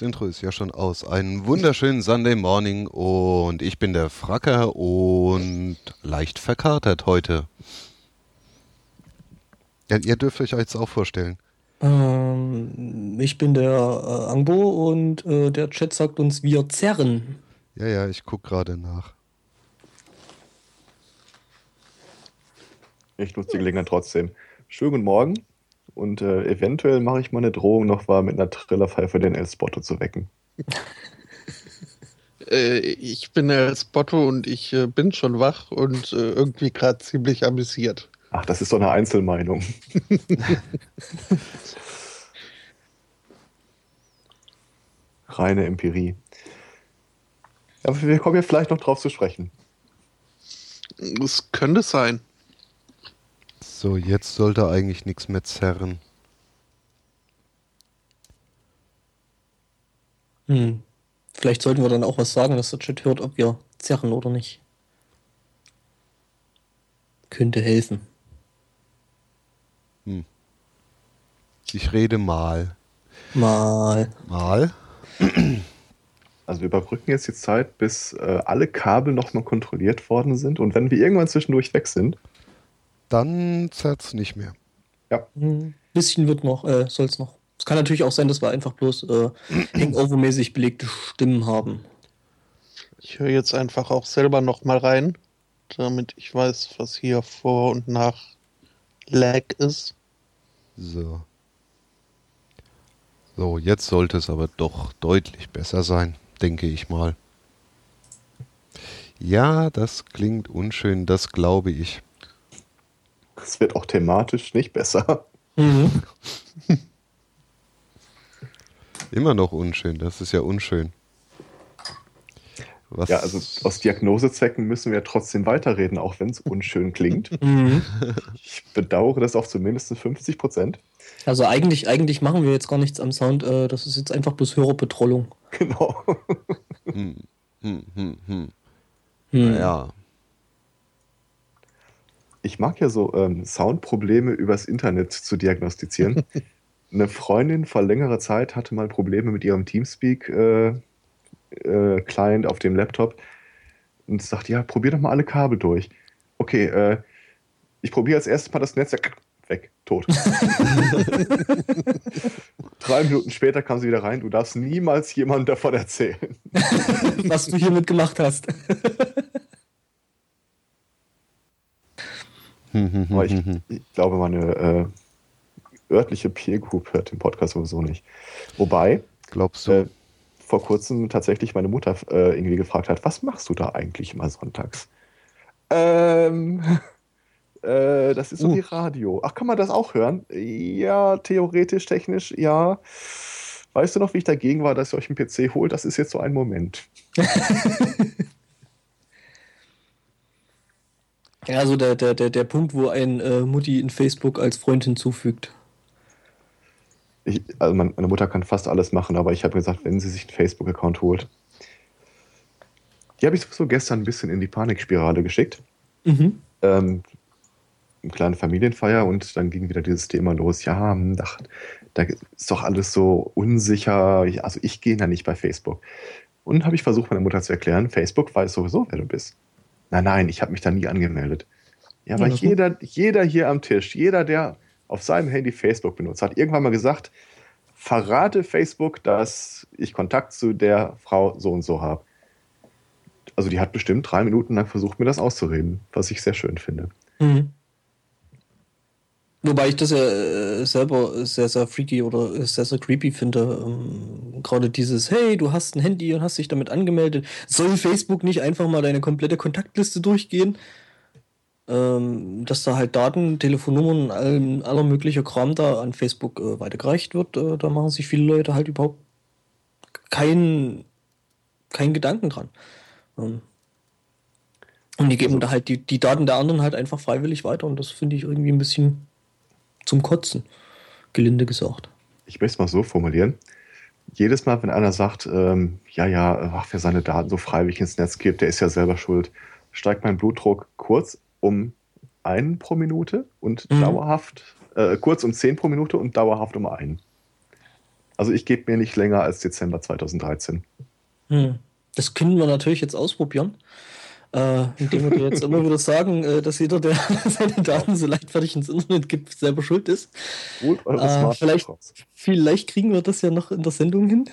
Das Intro ist ja schon aus. Einen wunderschönen Sunday Morning und ich bin der Fracker und leicht verkatert heute. Ja, ihr dürft euch jetzt auch vorstellen. Ähm, ich bin der äh, Angbo und äh, der Chat sagt uns, wir zerren. Ja, ja, ich gucke gerade nach. Ich nutze die Gelegenheit trotzdem. Schönen guten Morgen. Und äh, eventuell mache ich mal eine Drohung noch wahr, mit einer Trillerpfeife den El Spotto zu wecken. äh, ich bin El Spotto und ich äh, bin schon wach und äh, irgendwie gerade ziemlich amüsiert. Ach, das ist doch eine Einzelmeinung. Reine Empirie. Aber wir kommen ja vielleicht noch drauf zu sprechen. Es könnte sein. So, jetzt sollte eigentlich nichts mehr zerren. Hm. Vielleicht sollten wir dann auch was sagen, dass der Chat hört, ob wir zerren oder nicht. Könnte helfen. Hm. Ich rede mal. Mal. Mal. Also wir überbrücken jetzt die Zeit, bis äh, alle Kabel nochmal kontrolliert worden sind. Und wenn wir irgendwann zwischendurch weg sind, dann zerrt es nicht mehr. Ja. Ein bisschen wird noch, äh, soll es noch. Es kann natürlich auch sein, dass wir einfach bloß äh, Hangover-mäßig belegte Stimmen haben. Ich höre jetzt einfach auch selber noch mal rein, damit ich weiß, was hier vor und nach Lag ist. So. So, jetzt sollte es aber doch deutlich besser sein, denke ich mal. Ja, das klingt unschön, das glaube ich. Es wird auch thematisch nicht besser. Mhm. Immer noch unschön, das ist ja unschön. Was? Ja, also aus Diagnosezwecken müssen wir trotzdem weiterreden, auch wenn es unschön klingt. Mhm. Ich bedauere das auf zumindest 50 Prozent. Also eigentlich, eigentlich machen wir jetzt gar nichts am Sound. Äh, das ist jetzt einfach bloß Hörerbetrollung. Genau. hm, hm, hm, hm. Hm. Naja. Ich mag ja so ähm, Soundprobleme übers Internet zu diagnostizieren. Eine Freundin vor längerer Zeit hatte mal Probleme mit ihrem Teamspeak äh, äh, auf dem Laptop und sagt, ja, probier doch mal alle Kabel durch. Okay, äh, ich probiere als erstes mal das Netzwerk weg, tot. Drei Minuten später kam sie wieder rein. Du darfst niemals jemandem davon erzählen. Was du hiermit gemacht hast. Aber ich, ich, glaube, meine äh, örtliche Peer Group hört den Podcast sowieso nicht. Wobei, glaubst du, äh, vor kurzem tatsächlich meine Mutter äh, irgendwie gefragt hat, was machst du da eigentlich immer sonntags? Ähm, äh, das ist so uh. wie Radio. Ach, kann man das auch hören? Ja, theoretisch, technisch, ja. Weißt du noch, wie ich dagegen war, dass ihr euch einen PC holt? Das ist jetzt so ein Moment. Ja, also der, der, der, der Punkt, wo ein äh, Mutti in Facebook als Freund hinzufügt. Ich, also meine Mutter kann fast alles machen, aber ich habe gesagt, wenn sie sich einen Facebook-Account holt. Die habe ich sowieso gestern ein bisschen in die Panikspirale geschickt. Mhm. Ähm, eine kleine Familienfeier und dann ging wieder dieses Thema los. Ja, hm, da, da ist doch alles so unsicher. Also ich gehe da nicht bei Facebook. Und habe ich versucht, meiner Mutter zu erklären, Facebook weiß sowieso, wer du bist. Nein, nein, ich habe mich da nie angemeldet. Ja, aber ja, jeder, jeder hier am Tisch, jeder, der auf seinem Handy Facebook benutzt, hat irgendwann mal gesagt, verrate Facebook, dass ich Kontakt zu der Frau so und so habe. Also die hat bestimmt drei Minuten lang versucht, mir das auszureden, was ich sehr schön finde. Mhm. Wobei ich das ja äh, selber sehr, sehr freaky oder sehr, sehr creepy finde. Ähm, Gerade dieses, hey, du hast ein Handy und hast dich damit angemeldet. Soll Facebook nicht einfach mal deine komplette Kontaktliste durchgehen? Ähm, dass da halt Daten, Telefonnummern, all, aller möglicher Kram da an Facebook äh, weitergereicht wird, äh, da machen sich viele Leute halt überhaupt keinen kein Gedanken dran. Ähm, und die geben also, da halt die, die Daten der anderen halt einfach freiwillig weiter und das finde ich irgendwie ein bisschen zum Kotzen, gelinde gesagt. Ich möchte es mal so formulieren. Jedes Mal, wenn einer sagt, ähm, ja, ja, ach, wer seine Daten so freiwillig ins Netz gibt, der ist ja selber schuld, steigt mein Blutdruck kurz um einen pro Minute und mhm. dauerhaft, äh, kurz um zehn pro Minute und dauerhaft um einen. Also ich gebe mir nicht länger als Dezember 2013. Hm. Das können wir natürlich jetzt ausprobieren. Äh, indem wir jetzt immer wieder sagen, äh, dass jeder, der seine Daten so leichtfertig ins Internet gibt, selber schuld ist. Holt eure Äh, vielleicht, vielleicht kriegen wir das ja noch in der Sendung hin.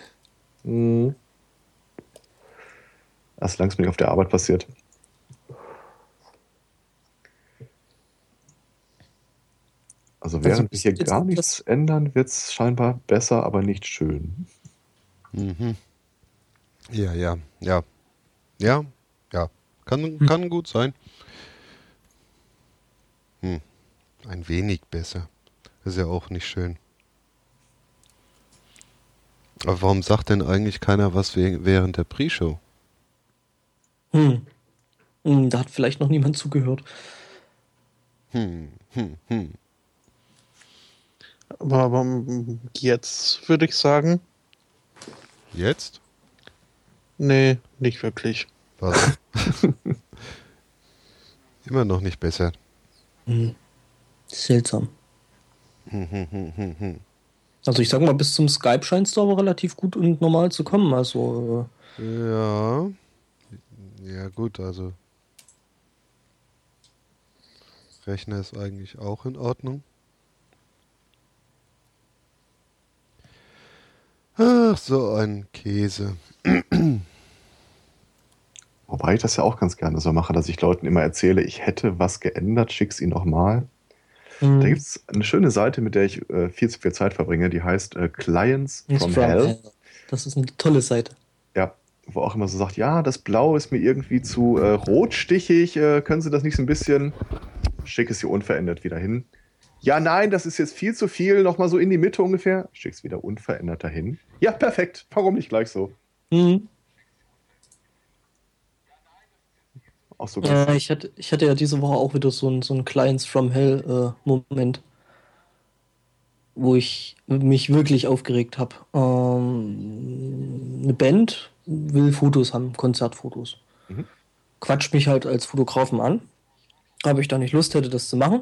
Mhm. Erst langsam nicht auf der Arbeit passiert. Also während wir bist hier gar nichts ändern, wird es scheinbar besser, aber nicht schön. Mhm. Ja, ja, ja. Ja, Kann, Hm. kann gut sein. Hm. Ein wenig besser. Ist ja auch nicht schön. Aber warum sagt denn eigentlich keiner was während der Pre-Show? Hm. Hm, da hat vielleicht noch niemand zugehört. Hm, hm, hm. Aber, aber mm, jetzt würde ich sagen, Jetzt? nee, nicht wirklich. Was? Immer noch nicht besser. Hm. Seltsam. Hm, hm, hm, hm, hm. Also ich sag mal, bis zum Skype scheint es aber relativ gut und normal zu kommen. Also Ja. Ja, gut, also. Rechner ist eigentlich auch in Ordnung. Ach, so ein Käse. Wobei ich das ja auch ganz gerne so mache, dass ich Leuten immer erzähle, ich hätte was geändert, schick's ihnen nochmal. äh, hm, Da gibt es eine schöne Seite, mit der ich äh, viel zu viel Zeit verbringe, die heißt äh, Clients from from Hell. hell. Das ist eine tolle Seite. Ja, wo auch immer so sagt, ja, das Blau ist mir irgendwie zu äh, rotstichig, äh, können Sie das nicht so ein bisschen, schick es hier unverändert wieder hin. Ja, nein, das ist jetzt viel zu viel, nochmal so in die Mitte ungefähr. Schick es wieder unverändert dahin. Ja, perfekt, warum nicht gleich so? Hm. Auch so Ja, ich, hatte, ich hatte ja diese Woche auch wieder so einen so einen Clients from Hell äh, Moment, wo ich mich wirklich aufgeregt habe. Ähm, eine Band will Fotos haben, Konzertfotos. Mhm. Quatscht mich halt als Fotografen an, ob ich da nicht Lust hätte, das zu machen.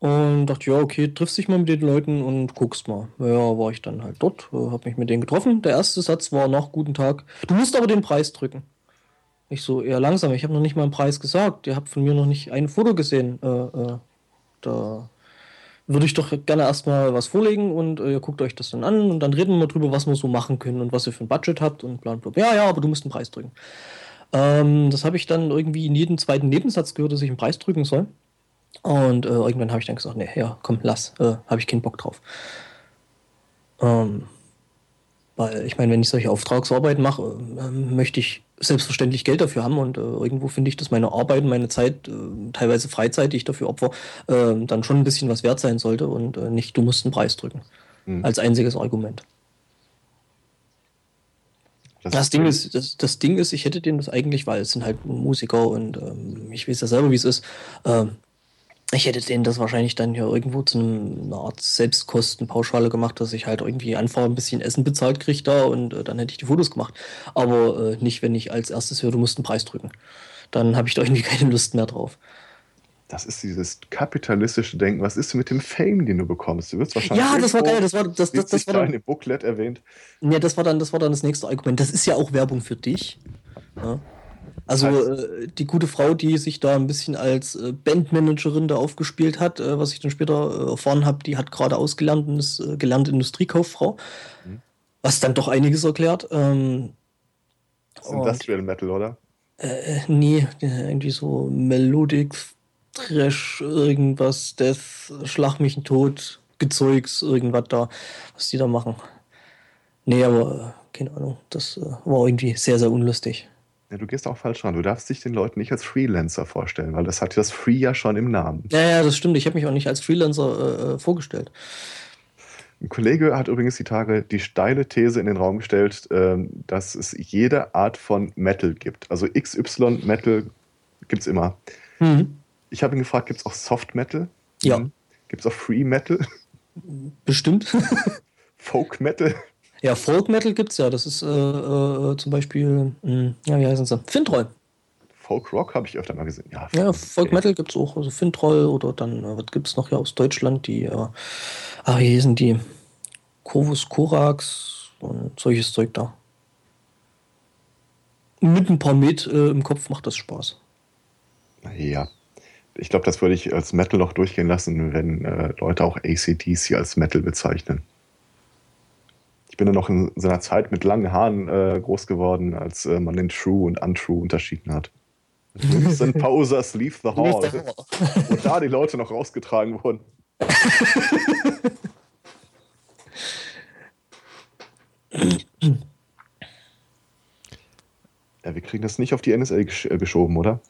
Und dachte, ja, okay, triffst dich mal mit den Leuten und guckst mal. Ja, war ich dann halt dort, äh, hab mich mit denen getroffen. Der erste Satz war noch, guten Tag. Du musst aber den Preis drücken. Ich so, eher langsam, ich habe noch nicht mal einen Preis gesagt. Ihr habt von mir noch nicht ein Foto gesehen. Äh, äh, da würde ich doch gerne erstmal was vorlegen und äh, ihr guckt euch das dann an und dann reden wir drüber, was wir so machen können und was ihr für ein Budget habt und bla bla. Ja, ja, aber du musst einen Preis drücken. Ähm, das habe ich dann irgendwie in jedem zweiten Nebensatz gehört, dass ich einen Preis drücken soll. Und äh, irgendwann habe ich dann gesagt, nee, ja, komm, lass, äh, habe ich keinen Bock drauf. Ähm, weil ich meine, wenn ich solche Auftragsarbeit mache, äh, möchte ich selbstverständlich Geld dafür haben und äh, irgendwo finde ich, dass meine Arbeit, meine Zeit, äh, teilweise Freizeit, die ich dafür opfer, äh, dann schon ein bisschen was wert sein sollte und äh, nicht, du musst einen Preis drücken. Mhm. Als einziges Argument. Das Ding ist, das, das Ding ist, ich hätte denen das eigentlich, weil es sind halt Musiker und ähm, ich weiß ja selber, wie es ist. Ähm, ich hätte denen das wahrscheinlich dann hier irgendwo zu einer Art Selbstkostenpauschale gemacht, dass ich halt irgendwie einfach ein bisschen Essen bezahlt kriege da und äh, dann hätte ich die Fotos gemacht. Aber äh, nicht, wenn ich als erstes höre, du musst einen Preis drücken. Dann habe ich da irgendwie keine Lust mehr drauf. Das ist dieses kapitalistische Denken. Was ist mit dem Fame, den du bekommst? Du wirst wahrscheinlich. Ja, das war geil. Das war, das, das, das war da dann, in dem Booklet erwähnt. Ja, das war dann, das war dann das nächste Argument. Das ist ja auch Werbung für dich. Ja. Also äh, die gute Frau, die sich da ein bisschen als äh, Bandmanagerin da aufgespielt hat, äh, was ich dann später äh, erfahren habe, die hat gerade ausgelernt und ist äh, gelernte Industriekauffrau. Mhm. Was dann doch einiges erklärt. Ähm, Das ist Industrial Metal, oder? äh, nee, äh, irgendwie so Melodic, Trash, irgendwas, Death, Schlag mich Tod, Gezeugs, irgendwas da, was die da machen. Nee, aber keine Ahnung, das war irgendwie sehr, sehr unlustig. Ja, du gehst auch falsch ran. Du darfst dich den Leuten nicht als Freelancer vorstellen, weil das hat das Free ja schon im Namen. Ja, ja, das stimmt. Ich habe mich auch nicht als Freelancer äh, äh, vorgestellt. Ein Kollege hat übrigens die Tage die steile These in den Raum gestellt, ähm, dass es jede Art von Metal gibt. Also XY Metal gibt es immer. Mhm. Ich habe ihn gefragt, gibt es auch Soft Metal? Ja. Gibt es auch Free Metal? Bestimmt. Folk Metal? Ja, Folk Metal gibt's ja. Das ist äh, äh, zum Beispiel, mh, ja, wie heißen sie? Fintroll. Folk Rock habe ich öfter mal gesehen. Ja, Ja, Folk Metal gibt's auch. Also Fintroll oder dann, äh, was gibt's noch hier aus Deutschland? Die, äh, ah, wie hießen die? Corvus Corax und solches Zeug da. Mit ein paar Met äh, im Kopf macht das Spaß. Ja. Ich glaube, das würde ich als Metal noch durchgehen lassen, wenn äh, Leute auch ACDC als Metal bezeichnen. Ich bin ja noch in seiner Zeit mit langen Haaren äh, groß geworden, als äh, man den True und Untrue unterschieden hat. Sind Posers Leave the Hall. Und da die Leute noch rausgetragen wurden. ja, wir kriegen das nicht auf die NSA gesch äh, geschoben, oder?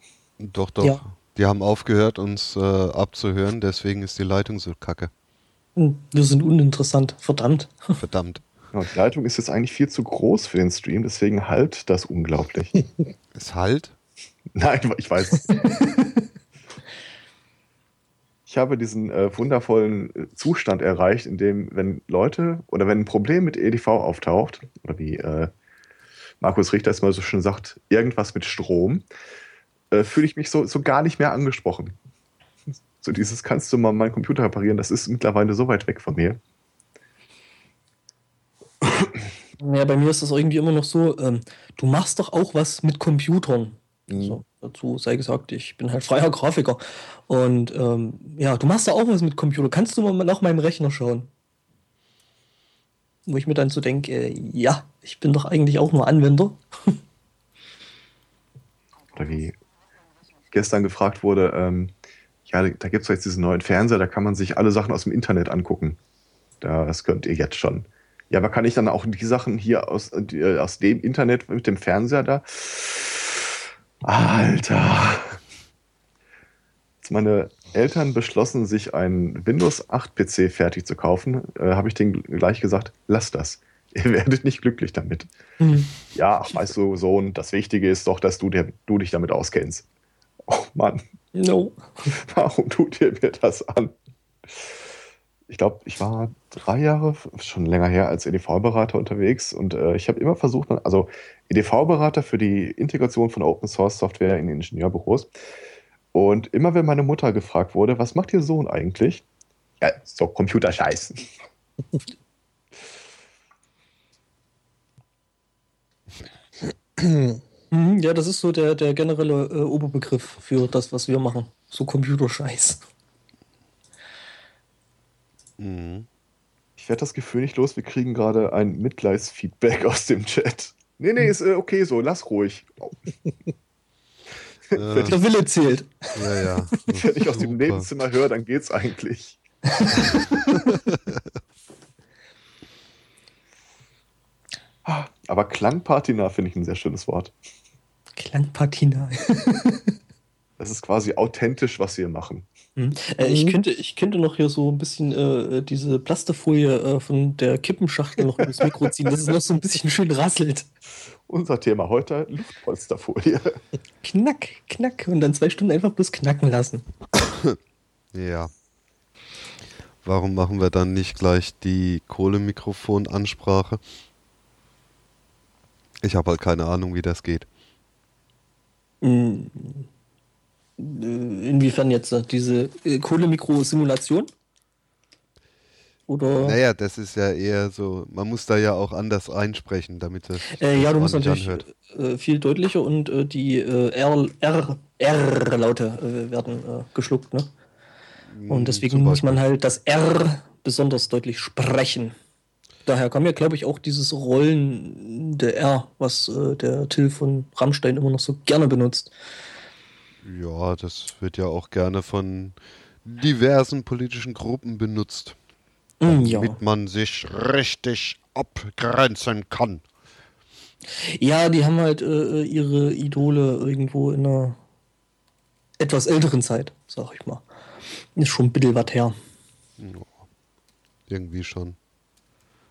Doch, doch. Ja. Die haben aufgehört, uns äh, abzuhören, deswegen ist die Leitung so kacke. Hm, Wir sind uninteressant, verdammt. Verdammt. Ja, die Leitung ist jetzt eigentlich viel zu groß für den Stream, deswegen halt das unglaublich. Es halt? Nein, ich weiß. Ich habe diesen äh, wundervollen äh, Zustand erreicht, in dem, wenn Leute oder wenn ein Problem mit EDV auftaucht, oder wie äh, Markus Richter es mal so schön sagt, irgendwas mit Strom, äh, fühle ich mich so, so gar nicht mehr angesprochen. So dieses, kannst du mal meinen Computer reparieren, das ist mittlerweile so weit weg von mir. Ja, bei mir ist das irgendwie immer noch so, ähm, du machst doch auch was mit Computern. Mhm. So, dazu sei gesagt, ich bin halt freier Grafiker. Und ähm, ja, du machst doch auch was mit Computer. Kannst du mal nach meinem Rechner schauen? Wo ich mir dann so denke, äh, ja, ich bin doch eigentlich auch nur Anwender. Oder wie gestern gefragt wurde, ähm, ja, da gibt es jetzt diesen neuen Fernseher, da kann man sich alle Sachen aus dem Internet angucken. Das könnt ihr jetzt schon. Ja, aber kann ich dann auch die Sachen hier aus, die, aus dem Internet mit dem Fernseher da? Alter. Als meine Eltern beschlossen, sich einen Windows 8 PC fertig zu kaufen, äh, habe ich denen gleich gesagt, lass das. Ihr werdet nicht glücklich damit. Hm. Ja, ach, weißt du, Sohn, das Wichtige ist doch, dass du, dir, du dich damit auskennst. Oh Mann, No. warum tut ihr mir das an? Ich glaube, ich war drei Jahre, schon länger her, als EDV-Berater unterwegs und äh, ich habe immer versucht, also EDV-Berater für die Integration von Open-Source-Software in Ingenieurbüros. Und immer wenn meine Mutter gefragt wurde, was macht ihr Sohn eigentlich? Ja, so Computerscheißen. Mhm, ja, das ist so der, der generelle äh, Oberbegriff für das, was wir machen. So Computerscheiß. Mhm. Ich werde das Gefühl nicht los, wir kriegen gerade ein Mitleidsfeedback aus dem Chat. Nee, nee, ist äh, okay so, lass ruhig. Äh, Der Wille zählt. ja, ja. Wenn ich aus dem. Nebenzimmer höre, dann geht's eigentlich. Aber Klangpatina finde ich ein sehr schönes Wort. Klangpatina. Das ist quasi authentisch, was wir machen. Mhm. Äh, ich, Mhm. könnte, ich könnte noch hier so ein bisschen äh, diese Plastefolie äh, von der Kippenschachtel noch ins Mikro ziehen, dass es noch so ein bisschen schön rasselt. Unser Thema heute, Luftpolsterfolie. Knack, knack. Und dann zwei Stunden einfach bloß knacken lassen. Ja. Warum machen wir dann nicht gleich die Kohlemikrofon-Ansprache? Ich habe halt keine Ahnung, wie das geht. Mhm. Äh, Inwiefern jetzt äh, diese äh, Kohlemikro-Simulation? Oder? Naja, das ist ja eher so, man muss da ja auch anders einsprechen, damit das Äh, ja, du musst natürlich äh, viel deutlicher und äh, die äh, R, R, R-Laute werden geschluckt, ne? Und deswegen Zum muss man halt das R besonders deutlich sprechen. Daher kam ja, glaube ich, auch dieses rollende R, was der Till von Rammstein immer noch so gerne benutzt. Ja, das wird ja auch gerne von diversen politischen Gruppen benutzt, Mm, ja. damit man sich richtig abgrenzen kann. ja, die haben halt äh, ihre Idole irgendwo in einer etwas älteren Zeit, sag ich mal. Ist schon ein bisschen was her. Irgendwie schon.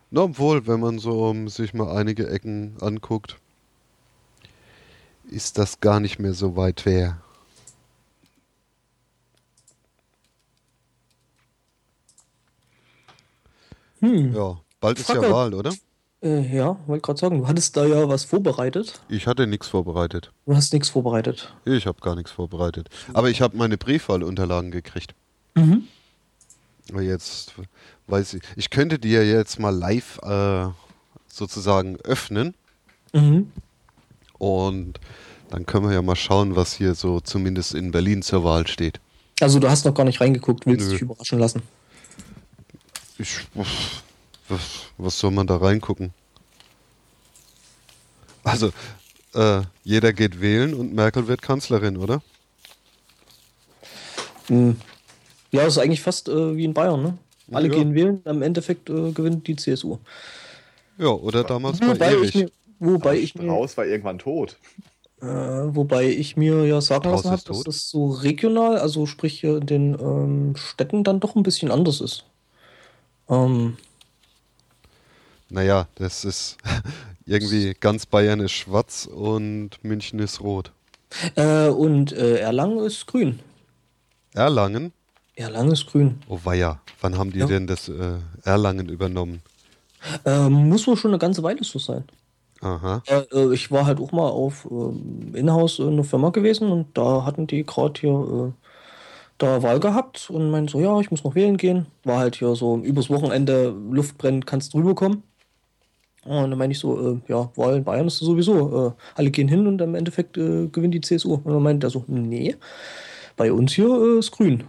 Na, obwohl, wenn man so um, sich mal einige Ecken anguckt, ist das gar nicht mehr so weit her. Hm. Ja, bald ist ja. Wahl, oder? Äh, ja, wollte gerade sagen, du hattest da ja was vorbereitet. Ich hatte nichts vorbereitet. Du hast nichts vorbereitet. Ich habe gar nichts vorbereitet. Aber ich habe meine Briefwahlunterlagen gekriegt. Mhm. Jetzt weiß ich, ich könnte dir jetzt mal live äh, sozusagen öffnen Mhm. und dann können wir ja mal schauen, was hier so zumindest in Berlin zur Wahl steht. Also du hast noch gar nicht reingeguckt, willst Nö. dich überraschen lassen. Ich, was, was soll man da reingucken? Also, äh, jeder geht wählen und Merkel wird Kanzlerin, oder? Mhm. Ja, das ist eigentlich fast äh, wie in Bayern, ne? Alle Ja. gehen wählen, am Endeffekt äh, gewinnt die CSU. Ja, oder damals bei Wobei ich Erich. mir, wobei ich mir, Strauß war irgendwann tot. äh, wobei ich mir ja sagen lassen habe, dass tot? das so regional, also sprich hier in den ähm, Städten dann doch ein bisschen anders ist. Ähm, Naja, das ist irgendwie ganz Bayern ist schwarz und München ist rot. äh, und äh, Erlangen ist grün. Erlangen? Erlangen ist grün. Oh weia, wann haben die Ja. denn das äh, Erlangen übernommen? Ähm, muss wohl schon eine ganze Weile so sein. Aha. Äh, ich war halt auch mal auf ähm, Inhouse in einer Firma gewesen und da hatten die gerade hier äh, da Wahl gehabt und meinen so, ja, ich muss noch wählen gehen. War halt hier so übers Wochenende Luft brennt, kannst drüber kommen. Und dann meine ich so, äh, ja, Wahl in Bayern ist sowieso, äh, alle gehen hin und im Endeffekt äh, gewinnt die CSU. Und dann meint er so, nee, bei uns hier äh, ist grün.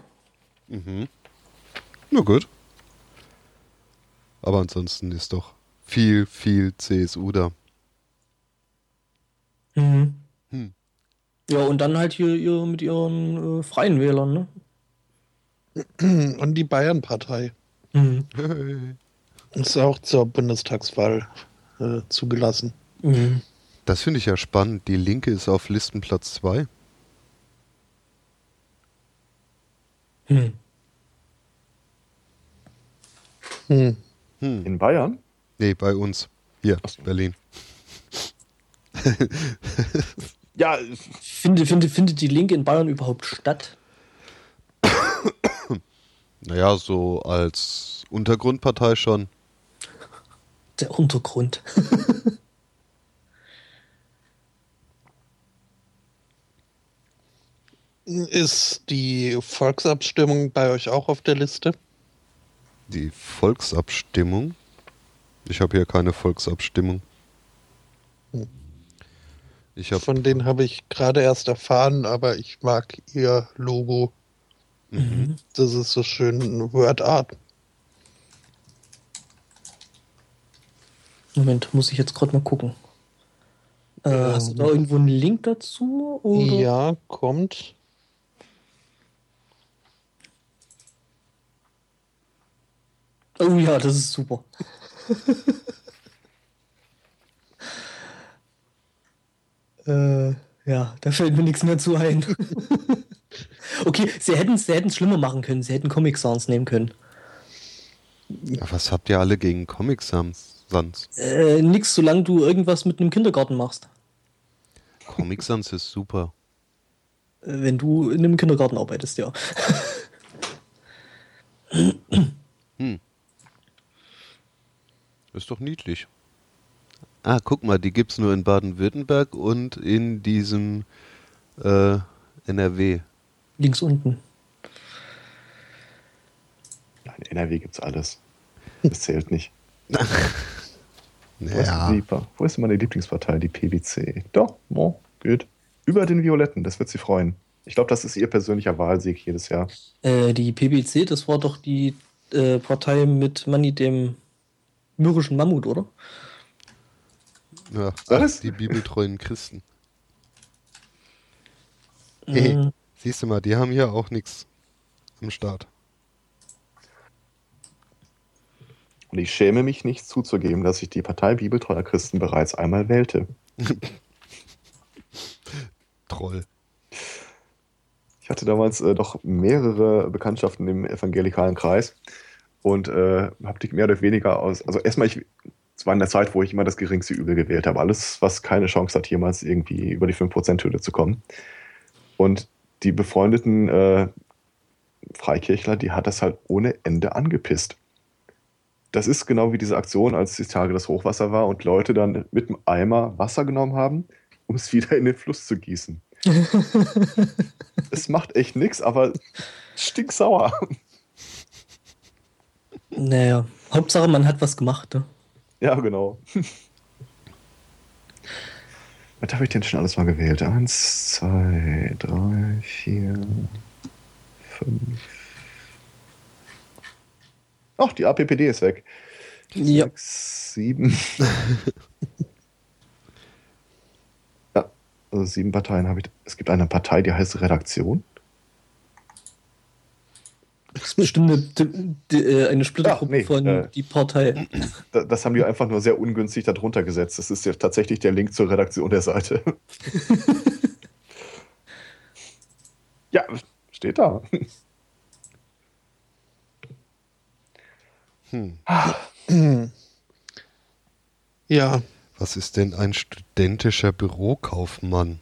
Mhm. Na gut. Aber ansonsten ist doch viel, viel CSU da. Mhm. Hm. Ja, und dann halt hier, hier mit ihren äh, freien Wählern, ne? Und die Bayern-Partei Mhm. ist auch zur Bundestagswahl äh, zugelassen. Mhm. Das finde ich ja spannend. Die Linke ist auf Listenplatz 2. Hm. Hm. Hm. In Bayern? Nee, bei uns. Hier, so. Berlin. Ja, Finde, finde, findet die Linke in Bayern überhaupt statt? Naja, so als Untergrundpartei schon. Der Untergrund. Ist die Volksabstimmung bei euch auch auf der Liste? Die Volksabstimmung. Ich habe hier keine Volksabstimmung. Hm. Ich habe Von denen habe ich gerade erst erfahren, aber ich mag ihr Logo. Mhm. Das ist so schön Word Art. Moment, muss ich jetzt gerade mal gucken. Äh, Ähm. hast du da irgendwo einen Link dazu? Oder? Ja, kommt. Oh ja, das ist super. äh, ja, da fällt mir nichts mehr zu ein. okay, sie hätten es sie hätten's schlimmer machen können. Sie hätten Comic Sans nehmen können. Ja, was habt ihr alle gegen Comic Sans? Äh, nix, solange du irgendwas mit einem Kindergarten machst. Comic Sans ist super. Äh, wenn du in einem Kindergarten arbeitest, ja. Hm. Ist doch niedlich. Ah, guck mal, die gibt's nur in Baden-Württemberg und in diesem äh, NRW. Links unten. in NRW gibt's alles. Das zählt nicht. Wo, ist die, wo ist meine Lieblingspartei? Die PwC. Doch, oh, gut. Über den Violetten, das wird sie freuen. Ich glaube, das ist ihr persönlicher Wahlsieg jedes Jahr. Äh, die PBC, das war doch die äh, Partei mit Manni, dem mürrischen Mammut, oder? ja. Was? Die bibeltreuen Christen. Mhm. Hey, siehst du mal, die haben hier auch nichts am Start. Und ich schäme mich nicht zuzugeben, dass ich die Partei Bibeltreuer Christen bereits einmal wählte. Troll. Ich hatte damals äh, doch mehrere Bekanntschaften im evangelikalen Kreis und äh, habe dich mehr oder weniger aus. Also erstmal, ich, es war in der Zeit, wo ich immer das geringste Übel gewählt habe. Alles, was keine Chance hat, jemals irgendwie über die 5%-Hürde zu kommen. Und die befreundeten äh, Freikirchler, die hat das halt ohne Ende angepisst. Das ist genau wie diese Aktion, als die Tage das Hochwasser war und Leute dann mit einem Eimer Wasser genommen haben, um es wieder in den Fluss zu gießen. es macht echt nichts, aber stinksauer. Naja, Hauptsache man hat was gemacht. Ne? Ja, genau. Was habe ich denn schon alles mal gewählt? Eins, zwei, drei, vier, fünf. Ach, die APPD ist weg. Ja. Sechs, sieben. ja, also sieben Parteien habe ich. Es gibt eine Partei, die heißt Redaktion. Das ist bestimmt eine, äh, eine Splittergruppe Ach, nee, von äh. die Partei. Da- Das haben die einfach nur sehr ungünstig darunter gesetzt. Das ist ja tatsächlich der Link zur Redaktion der Seite. ja, steht da. Hm. Ja, Was ist denn ein studentischer Bürokaufmann?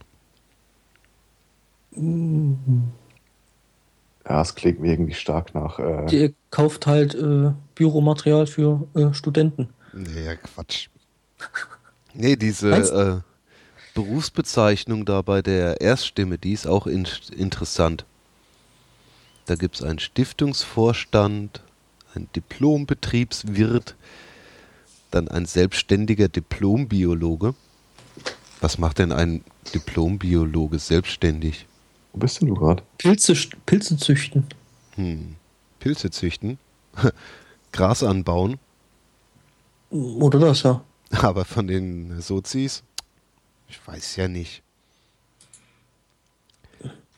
Ja, es klingt mir irgendwie stark nach. Äh, Die kauft halt äh, Büromaterial für äh, Studenten. Nee, Quatsch. Nee, diese äh, Berufsbezeichnung da bei der Erststimme, die ist auch in interessant. Da gibt es einen Stiftungsvorstand, einen Diplombetriebswirt, dann ein selbstständiger Diplombiologe. Was macht denn ein Diplombiologe selbstständig? Wo bist denn du gerade? Pilze, Pilze züchten. Hm. Pilze züchten, Gras anbauen, Oder das, ja. aber von den Sozis, ich weiß ja nicht.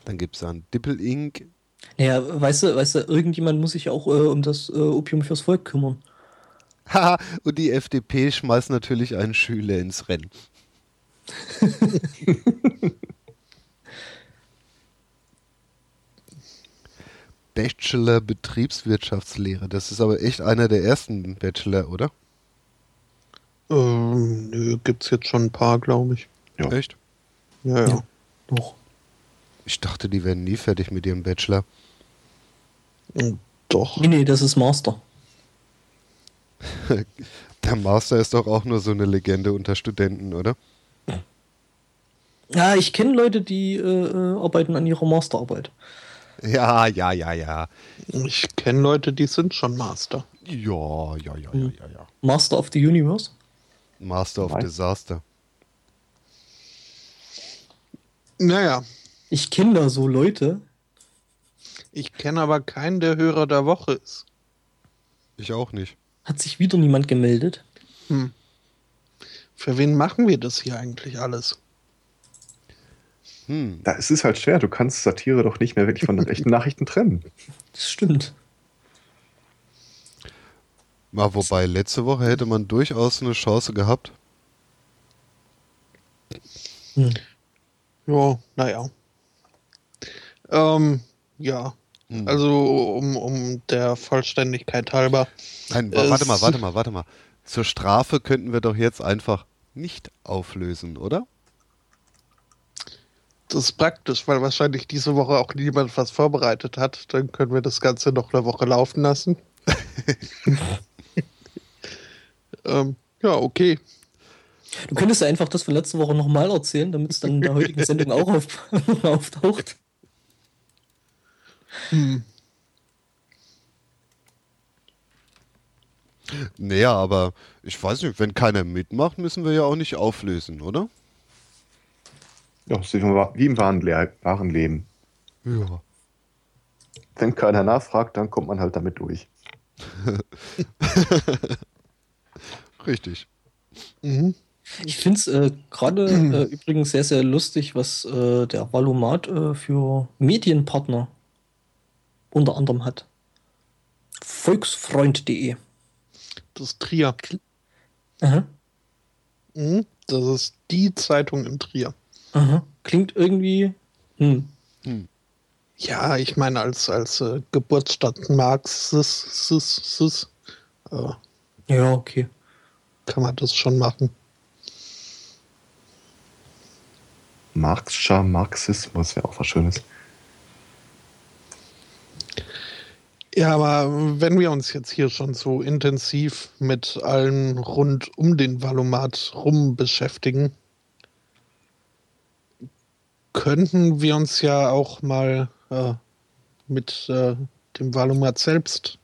Dann gibt es einen Dippel-Ink, Naja, weißt du, weißt du, irgendjemand muss sich auch äh, um das äh, Opium fürs Volk kümmern. Haha, und die FDP schmeißt natürlich einen Schüler ins Rennen. Bachelor Betriebswirtschaftslehre. Das ist aber echt einer der ersten Bachelor, oder? ähm, nö, gibt's jetzt schon ein paar, glaube ich. Ja. Echt? Ja, ja. Ja. Doch. Ich dachte, die werden nie fertig mit ihrem Bachelor. Und Doch. Nee, nee, das ist Master. Der Master ist doch auch nur so eine Legende unter Studenten, oder? Ja, ich kenne Leute, die äh, äh, arbeiten an ihrer Masterarbeit. Ja, ja, ja, ja. Ich kenne Leute, die sind schon Master. Ja, ja, ja, ja, ja, ja. Master of the Universe. Master of Nein. Disaster. Naja, Ich kenne da so Leute. ich kenne aber keinen, der Hörer der Woche ist. Ich auch nicht. Hat sich wieder niemand gemeldet. Hm. Für wen machen wir das hier eigentlich alles? Hm. Da ist es halt schwer. Du kannst Satire doch nicht mehr wirklich von den echten Nachrichten trennen. Das stimmt. Mal wobei, letzte Woche hätte man durchaus eine Chance gehabt. Hm. Ja, naja. Ähm, ja. Hm. Also um, um der Vollständigkeit halber. Nein, wa- warte mal, warte mal, warte mal. Zur Strafe könnten wir doch jetzt einfach nicht auflösen, oder? Das ist praktisch, weil wahrscheinlich diese Woche auch niemand was vorbereitet hat. Dann können wir das Ganze noch eine Woche laufen lassen. ähm, ja, okay. Du könntest ja einfach das von letzter Woche nochmal erzählen, damit es dann in der heutigen Sendung auch auf, auftaucht. Naja, aber ich weiß nicht, wenn keiner mitmacht, müssen wir ja auch nicht auflösen, oder? Ja, ist wie im im wahren, Le wahren Leben. Ja. Wenn keiner nachfragt, dann kommt man halt damit durch. Richtig. Mhm. Ich finde es äh, gerade äh, übrigens sehr, sehr lustig, was äh, der Valomat äh, für Medienpartner unter anderem hat. Volksfreund.de. Das ist Trier. Aha, Mhm. Das ist die Zeitung in Trier. Aha. Klingt irgendwie. Hm. Ja, ich meine, als, als äh, Geburtsstadt Marx sis, sis, sis, äh, Ja, okay. kann man das schon machen. Marxischer Marxismus wäre auch was Schönes. Ja, aber wenn wir uns jetzt hier schon so intensiv mit allem rund um den Valomat rum beschäftigen, könnten wir uns ja auch mal äh, mit äh, dem Valomat selbst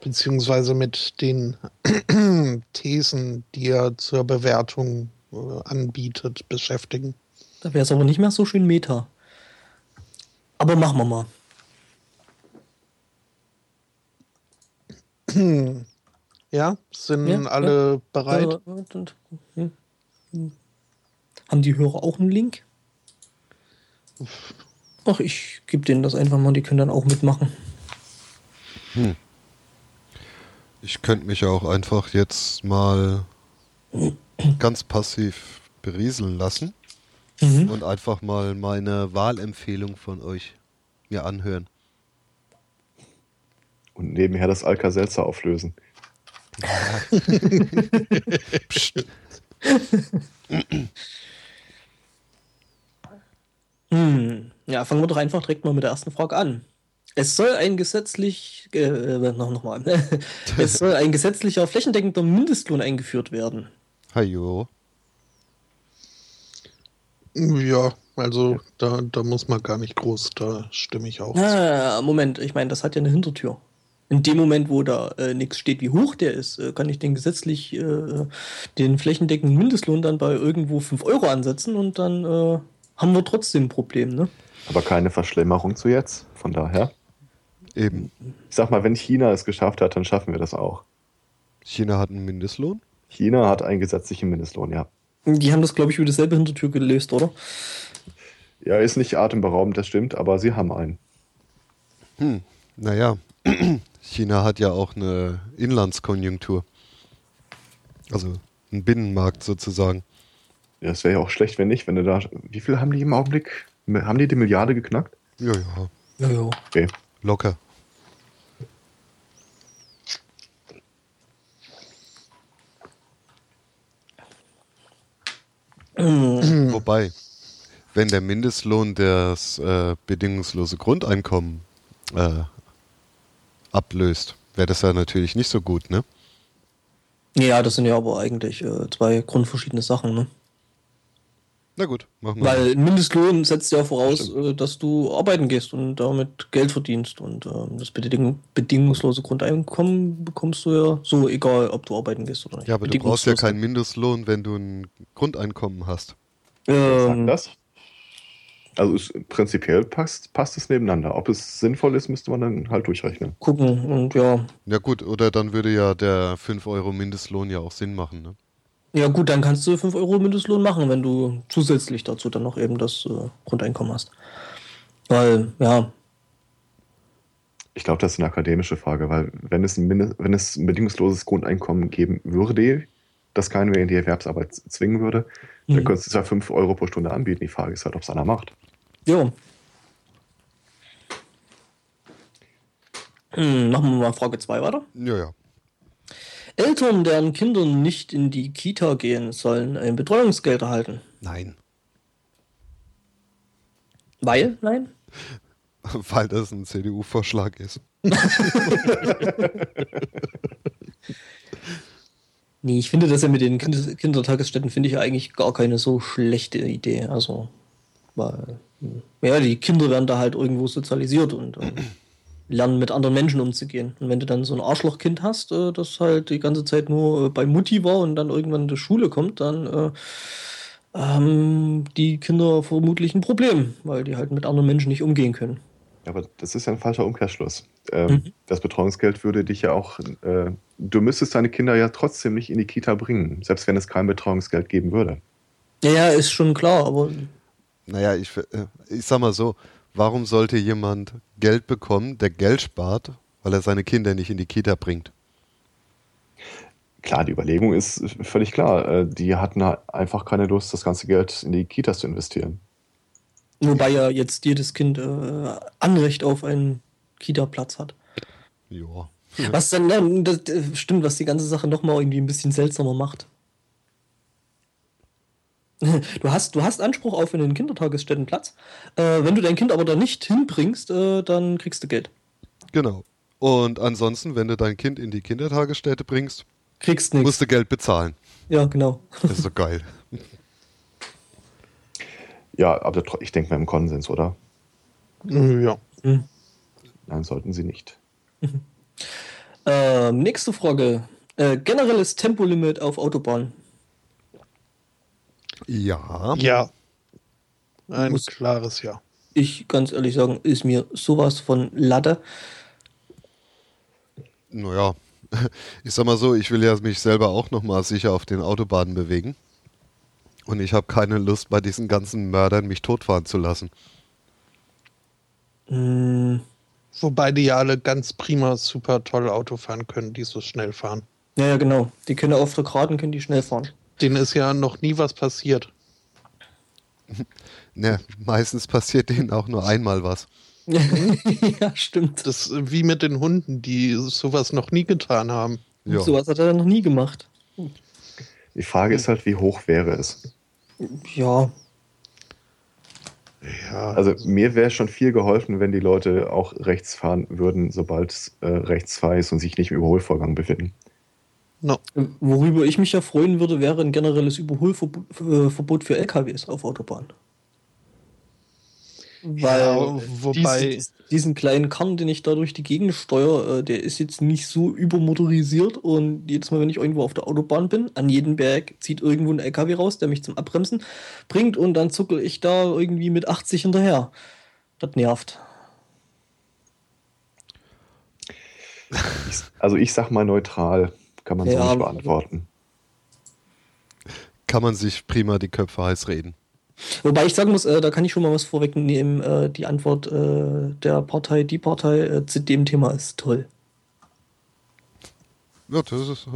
beziehungsweise mit den Thesen, die er zur Bewertung äh, anbietet, beschäftigen. Da wäre es aber nicht mehr so schön Meta. Aber machen wir mal. Ja, sind Ja, alle bereit? Äh, hm. Hm. Haben die Hörer auch einen Link? Ach, ich gebe denen das einfach mal, die können dann auch mitmachen. Ich könnte mich auch einfach jetzt mal ganz passiv berieseln lassen Mhm. und einfach mal meine Wahlempfehlung von euch mir anhören. Und nebenher das Alka-Seltzer auflösen. Hm. Ja, fangen wir doch einfach direkt mal mit der ersten Frage an. Es soll ein gesetzlich, äh, äh, noch, noch mal. es soll ein gesetzlicher flächendeckender Mindestlohn eingeführt werden. Hajo. Ja, also da, da muss man gar nicht groß, da stimme ich auch. Ah, Moment, ich meine, das hat ja eine Hintertür. In dem Moment, wo da äh, nichts steht, wie hoch der ist, äh, kann ich den gesetzlich äh, den flächendeckenden Mindestlohn dann bei irgendwo 5 Euro ansetzen und dann äh, haben wir trotzdem ein Problem, ne? Aber keine Verschlimmerung zu jetzt. Von daher. Eben. Ich sag mal, wenn China es geschafft hat, dann schaffen wir das auch. China hat einen Mindestlohn. China hat einen gesetzlichen Mindestlohn, ja. Die haben das, glaube ich, über dieselbe Hintertür gelöst, oder? Ja, ist nicht atemberaubend, das stimmt, aber sie haben einen. Hm. Naja, China hat ja auch eine Inlandskonjunktur. Also einen Binnenmarkt sozusagen. Ja, das wäre ja auch schlecht, wenn nicht, wenn du da. Wie viel haben die im Augenblick? Haben die die Milliarde geknackt? Ja, ja. Ja, ja. Okay. Locker. Hm. Wobei, wenn der Mindestlohn das äh, bedingungslose Grundeinkommen äh, ablöst, wäre das ja natürlich nicht so gut, ne? Ja, das sind ja aber eigentlich äh, zwei grundverschiedene Sachen, ne? Na gut, machen wir. Weil ein Mindestlohn setzt ja voraus, Stimmt. äh, dass du arbeiten gehst und damit Geld verdienst. Und ähm, das beding bedingungslose Grundeinkommen bekommst du ja so, egal ob du arbeiten gehst oder nicht. ja, aber du brauchst ja keinen Mindestlohn, wenn du ein Grundeinkommen hast. Ähm, das? Also ist, prinzipiell passt, passt es nebeneinander. Ob es sinnvoll ist, müsste man dann halt durchrechnen. gucken und ja. Ja gut, oder dann würde ja der 5 Euro Mindestlohn ja auch Sinn machen, ne? Ja, gut, dann kannst du 5 Euro Mindestlohn machen, wenn du zusätzlich dazu dann noch eben das äh, Grundeinkommen hast. Weil, ja, Ich glaube, das ist eine akademische Frage, weil wenn es ein, Mindest, wenn es ein bedingungsloses Grundeinkommen geben würde, das keinen mehr in die Erwerbsarbeit zwingen würde, dann Mhm. könntest du zwar 5 Euro pro Stunde anbieten. Die Frage ist halt, ob es einer macht. ja. Hm, machen wir mal Frage 2 weiter. Ja, ja. Eltern, deren Kinder nicht in die Kita gehen, sollen ein Betreuungsgeld erhalten. Nein. Weil? Nein? Weil das ein CDU-Vorschlag ist. Nee, ich finde das ja mit den Kinder Kindertagesstätten finde ich ja eigentlich gar keine so schlechte Idee. Also, weil, ja, die Kinder werden da halt irgendwo sozialisiert und ähm, lernen mit anderen Menschen umzugehen. Und wenn du dann so ein Arschlochkind hast, äh, das halt die ganze Zeit nur äh, bei Mutti war und dann irgendwann in die Schule kommt, dann äh, haben die Kinder vermutlich ein Problem, weil die halt mit anderen Menschen nicht umgehen können. Aber das ist ja ein falscher Umkehrschluss. Ähm, Mhm. Das Betreuungsgeld würde dich ja auch, äh, du müsstest deine Kinder ja trotzdem nicht in die Kita bringen, selbst wenn es kein Betreuungsgeld geben würde. Ja, ja, ist schon klar, aber Naja, ich, äh, ich sag mal so, warum sollte jemand Geld bekommen, der Geld spart, weil er seine Kinder nicht in die Kita bringt? Klar, die Überlegung ist völlig klar. Äh, Die hatten halt einfach keine Lust, das ganze Geld in die Kitas zu investieren. wobei ja jetzt jedes Kind äh, Anrecht auf einen Kita-Platz hat. Ja. Was dann, ja, das äh, stimmt, was die ganze Sache nochmal irgendwie ein bisschen seltsamer macht. Du hast, du hast Anspruch auf einen Kindertagesstättenplatz. Äh, wenn du dein Kind aber da nicht hinbringst, äh, dann kriegst du Geld. Genau. Und ansonsten, wenn du dein Kind in die Kindertagesstätte bringst, Kriegst nichts. musst du Geld bezahlen. Ja, genau. Das ist so geil. Ja, aber ich denke mal im Konsens, oder? Ja. Hm. Nein, sollten sie nicht. Ähm, nächste Frage. Äh, generelles Tempolimit auf Autobahnen. Ja. Ja. Ein Muss- klares Ja. Ich ganz ehrlich sagen, ist mir sowas von Latte. Naja, ich sag mal so, ich will ja mich selber auch nochmal sicher auf den Autobahnen bewegen. Und ich habe keine Lust, bei diesen ganzen Mördern mich totfahren zu lassen. Hm, Wobei die ja alle ganz prima, super toll Auto fahren können, die so schnell fahren. ja, ja, genau. Die können auf der Geraden können die schnell fahren. Denen ist ja noch nie was passiert. Ne, meistens passiert denen auch nur einmal was. ja, stimmt. Das ist wie mit den Hunden, die sowas noch nie getan haben. Ja. Sowas hat er noch nie gemacht. Die Frage ist halt, wie hoch wäre es? Ja, Ja, Also mir wäre schon viel geholfen, wenn die Leute auch rechts fahren würden, sobald es äh, rechtsfrei ist und sich nicht im Überholvorgang befinden. No. worüber ich mich ja freuen würde, wäre ein generelles Überholverbot äh, für LKWs auf Autobahnen. Weil Ja, wobei- diesen, diesen kleinen Karren, den ich da durch die Gegend steuere, äh, der ist jetzt nicht so übermotorisiert und jedes Mal, wenn ich irgendwo auf der Autobahn bin, an jedem Berg zieht irgendwo ein LKW raus, der mich zum Abbremsen bringt und dann zuckel ich da irgendwie mit 80 hinterher. Das nervt. Also ich sag mal neutral, kann man so Ja, nicht aber- beantworten. Kann man sich prima die Köpfe heiß reden. Wobei ich sagen muss, äh, da kann ich schon mal was vorwegnehmen. Äh, die Antwort äh, der Partei, die Partei äh, zu dem Thema ist toll. Ja, das ist,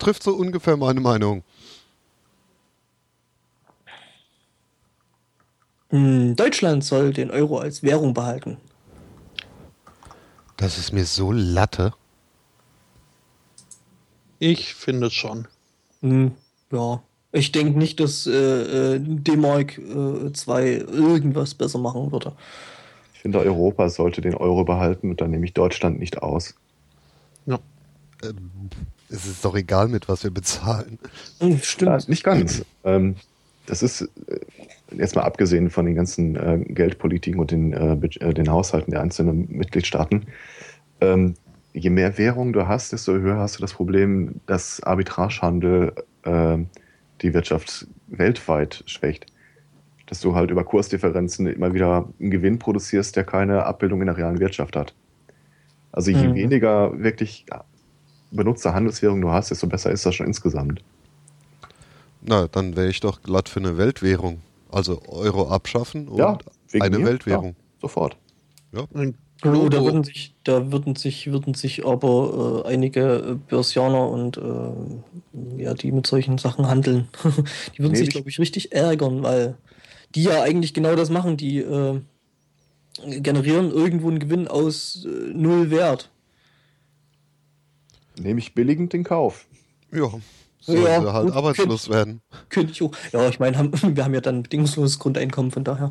trifft so ungefähr meine Meinung. Hm, Deutschland soll den Euro als Währung behalten. Das ist mir so Latte. Ich finde schon. Hm, ja. Ich denke nicht, dass äh, äh, D-Mark äh, 2 irgendwas besser machen würde. Ich finde, Europa sollte den Euro behalten und dann nehme ich Deutschland nicht aus. Ja. Ähm, es ist doch egal, mit was wir bezahlen. Hm, Ja, stimmt. nicht ganz. Ähm, das ist äh, jetzt mal abgesehen von den ganzen äh, Geldpolitiken und den, äh, äh, den Haushalten der einzelnen Mitgliedstaaten. Ähm, je mehr Währung du hast, desto höher hast du das Problem, dass Arbitragehandel äh, die Wirtschaft weltweit schwächt. Dass du halt über Kursdifferenzen immer wieder einen Gewinn produzierst, der keine Abbildung in der realen Wirtschaft hat. Also je Mhm. weniger wirklich benutzte Handelswährung du hast, desto besser ist das schon insgesamt. Na, dann wäre ich doch glatt für eine Weltwährung. Also Euro abschaffen und Ja, eine mir? Weltwährung. Ja, sofort. Ein Oh, da würden sich, da würden sich, würden sich aber äh, einige äh, Börsianer und äh, ja, die mit solchen Sachen handeln, die würden Nee, sich, ich- glaube ich, richtig ärgern, weil die ja eigentlich genau das machen. Die äh, generieren irgendwo einen Gewinn aus äh, null Wert. Nehme ich billigend den Kauf. Ja, sollen Ja, sie halt gut, arbeitslos werden. Könnte ich auch. Ja, ich meine, haben, wir haben ja dann bedingungsloses Grundeinkommen, von daher.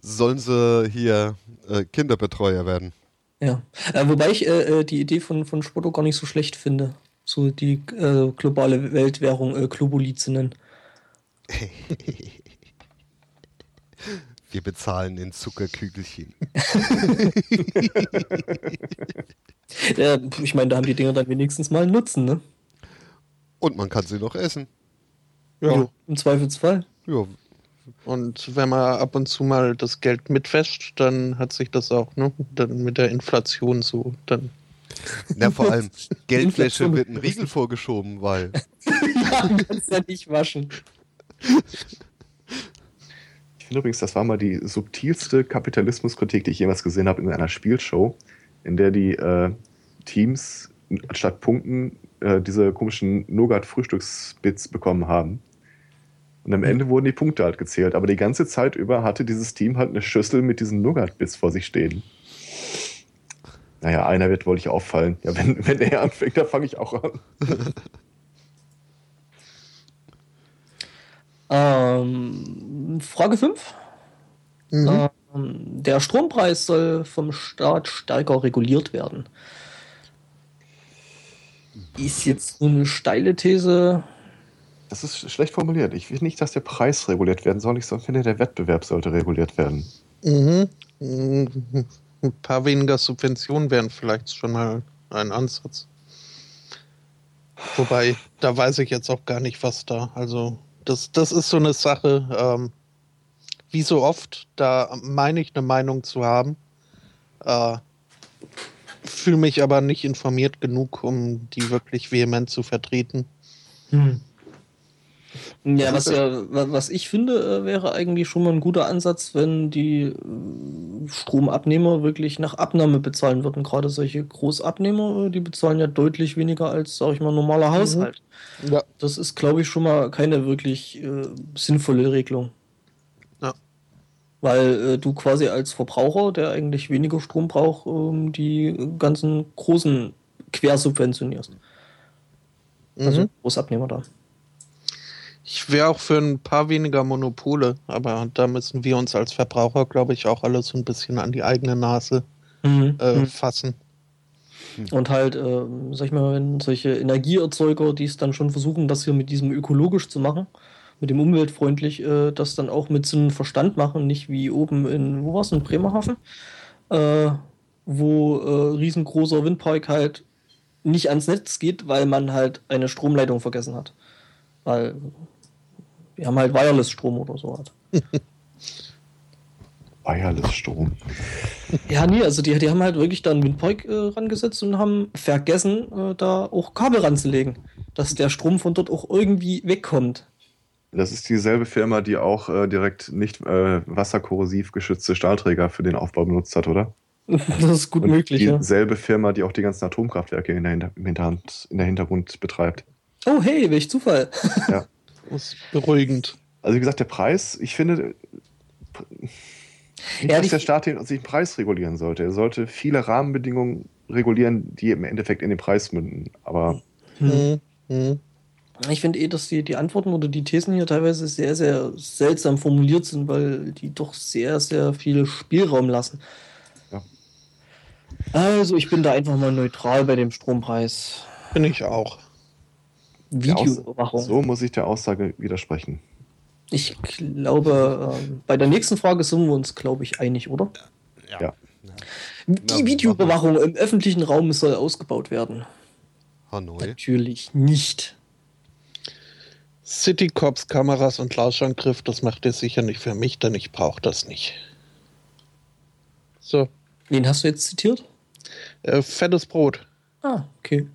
Sollen sie hier äh, Kinderbetreuer werden. Ja. Äh, wobei ich äh, äh, die Idee von, von Spotto gar nicht so schlecht finde. So die äh, globale Weltwährung äh, Globuli zu nennen. Wir bezahlen in Zuckerkügelchen. Ja, ich meine, da haben die Dinger dann wenigstens mal einen Nutzen, ne? Und man kann sie noch essen. Ja. Jo, Im Zweifelsfall. Ja, Und wenn man ab und zu mal das Geld mitwäscht, dann hat sich das auch, ne? Dann mit der Inflation so, dann. Na, vor allem Geldwäsche wird ein Riegel vorgeschoben, weil ja, du kannst ja nicht waschen. Ich finde übrigens, das war mal die subtilste Kapitalismuskritik, die ich jemals gesehen habe in einer Spielshow, in der die äh, Teams anstatt Punkten äh, diese komischen Nougat-Frühstücksbits bekommen haben. Und am Ende wurden die Punkte halt gezählt, aber die ganze Zeit über hatte dieses Team halt eine Schüssel mit diesen Nougat-Bits vor sich stehen. Naja, einer wird wohl nicht auffallen. Ja, wenn, wenn er anfängt, dann fange ich auch an. Ähm, Frage 5. Mhm. Ähm, der Strompreis soll vom Staat stärker reguliert werden. Ist jetzt so eine steile These. Das ist schlecht formuliert. Ich will nicht, dass der Preis reguliert werden soll. Ich finde, der Wettbewerb sollte reguliert werden. Mhm. Mhm. Ein paar weniger Subventionen wären vielleicht schon mal ein Ansatz. Wobei, da weiß ich jetzt auch gar nicht, was da. Also, das, das ist so eine Sache, ähm, wie so oft, da meine ich eine Meinung zu haben. Äh, fühle mich aber nicht informiert genug, um die wirklich vehement zu vertreten. Hm. Ja, was ja, was ich finde, äh, wäre eigentlich schon mal ein guter Ansatz, wenn die äh, Stromabnehmer wirklich nach Abnahme bezahlen würden. Gerade solche Großabnehmer, äh, die bezahlen ja deutlich weniger als, sag ich mal, normaler Haushalt. Ja. Das ist, glaube ich, schon mal keine wirklich äh, sinnvolle Regelung. Weil äh, du quasi als Verbraucher, der eigentlich weniger Strom braucht, ähm, die ganzen großen quersubventionierst. Also Mhm. Großabnehmer da. Ich wäre auch für ein paar weniger Monopole, aber da müssen wir uns als Verbraucher, glaube ich, auch alle so ein bisschen an die eigene Nase Mhm. äh, Mhm. fassen. Und halt, ähm, sag ich mal, wenn solche Energieerzeuger, die es dann schon versuchen, das hier mit diesem ökologisch zu machen, mit dem umweltfreundlich, äh, das dann auch mit Sinn und Verstand machen, nicht wie oben in, wo war's, in Bremerhaven, äh, wo äh, riesengroßer Windpark halt nicht ans Netz geht, weil man halt eine Stromleitung vergessen hat. Weil wir haben halt Wireless-Strom oder so halt. Wireless-Strom. Ja, nee, also die, die haben halt wirklich da einen Windpark äh, rangesetzt und haben vergessen, äh, da auch Kabel ranzulegen, dass der Strom von dort auch irgendwie wegkommt. Das ist dieselbe Firma, die auch äh, direkt nicht äh, wasserkorrosiv geschützte Stahlträger für den Aufbau benutzt hat, oder? Das ist gut Und möglich, ja. dieselbe Firma, die auch die ganzen Atomkraftwerke in der, Hinter in der Hintergrund betreibt. Oh, hey, welch Zufall. Ja. Das ist beruhigend. Also wie gesagt, der Preis, ich finde nicht, Ja, dass der Staat den, sich den Preis regulieren sollte. Er sollte viele Rahmenbedingungen regulieren, die im Endeffekt in den Preis münden. Aber Mhm. Mhm. Ich finde eh, dass die, die Antworten oder die Thesen hier teilweise sehr, sehr seltsam formuliert sind, weil die doch sehr, sehr viel Spielraum lassen. Ja. Also, ich bin da einfach mal neutral bei dem Strompreis. Bin ich auch. Videoüberwachung. so muss ich der Aussage widersprechen. Ich glaube, ähm, bei der nächsten Frage sind wir uns, glaube ich, einig, oder? Ja. Die Na, Videoüberwachung im öffentlichen Raum soll ausgebaut werden. Hanoi. Natürlich nicht. City Cops, Kameras und Lauschangriff, das macht ihr sicher nicht für mich, denn ich brauche das nicht. So, Wen hast du jetzt zitiert? äh, fettes Brot. Ah, okay.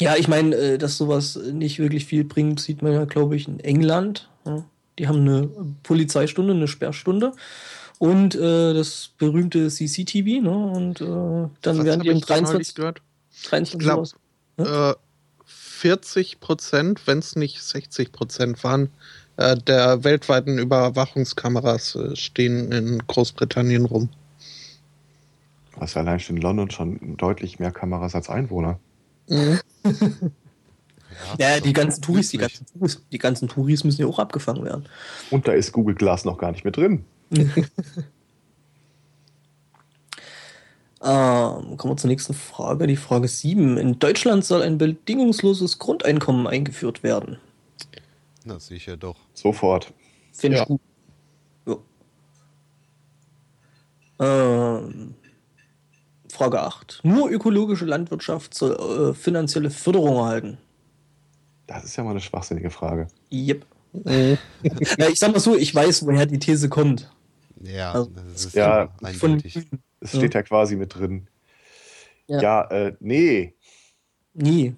Ja, ich meine, äh, dass sowas nicht wirklich viel bringt, sieht man ja, glaube ich, in England. Ja. Die haben eine Polizeistunde, eine Sperrstunde und äh, das berühmte CCTV. Ne? Und äh, dann Was werden die um ich neulich 23, gehört? 23 Ich glaub, Uhr aus- Äh, 40 Prozent, wenn es nicht 60 Prozent waren, äh, der weltweiten Überwachungskameras äh, stehen in Großbritannien rum. Was allein schon in London schon deutlich mehr Kameras als Einwohner. Mhm. Ja, die ganzen Touris, die ganzen Touris, die ganzen Touris müssen ja auch abgefangen werden. Und da ist Google Glass noch gar nicht mit drin. Ähm, kommen wir zur nächsten Frage, die Frage 7. In Deutschland soll ein bedingungsloses Grundeinkommen eingeführt werden. Na sicher doch. Sofort. Finde Ja. ich gut. Ja. Ähm, Frage 8. Nur ökologische Landwirtschaft soll äh, finanzielle Förderung erhalten. Das ist ja mal eine schwachsinnige Frage. Yep. Mhm. Ja, ich sag mal so, ich weiß, woher die These kommt. Ja, Also, das ist ja, Von Ja. steht ja quasi mit drin. Ja. Ja, äh, nee. Nie.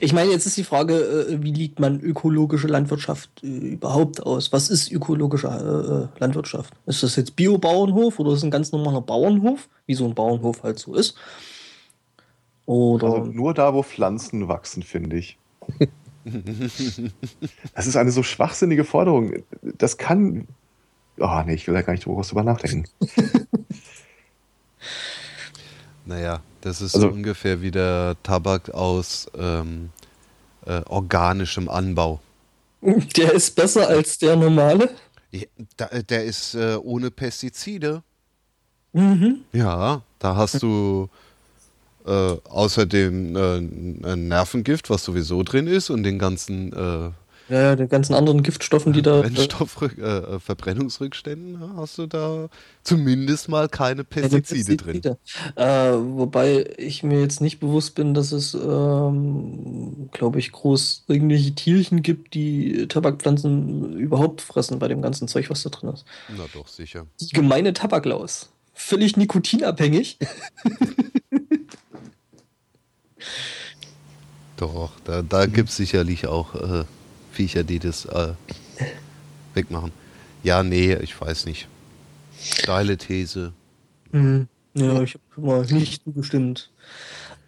Ich meine, jetzt ist die Frage, äh, wie liegt man ökologische Landwirtschaft äh, überhaupt aus? Was ist ökologische äh, Landwirtschaft? Ist das jetzt Biobauernhof oder ist es ein ganz normaler Bauernhof, wie so ein Bauernhof halt so ist? Oder Also nur da, wo Pflanzen wachsen, finde ich. Das ist eine so schwachsinnige Forderung. Das kann. Oh, nee, ich will da gar nicht groß drüber nachdenken. Naja, das ist Also- so ungefähr wie der Tabak aus ähm, äh, organischem Anbau. der ist besser als der normale? Ja, da, der ist äh, ohne Pestizide. Mhm. Ja, da hast du äh, außerdem äh, ein Nervengift, was sowieso drin ist, und den ganzen äh, Ja, ja, den ganzen anderen Giftstoffen, die da. Brennstoffrück, äh, Verbrennungsrückständen hast du da zumindest mal keine Pestizide, drin. Äh, wobei ich mir jetzt nicht bewusst bin, dass es, ähm, glaube ich, groß irgendwelche Tierchen gibt, die Tabakpflanzen überhaupt fressen bei dem ganzen Zeug, was da drin ist. Na doch, sicher. Die gemeine Tabaklaus. Völlig nikotinabhängig. Doch, da, da gibt es sicherlich auch äh, Viecher, die das äh, wegmachen. Ja, nee, ich weiß nicht. Steile These. Mhm. Ja, ich habe mal nicht zugestimmt.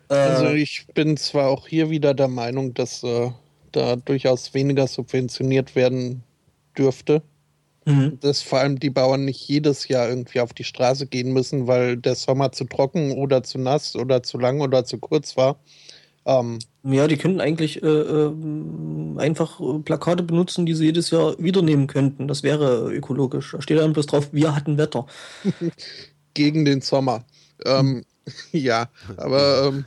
Äh, also ich bin zwar auch hier wieder der Meinung, dass äh, da durchaus weniger subventioniert werden dürfte. Mhm. Dass vor allem die Bauern nicht jedes Jahr irgendwie auf die Straße gehen müssen, weil der Sommer zu trocken oder zu nass oder zu lang oder zu kurz war. Ähm, ja, die könnten eigentlich äh, äh, einfach Plakate benutzen, die sie jedes Jahr wieder nehmen könnten. Das wäre ökologisch. Da steht dann bloß drauf, wir hatten Wetter. Gegen den Sommer. Ähm, ja, aber. Ähm,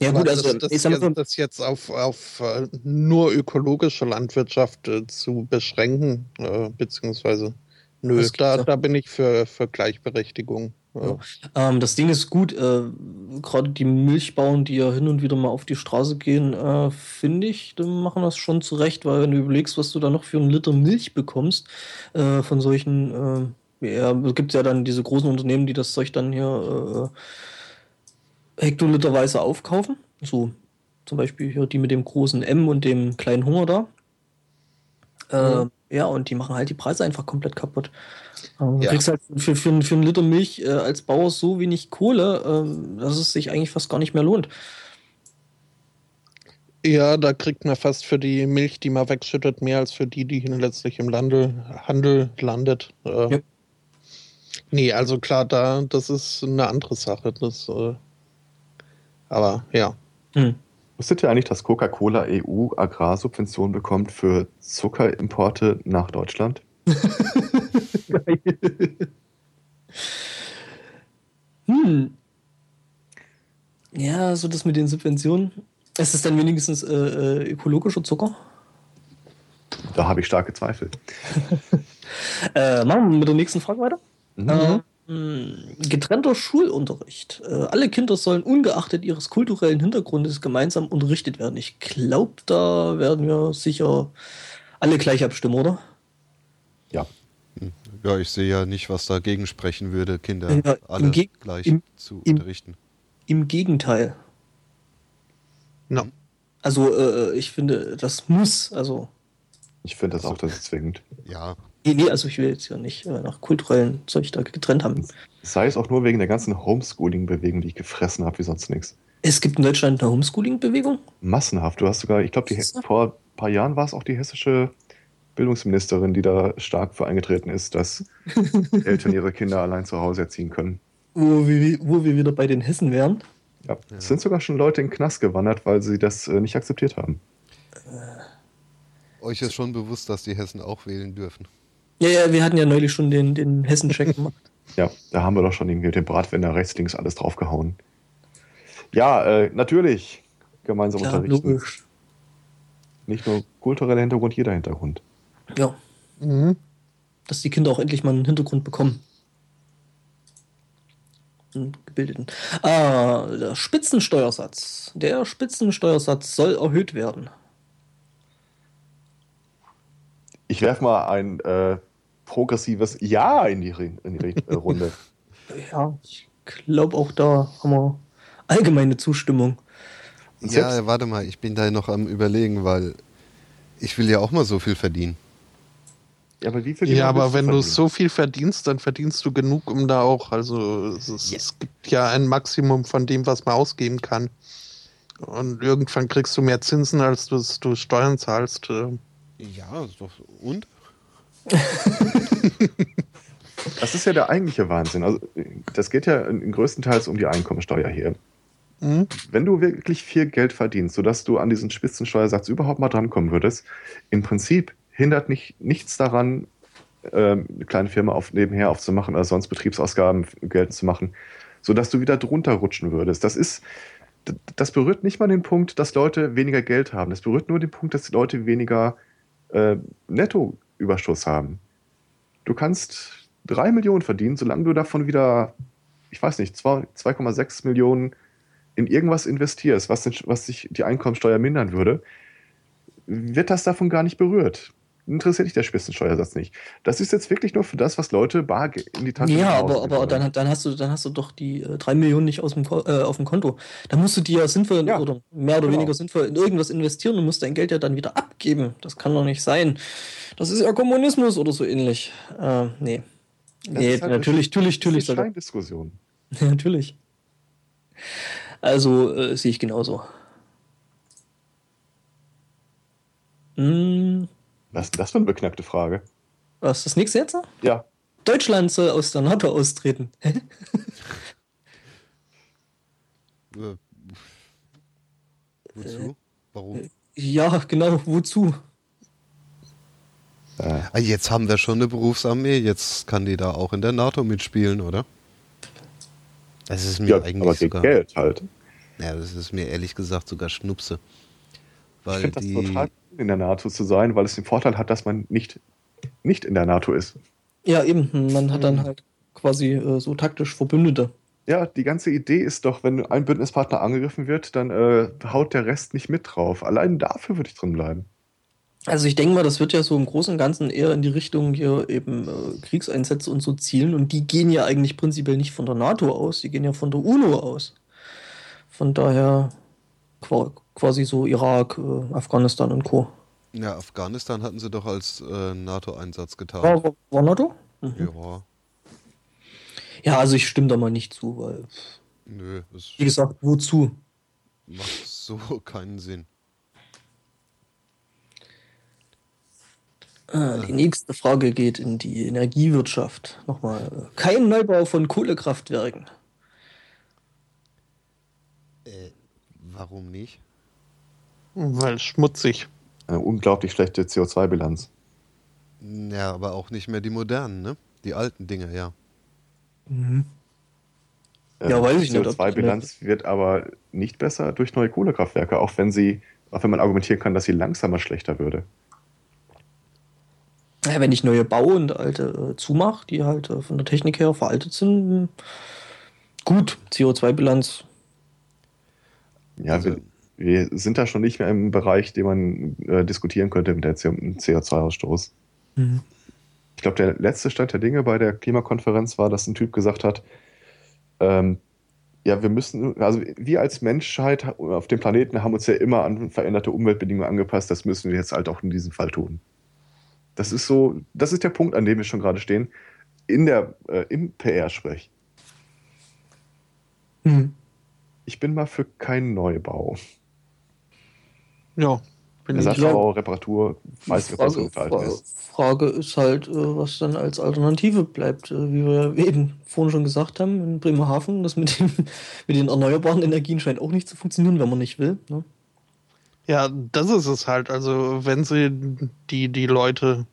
ja, gut, also das, das, jetzt, das jetzt auf, auf uh, nur ökologische Landwirtschaft uh, zu beschränken, uh, beziehungsweise nö, da, da bin ich für, für Gleichberechtigung. Ja. Ähm, das Ding ist gut, äh, gerade die Milchbauern, die ja hin und wieder mal auf die Straße gehen, äh, finde ich, die machen das schon zurecht, weil wenn du überlegst, was du da noch für einen Liter Milch bekommst, äh, von solchen, äh, ja, es gibt ja dann diese großen Unternehmen, die das Zeug dann hier äh, hektoliterweise aufkaufen. So zum Beispiel hier die mit dem großen M und dem kleinen Hunger da. Äh, mhm. Ja, und die machen halt die Preise einfach komplett kaputt. Ähm, du ja. kriegst halt für, für, für einen Liter Milch äh, als Bauer so wenig Kohle, ähm, dass es sich eigentlich fast gar nicht mehr lohnt. Ja, da kriegt man fast für die Milch, die man wegschüttet, mehr als für die, die letztlich im Lande, Handel landet. Äh, ja. Nee, also klar, da, das ist eine andere Sache. Das, äh, aber ja. Hm. Wusstet ihr eigentlich, dass Coca-Cola EU Agrarsubventionen bekommt für Zuckerimporte nach Deutschland? hm. Ja, so das mit den Subventionen. Ist es dann wenigstens äh, äh, ökologischer Zucker? Da habe ich starke Zweifel. äh, machen wir mit der nächsten Frage weiter. Mhm. Ähm, getrennter Schulunterricht. Äh, alle Kinder sollen ungeachtet ihres kulturellen Hintergrundes gemeinsam unterrichtet werden. Ich glaube, da werden wir sicher alle gleich abstimmen, oder? Ja. Ja, ich sehe ja nicht, was dagegen sprechen würde, Kinder ja, alle gleich im, zu im, unterrichten. Im Gegenteil. No. Also äh, ich finde, das muss, also. Ich finde das auch, das ist zwingend. Ja. Nee, nee, also ich will jetzt ja nicht äh, nach kulturellen Zeug da getrennt haben. Sei es auch nur wegen der ganzen Homeschooling-Bewegung, die ich gefressen habe, wie sonst nichts. Es gibt in Deutschland eine Homeschooling-Bewegung? Massenhaft. Du hast sogar, ich glaube, vor ein paar Jahren war es auch die hessische Bildungsministerin, die da stark für eingetreten ist, dass Eltern ihre Kinder allein zu Hause erziehen können. Wo wir, wo wir wieder bei den Hessen wären. Ja, es sind sogar schon Leute in den Knast gewandert, weil sie das äh, nicht akzeptiert haben. Äh. Euch ist schon bewusst, dass die Hessen auch wählen dürfen. Ja, ja, wir hatten ja neulich schon den, den Hessen-Check gemacht. ja, da haben wir doch schon irgendwie den Bratwender rechts, links alles draufgehauen. Ja, äh, natürlich. Gemeinsam ja, unterrichten. Logisch. Nicht nur kultureller Hintergrund, jeder Hintergrund. Ja. Mhm. Dass die Kinder auch endlich mal einen Hintergrund bekommen. Einen gebildeten. Ah, der Spitzensteuersatz. Der Spitzensteuersatz soll erhöht werden. Ich werfe mal ein äh, progressives Ja in die, in die äh, Runde. ja, ich glaube auch da haben wir allgemeine Zustimmung. Ja, warte mal, ich bin da noch am Überlegen, weil ich will ja auch mal so viel verdienen. Ja, aber wie viel Ja, aber wenn du so viel verdienst, dann verdienst du genug, um da auch, also es, ja. es, gibt ja ein Maximum von dem, was man ausgeben kann. Und irgendwann kriegst du mehr Zinsen, als du, du Steuern zahlst. Äh. Ja, und? das ist ja der eigentliche Wahnsinn. Also, das geht ja größtenteils um die Einkommensteuer hier. Mhm. Wenn du wirklich viel Geld verdienst, sodass du an diesen Spitzensteuersatz überhaupt mal drankommen würdest, im Prinzip hindert nicht, nichts daran, ähm, eine kleine Firma auf, nebenher aufzumachen oder sonst Betriebsausgaben geltend zu machen, sodass du wieder drunter rutschen würdest. Das ist das berührt nicht mal den Punkt, dass Leute weniger Geld haben. Das berührt nur den Punkt, dass die Leute weniger äh, Nettoüberschuss haben. Du kannst drei Millionen verdienen, solange du davon wieder, ich weiß nicht, 2,6 Millionen in irgendwas investierst, was, was sich die Einkommensteuer mindern würde, wird das davon gar nicht berührt interessiert dich der Spitzensteuersatz nicht. Das ist jetzt wirklich nur für das, was Leute bar in die Tasche Ja, aber, aber dann, dann, hast du, dann hast du doch die äh, 3 Millionen nicht aus dem, äh, auf dem Konto. Da musst du die ja sinnvoll ja, oder mehr oder genau. weniger sinnvoll in irgendwas investieren und musst dein Geld ja dann wieder abgeben. Das kann doch nicht sein. Das ist ja Kommunismus oder so ähnlich. Äh, nee. Das nee, halt natürlich, natürlich, natürlich. Das ist eine Diskussion. natürlich. Also äh, sehe ich genauso. Hm. Was ist das für eine beknackte Frage? Was, ist das nächste jetzt? Ja. Deutschland soll aus der NATO austreten. Äh, wozu? Warum? Äh, ja, genau, wozu? Äh. Ah, jetzt haben wir schon eine Berufsarmee, jetzt kann die da auch in der NATO mitspielen, oder? Das ist mir ja, eigentlich aber sogar. Geld halt. Ja, das ist mir ehrlich gesagt sogar Schnupse. Weil ich finde das total in der NATO zu sein, weil es den Vorteil hat, dass man nicht, nicht in der NATO ist. Ja, eben. Man hat dann mhm. halt quasi äh, so taktisch Verbündete. Ja, die ganze Idee ist doch, wenn ein Bündnispartner angegriffen wird, dann äh, haut der Rest nicht mit drauf. Allein dafür würde ich drin bleiben. Also ich denke mal, das wird ja so im Großen und Ganzen eher in die Richtung hier eben äh, Kriegseinsätze und so zielen. Und die gehen ja eigentlich prinzipiell nicht von der NATO aus, die gehen ja von der UNO aus. Von daher quasi so Irak, äh, Afghanistan und Co. Ja, Afghanistan hatten sie doch als äh, NATO-Einsatz getan. War, war NATO? Mhm. Ja. Ja, also ich stimme da mal nicht zu, weil. Nö. Wie gesagt, wozu? Macht so keinen Sinn. Ah, die nächste Frage geht in die Energiewirtschaft. Nochmal. Kein Neubau von Kohlekraftwerken. Äh, warum nicht? Weil schmutzig. Eine unglaublich schlechte CO2-Bilanz. Ja, aber auch nicht mehr die modernen, ne? Die alten Dinge, ja. Mhm. Ja, äh, weiß ich nicht. Die CO2-Bilanz wird aber nicht besser durch neue Kohlekraftwerke, auch wenn sie, auch wenn man argumentieren kann, dass sie langsamer schlechter würde. Ja, wenn ich neue baue und alte äh, zumache, die halt äh, von der Technik her veraltet sind, hm, gut, CO2-Bilanz. Ja, also, wir sind da schon nicht mehr im Bereich, den man äh, diskutieren könnte mit dem CO2-Ausstoß. Mhm. Ich glaube, der letzte Stand der Dinge bei der Klimakonferenz war, dass ein Typ gesagt hat, ähm, ja, wir müssen, also wir als Menschheit auf dem Planeten haben uns ja immer an veränderte Umweltbedingungen angepasst, das müssen wir jetzt halt auch in diesem Fall tun. Das ist so, das ist der Punkt, an dem wir schon gerade stehen, in der, äh, im PR-Sprech. Mhm. Ich bin mal für keinen Neubau. Ja. Ersatzbau, Reparatur, was Frage, ist. Frage ist halt, äh, was dann als Alternative bleibt. Äh, wie wir eben vorhin schon gesagt haben, in Bremerhaven, das mit, dem, mit den erneuerbaren Energien scheint auch nicht zu funktionieren, wenn man nicht will. Ne? Ja, das ist es halt. Also, wenn sie die, die Leute,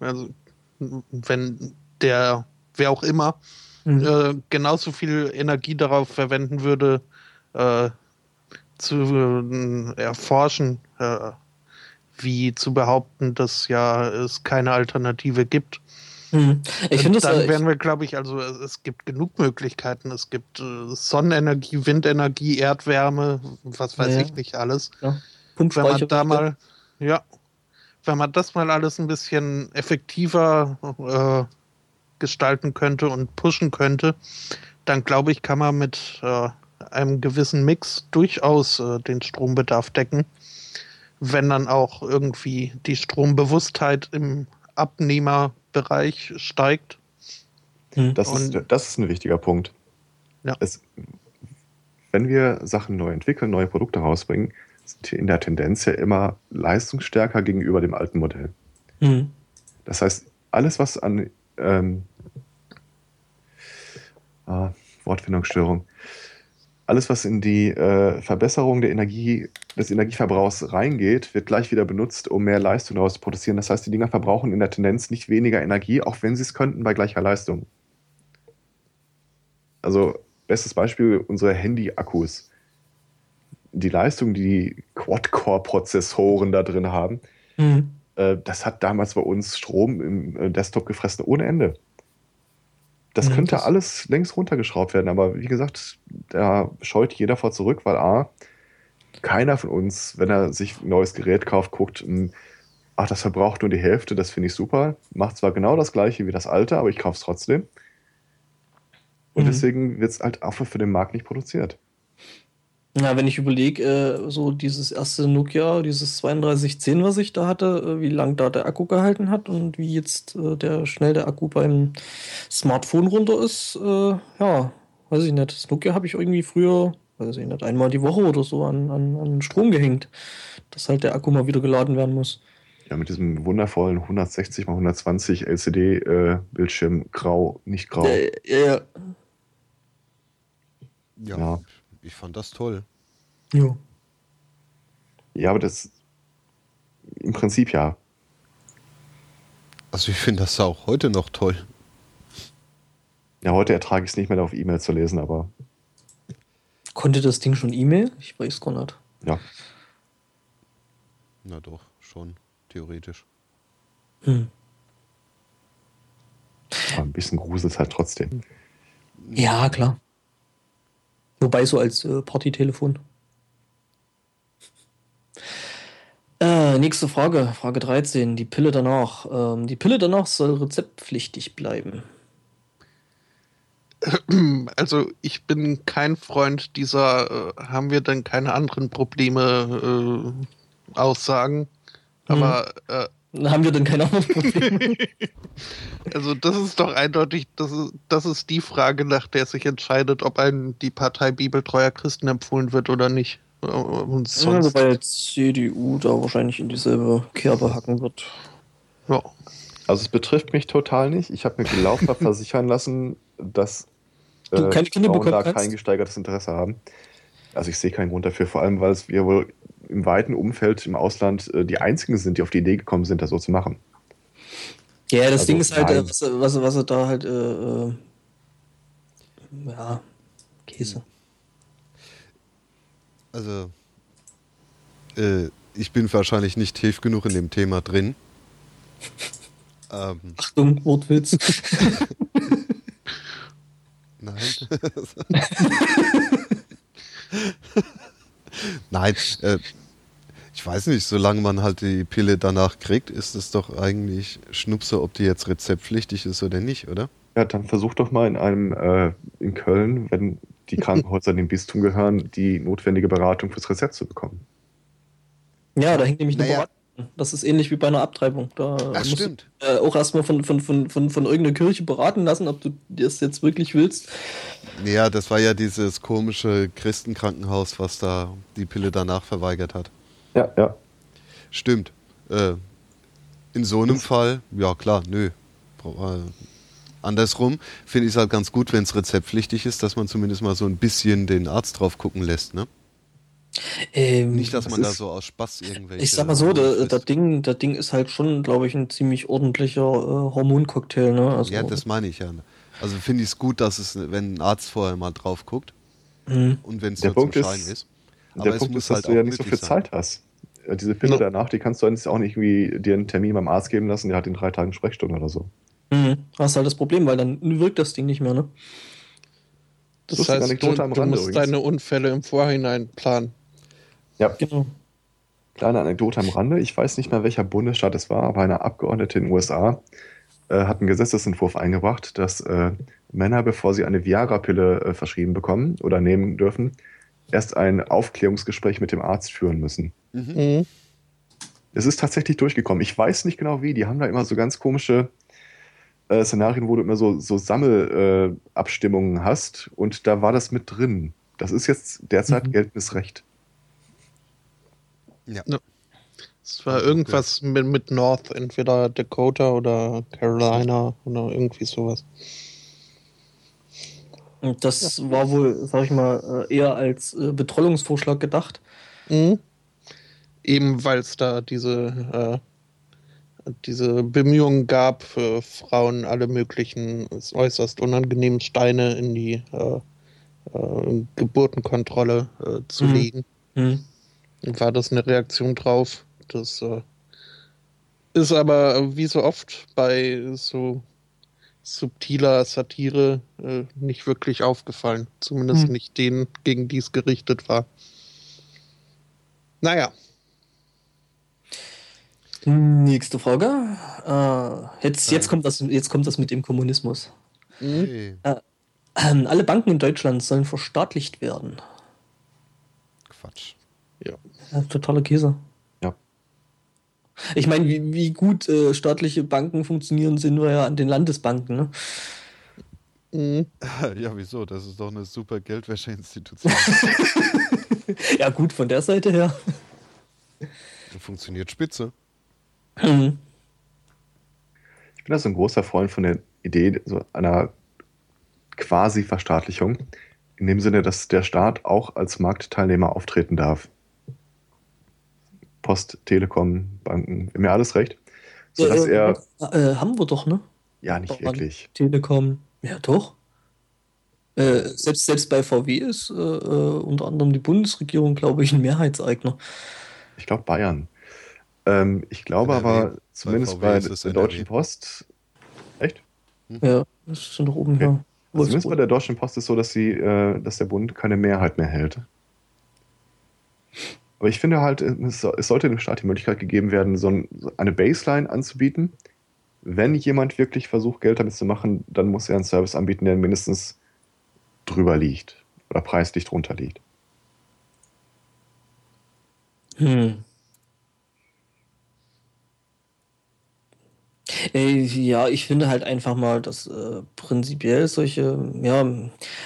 also, wenn der, wer auch immer, mhm. äh, genauso viel Energie darauf verwenden würde, äh, zu äh, erforschen, äh, wie zu behaupten, dass ja es keine Alternative gibt. Hm. Ich finde Dann wären wir, glaube ich, also es gibt genug Möglichkeiten. Es gibt äh, Sonnenenergie, Windenergie, Erdwärme, was weiß ja. ich nicht alles. Ja. Wenn man da mal, ja, wenn man das mal alles ein bisschen effektiver äh, gestalten könnte und pushen könnte, dann glaube ich, kann man mit äh, einem gewissen Mix durchaus äh, den Strombedarf decken, wenn dann auch irgendwie die Strombewusstheit im Abnehmerbereich steigt. Hm. Das, ist, das ist ein wichtiger Punkt. Ja. Es, wenn wir Sachen neu entwickeln, neue Produkte rausbringen, sind wir in der Tendenz ja immer leistungsstärker gegenüber dem alten Modell. Mhm. Das heißt, alles, was an ähm, ah, Wortfindungsstörung, alles, was in die äh, Verbesserung der Energie, des Energieverbrauchs reingeht, wird gleich wieder benutzt, um mehr Leistung daraus zu produzieren. Das heißt, die Dinger verbrauchen in der Tendenz nicht weniger Energie, auch wenn sie es könnten bei gleicher Leistung. Also, bestes Beispiel, unsere Handy-Akkus. die Leistung, die die Quad-Core-Prozessoren da drin haben, Mhm. äh, das hat damals bei uns Strom im äh, Desktop gefressen ohne Ende. Das Ja, könnte das- alles längst runtergeschraubt werden, aber wie gesagt, da scheut jeder vor zurück, weil A, keiner von uns, wenn er sich ein neues Gerät kauft, guckt, hm, ach, das verbraucht nur die Hälfte, das finde ich super. Macht zwar genau das gleiche wie das alte, aber ich kaufe es trotzdem. Und Mhm. deswegen wird es halt einfach für den Markt nicht produziert. Ja, wenn ich überlege, äh, so dieses erste Nokia, dieses 3210, was ich da hatte, äh, wie lang da der Akku gehalten hat und wie jetzt äh, der schnell der Akku beim Smartphone runter ist, äh, ja, weiß ich nicht. Das Nokia habe ich irgendwie früher, weiß ich nicht, einmal die Woche oder so an, an, an Strom gehängt, dass halt der Akku mal wieder geladen werden muss. Ja, mit diesem wundervollen 160 x 120 LCD-Bildschirm, grau, nicht grau. Äh, ja, Ja, Ja. Ich fand das toll. ja. Ja, aber das im Prinzip ja. Also ich finde das auch heute noch toll. Ja, heute ertrage ich es nicht mehr, auf E-Mail zu lesen, aber Konnte das Ding schon E-Mail? Ich weiß gar nicht. ja. Na doch, schon, theoretisch. Hm. Aber ein bisschen gruselt halt trotzdem. Ja, klar. Wobei so als äh, Partytelefon. Äh, nächste Frage, Frage 13, die Pille danach. Ähm, die Pille danach soll rezeptpflichtig bleiben. Also ich bin kein Freund dieser, äh, haben wir denn keine anderen Probleme äh, Aussagen. Aber äh, Dann haben wir dann keine anderen Probleme. also das ist doch eindeutig, das ist, das ist die Frage, nach der sich entscheidet, ob einem die Partei Bibeltreuer Christen empfohlen wird oder nicht. Äh, Und ja, sonst, wobei jetzt CDU da wahrscheinlich in dieselbe Kerbe hacken wird. ja. Also es betrifft mich total nicht. Ich habe mir gelaufbar versichern lassen, dass Du keine Kinder Frauen da kein gesteigertes Interesse haben. Also ich sehe keinen Grund dafür, vor allem weil es wir wohl im weiten Umfeld im Ausland äh, die einzigen sind, die auf die Idee gekommen sind, das so zu machen. Ja, das Also, Ding ist halt, äh, was, was, was er da halt, äh, äh, ja, Käse. Also, äh, ich bin wahrscheinlich nicht tief genug in dem Thema drin. ähm, Achtung, Wortwitz. nein. nein, äh, ich weiß nicht, solange man halt die Pille danach kriegt, ist es doch eigentlich Schnupse, ob die jetzt rezeptpflichtig ist oder nicht, oder? Ja, dann versuch doch mal in einem äh, in Köln, wenn die Krankenhäuser dem Bistum gehören, die notwendige Beratung fürs Rezept zu bekommen. Ja, da hängt nämlich eine Naja. Beratung. Das ist ähnlich wie bei einer Abtreibung. Da Ach, musst stimmt. du äh, auch erstmal von, von, von, von, von irgendeiner Kirche beraten lassen, ob du das jetzt wirklich willst. Ja, das war ja dieses komische Christenkrankenhaus, was da die Pille danach verweigert hat. Ja, ja. Stimmt. Äh, in so einem Fall, ja klar, nö. Äh, Andersrum finde ich es halt ganz gut, wenn es rezeptpflichtig ist, dass man zumindest mal so ein bisschen den Arzt drauf gucken lässt, ne? Ähm, Nicht, dass das man da ist- so aus Spaß irgendwelche. ich sag mal so, der, Ding, der Ding ist halt schon, glaube ich, ein ziemlich ordentlicher äh, Hormoncocktail. Ne? Also, Ja, das meine ich ja. Also finde ich es gut, dass es, wenn ein Arzt vorher mal drauf guckt Mhm. und wenn es zum Punkt Schein ist- ist. Der Punkt ist, dass du ja nicht so viel sein. Zeit hast. Äh, Diese Pille Ja. danach, die kannst du eigentlich auch nicht irgendwie dir einen Termin beim Arzt geben lassen, der hat in drei Tagen Sprechstunde oder so. Mhm. Hast halt das Problem, weil dann wirkt das Ding nicht mehr, ne? Das Lustige heißt, du, Anekdote am du musst übrigens. deine Unfälle im Vorhinein planen. Ja, Genau. kleine Anekdote am Rande. Ich weiß nicht mehr, welcher Bundesstaat es war, aber eine Abgeordnete in den USA äh, hat einen Gesetzesentwurf eingebracht, dass äh, Männer, bevor sie eine Viagra-Pille äh, verschrieben bekommen oder nehmen dürfen, erst ein Aufklärungsgespräch mit dem Arzt führen müssen. Mhm. Mhm. Es ist tatsächlich durchgekommen. Ich weiß nicht genau wie. Die haben da immer so ganz komische äh, Szenarien, wo du immer so, so Sammelabstimmungen äh, hast. Und da war das mit drin. Das ist jetzt derzeit Mhm. geltendes Recht. Ja. Es war irgendwas mit, mit North, entweder Dakota oder Carolina oder irgendwie sowas. Und das war wohl, sag ich mal, äh, eher als äh, Betreuungsvorschlag gedacht. Mhm. Eben weil es da diese, äh, diese Bemühungen gab, für Frauen alle möglichen äußerst unangenehmen Steine in die äh, äh, Geburtenkontrolle äh, zu Mhm. legen. Hm. War das eine Reaktion drauf? Das äh, ist aber wie so oft bei so subtiler Satire äh, nicht wirklich aufgefallen. Zumindest hm. nicht denen, gegen die es gerichtet war. Naja. Nächste Frage. Äh, jetzt, jetzt, kommt das, jetzt kommt das mit dem Kommunismus. Hey. Äh, äh, alle Banken in Deutschland sollen verstaatlicht werden. Quatsch. Ja. totaler Käse. Ja. Ich meine, wie, wie gut äh, staatliche Banken funktionieren, sehen wir ja an den Landesbanken. Ne? Mhm. Ja, wieso? Das ist doch eine super Geldwäscheinstitution. ja, gut, von der Seite her. Funktioniert spitze. Mhm. Ich bin da so ein großer Freund von der Idee so einer quasi Verstaatlichung. In dem Sinne, dass der Staat auch als Marktteilnehmer auftreten darf. Post, Telekom, Banken, mir alles recht. Sodass äh, er. Äh, haben wir doch, ne? Ja, nicht Bank, wirklich. Telekom, ja doch. Äh, selbst, selbst bei VW ist äh, äh, unter anderem die Bundesregierung, glaube ich, ein Mehrheitseigner. Ich glaube Bayern. Ähm, ich glaube aber, zumindest bei, bei der Deutschen Post. Echt? Hm? Ja, das ist schon doch oben okay. her. Also zumindest bei der Deutschen Post ist es so, dass, sie, äh, dass der Bund keine Mehrheit mehr hält. Aber ich finde halt, es, sollte dem Staat die Möglichkeit gegeben werden, so ein, eine Baseline anzubieten. Wenn jemand wirklich versucht, Geld damit zu machen, dann muss er einen Service anbieten, der mindestens drüber liegt oder preislich drunter liegt. Hm. Äh, ja, ich finde halt einfach mal, dass äh, prinzipiell solche, ja,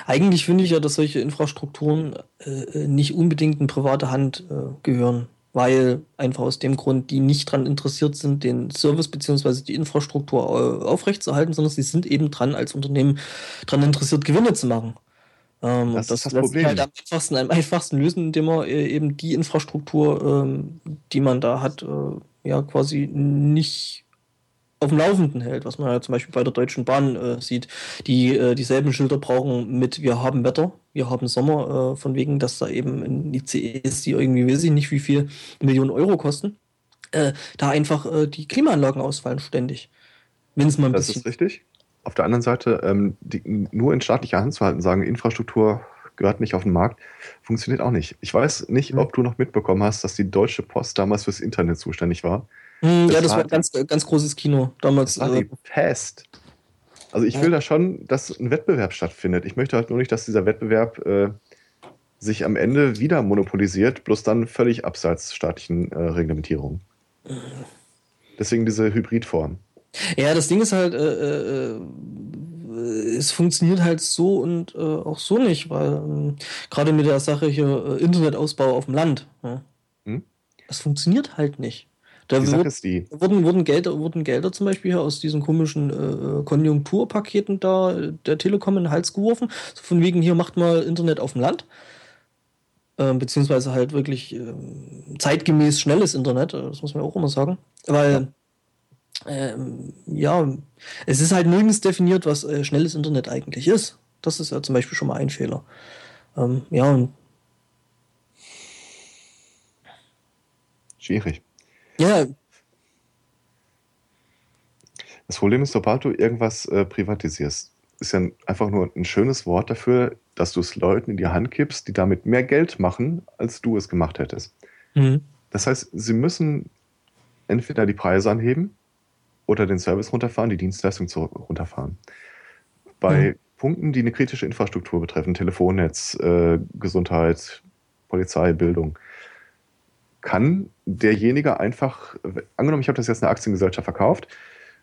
eigentlich finde ich ja, dass solche Infrastrukturen äh, nicht unbedingt in private Hand äh, gehören, weil einfach aus dem Grund die nicht daran interessiert sind, den Service bzw. die Infrastruktur äh, aufrechtzuerhalten, sondern sie sind eben dran, als Unternehmen daran interessiert, Gewinne zu machen. Ähm, das, das, ist das Problem. Halt am einfachsten, am einfachsten lösen, indem man äh, eben die Infrastruktur, ähm, die man da hat, ja quasi nicht auf dem Laufenden hält, was man ja zum Beispiel bei der Deutschen Bahn äh, sieht, die äh, dieselben Schilder brauchen mit wir haben Wetter, wir haben Sommer, äh, von wegen, dass da eben in ICEs, die irgendwie weiß ich nicht wie viel Millionen Euro kosten, äh, da einfach äh, die Klimaanlagen ausfallen ständig. Wenn es mal ein das bisschen. Das ist richtig. Auf der anderen Seite, ähm, die, nur in staatlicher Hand zu halten, sagen, Infrastruktur gehört nicht auf den Markt, funktioniert auch nicht. Ich weiß nicht, mhm. ob du noch mitbekommen hast, dass die Deutsche Post damals fürs Internet zuständig war. Mhm, ja, das war ein ganz, ganz großes Kino damals. Das war äh, Pest. Also ich will da schon, dass ein Wettbewerb stattfindet. Ich möchte halt nur nicht, dass dieser Wettbewerb äh, sich am Ende wieder monopolisiert, bloß dann völlig abseits staatlichen äh, Reglementierungen. Deswegen diese Hybridform. Ja, das Ding ist halt, äh, äh es funktioniert halt so und äh, auch so nicht, weil ähm, gerade mit der Sache hier äh, Internetausbau auf dem Land, ja, hm? das funktioniert halt nicht. Da die wird, ist die. Wurden, wurden, Gelder, wurden Gelder zum Beispiel aus diesen komischen äh, Konjunkturpaketen da der Telekom in den Hals geworfen. So von wegen, hier macht mal Internet auf dem Land. Ähm, beziehungsweise halt wirklich ähm, zeitgemäß schnelles Internet, das muss man auch immer sagen. Weil, ja, ähm, ja es ist halt nirgends definiert, was äh, schnelles Internet eigentlich ist. Das ist ja zum Beispiel schon mal ein Fehler. Ähm, ja, und Schwierig. Ja. Das Problem ist, sobald du irgendwas äh, privatisierst, ist ja einfach nur ein schönes Wort dafür, dass du es Leuten in die Hand gibst, die damit mehr Geld machen, als du es gemacht hättest. Mhm. Das heißt, sie müssen entweder die Preise anheben oder den Service runterfahren, die Dienstleistung runterfahren. Bei mhm. Punkten, die eine kritische Infrastruktur betreffen, Telefonnetz, äh, Gesundheit, Polizei, Bildung, kann derjenige einfach, angenommen, ich habe das jetzt eine Aktiengesellschaft verkauft,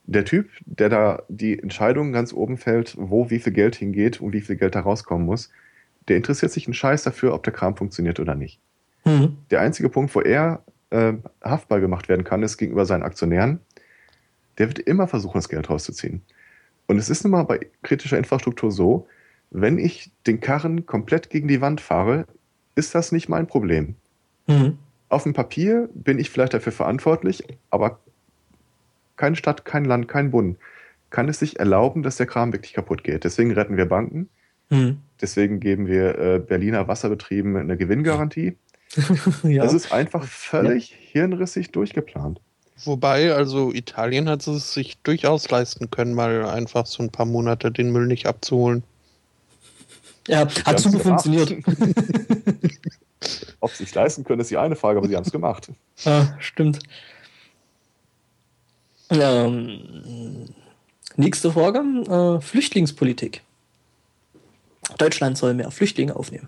der Typ, der da die Entscheidung ganz oben fällt, wo wie viel Geld hingeht und wie viel Geld da rauskommen muss, der interessiert sich einen Scheiß dafür, ob der Kram funktioniert oder nicht. Mhm. Der einzige Punkt, wo er äh, haftbar gemacht werden kann, ist gegenüber seinen Aktionären. Der wird immer versuchen, das Geld rauszuziehen. Und es ist nun mal bei kritischer Infrastruktur so, wenn ich den Karren komplett gegen die Wand fahre, ist das nicht mein Problem. Mhm. Auf dem Papier bin ich vielleicht dafür verantwortlich, aber keine Stadt, kein Land, kein Bund kann es sich erlauben, dass der Kram wirklich kaputt geht. Deswegen retten wir Banken. Mhm. Deswegen geben wir äh, Berliner Wasserbetrieben eine Gewinngarantie. ja. Das ist einfach völlig ja. hirnrissig durchgeplant. Wobei, also Italien hat es sich durchaus leisten können, mal einfach so ein paar Monate den Müll nicht abzuholen. Ja, hat super funktioniert. Ob sie es leisten können, ist die eine Frage, aber sie haben es gemacht. Ja, stimmt. Ähm, nächste Frage: äh, Flüchtlingspolitik. Deutschland soll mehr Flüchtlinge aufnehmen.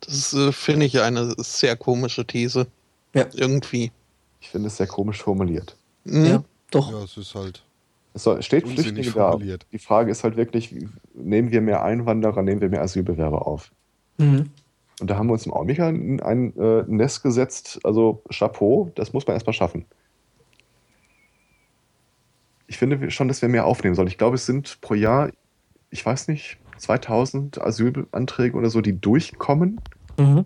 Das äh, finde ich eine sehr komische These. Ja. Irgendwie. Ich finde es sehr komisch formuliert. Mhm. Ja, doch. Ja, es ist halt. Es steht Flüchtlinge da. Die Frage ist halt wirklich, nehmen wir mehr Einwanderer, nehmen wir mehr Asylbewerber auf? Mhm. Und da haben wir uns im Augenblick ein, ein äh, Nest gesetzt, also Chapeau, das muss man erstmal schaffen. Ich finde schon, dass wir mehr aufnehmen sollen. Ich glaube, es sind pro Jahr, ich weiß nicht, 2000 Asylanträge oder so, die durchkommen. Mhm.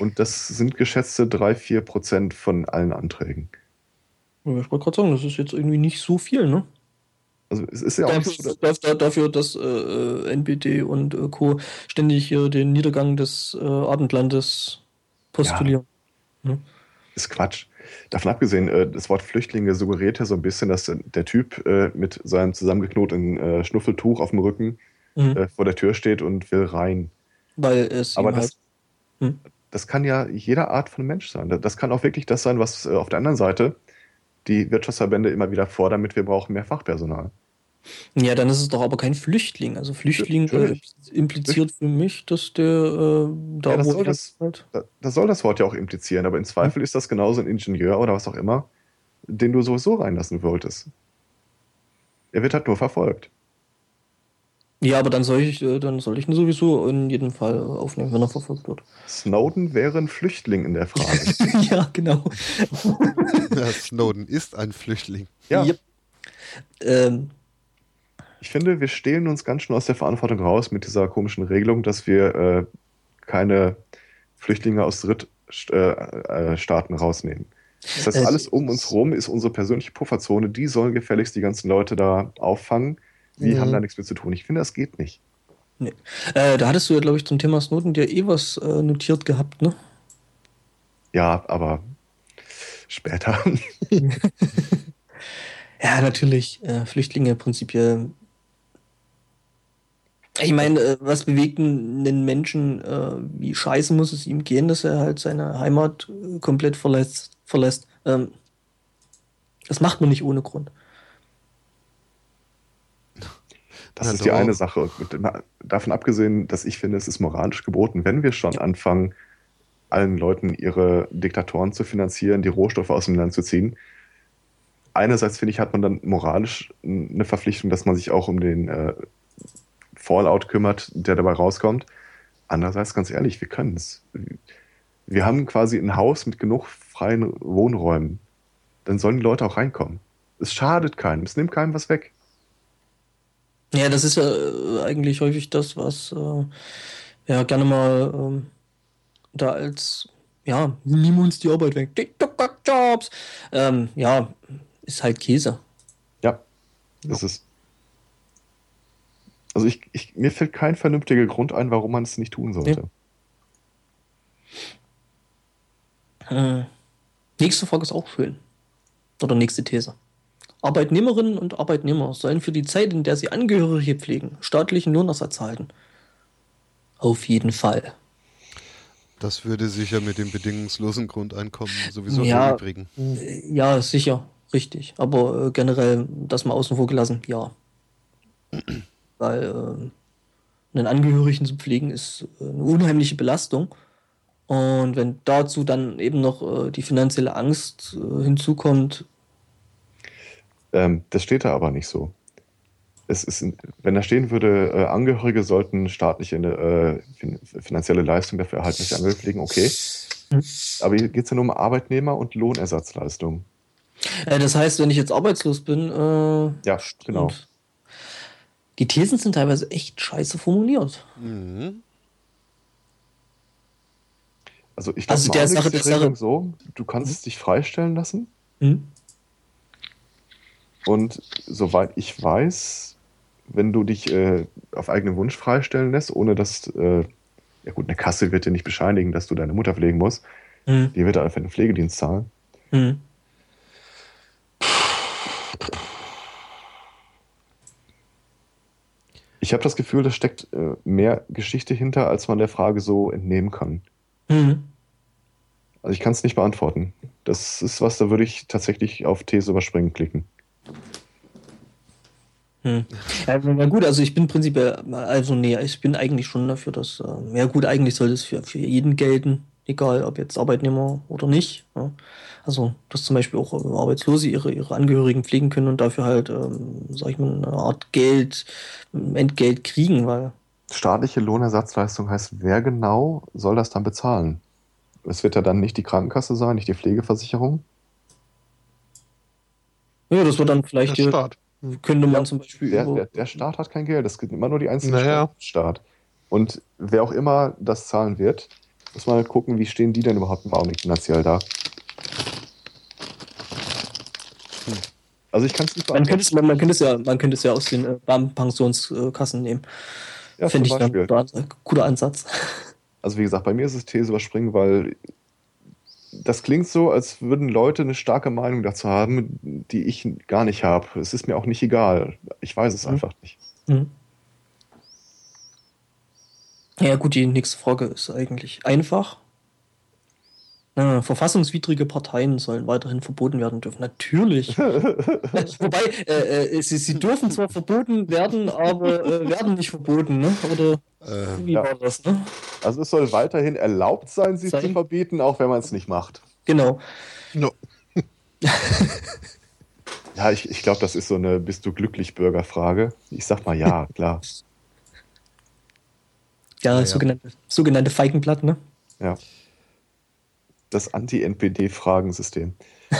Und das sind geschätzte 3-4 Prozent von allen Anträgen. Ich wollte gerade sagen, das ist jetzt irgendwie nicht so viel, ne? Also es ist ja auch dafür, so, dafür, dafür, dass äh, äh NPD und äh, Co. ständig hier den Niedergang des äh, Abendlandes postulieren. Ja. Hm? Ist Quatsch. Davon abgesehen, äh, das Wort Flüchtlinge suggeriert ja so ein bisschen, dass der Typ äh, mit seinem zusammengeknoteten Schnuffeltuch auf dem Rücken mhm. vor der Tür steht und will rein. Weil es Aber das, halt, hm? das kann ja jeder Art von Mensch sein. Das kann auch wirklich das sein, was auf der anderen Seite die Wirtschaftsverbände immer wieder fordern, mit wir brauchen mehr Fachpersonal. Ja, dann ist es doch aber kein Flüchtling. Also Flüchtling äh, impliziert für mich, dass der äh, da ja, das soll das, halt das soll das Wort ja auch implizieren, aber in Zweifel ja. ist das genauso ein Ingenieur oder was auch immer, den du sowieso reinlassen wolltest. Er wird halt nur verfolgt. Ja, aber dann soll ich, äh, dann soll ich ihn sowieso in jedem Fall aufnehmen, wenn er verfolgt wird. Snowden wäre ein Flüchtling in der Frage. ja, genau. ja, Snowden ist ein Flüchtling. Ja. Yep. Ähm. Ich finde, wir stehlen uns ganz schön aus der Verantwortung raus mit dieser komischen Regelung, dass wir äh, keine Flüchtlinge aus Drittstaaten äh, äh, rausnehmen. Das heißt, alles um uns rum ist unsere persönliche Pufferzone. Die sollen gefälligst die ganzen Leute da auffangen wir mhm. haben da nichts mit zu tun. Ich finde, das geht nicht. Nee. Äh, da hattest du ja, glaube ich, zum Thema Snowden dir eh was äh, notiert gehabt, ne? Ja, aber später. ja, natürlich. Äh, Flüchtlinge prinzipiell. Ich meine, äh, was bewegt einen Menschen, äh, wie scheiße muss es ihm gehen, dass er halt seine Heimat äh, komplett verlässt? verlässt. Ähm, das macht man nicht ohne Grund. Das also. ist die eine Sache. Davon abgesehen, dass ich finde, es ist moralisch geboten, wenn wir schon anfangen, allen Leuten ihre Diktatoren zu finanzieren, die Rohstoffe aus dem Land zu ziehen. Einerseits finde ich, hat man dann moralisch eine Verpflichtung, dass man sich auch um den äh, Fallout kümmert, der dabei rauskommt. Andererseits, ganz ehrlich, wir können es. Wir haben quasi ein Haus mit genug freien Wohnräumen. Dann sollen die Leute auch reinkommen. Es schadet keinem, es nimmt keinem was weg. Ja, das ist ja äh, eigentlich häufig das, was äh, ja gerne mal ähm, da als ja, nimm uns die Arbeit weg. TikTok-Jobs. Ähm, ja, ist halt Käse. Ja, das ist. Also ich, ich, mir fällt kein vernünftiger Grund ein, warum man es nicht tun sollte. Ja. Äh, nächste Frage ist auch schön. Oder nächste These. Arbeitnehmerinnen und Arbeitnehmer sollen für die Zeit, in der sie Angehörige pflegen, staatlichen Lohnersatz erhalten. Auf jeden Fall. Das würde sicher mit dem bedingungslosen Grundeinkommen sowieso ja, erübrigen. Äh, ja, sicher, richtig. Aber äh, generell das mal außen vor gelassen, ja. Weil äh, einen Angehörigen zu pflegen ist äh, eine unheimliche Belastung. Und wenn dazu dann eben noch äh, die finanzielle Angst äh, hinzukommt, ähm, das steht da aber nicht so. Es ist, wenn da stehen würde, äh, Angehörige sollten staatliche äh, finanzielle Leistung dafür erhalten, dass sie Angehörige pflegen, okay. Aber hier geht es ja nur um Arbeitnehmer und Lohnersatzleistungen. Äh, das heißt, wenn ich jetzt arbeitslos bin, äh, ja, genau. Die Thesen sind teilweise echt scheiße formuliert. Mhm. Also ich glaube, also der Sache, der Sache so, du kannst mhm. dich freistellen lassen. Mhm. Und soweit ich weiß, wenn du dich äh, auf eigenen Wunsch freistellen lässt, ohne dass äh, Ja gut, eine Kasse wird dir nicht bescheinigen, dass du deine Mutter pflegen musst. Hm. Die wird einfach den Pflegedienst zahlen. Hm. Ich habe das Gefühl, da steckt äh, mehr Geschichte hinter, als man der Frage so entnehmen kann. Hm. Also ich kann es nicht beantworten. Das ist was, da würde ich tatsächlich auf These überspringen klicken. Hm. Ja, na gut, also ich bin prinzipiell, also nee, ich bin eigentlich schon dafür, dass, äh, ja gut, eigentlich soll das für, für jeden gelten, egal ob jetzt Arbeitnehmer oder nicht. Ja. Also, dass zum Beispiel auch äh, Arbeitslose ihre, ihre Angehörigen pflegen können und dafür halt, ähm, sag ich mal, eine Art Geld, Entgelt kriegen, weil, Staatliche Lohnersatzleistung heißt, wer genau soll das dann bezahlen? Es wird ja dann nicht die Krankenkasse sein, nicht die Pflegeversicherung. Ja, das wird dann vielleicht, Der hier, Staat. könnte man zum Beispiel Der, der, der Staat hat kein Geld, das gibt immer nur die einzelnen Naja. Staat. Und wer auch immer das zahlen wird, muss mal gucken, wie stehen die denn überhaupt im Augenblick finanziell da. Also ich kann es nicht man könnte beantworten. es, man, man könnte es ja, man könnte es ja aus den äh, nehmen. Ja, Finde ich dann ein guter Ansatz. Also wie gesagt, bei mir ist es These überspringen, weil das klingt so, als würden Leute eine starke Meinung dazu haben, die ich gar nicht habe. Es ist mir auch nicht egal. Ich weiß es Mhm. einfach nicht. Hm. Ja, gut, die nächste Frage ist eigentlich einfach. Äh, verfassungswidrige Parteien sollen weiterhin verboten werden dürfen. Natürlich. Wobei, äh, äh, sie, sie dürfen zwar verboten werden, aber äh, werden nicht verboten, ne? Oder Wie ja. war das, ne? Also es soll weiterhin erlaubt sein, sie Sein. zu verbieten, auch wenn man es nicht macht. Genau. No. Ja, ich, ich glaube, das ist so eine Bist du glücklich Bürger-Frage. Ich sag mal ja, klar. Ja, Ja, ja. sogenannte, sogenannte Feigenblatt, ne? Ja. Das Anti-NPD-Fragensystem.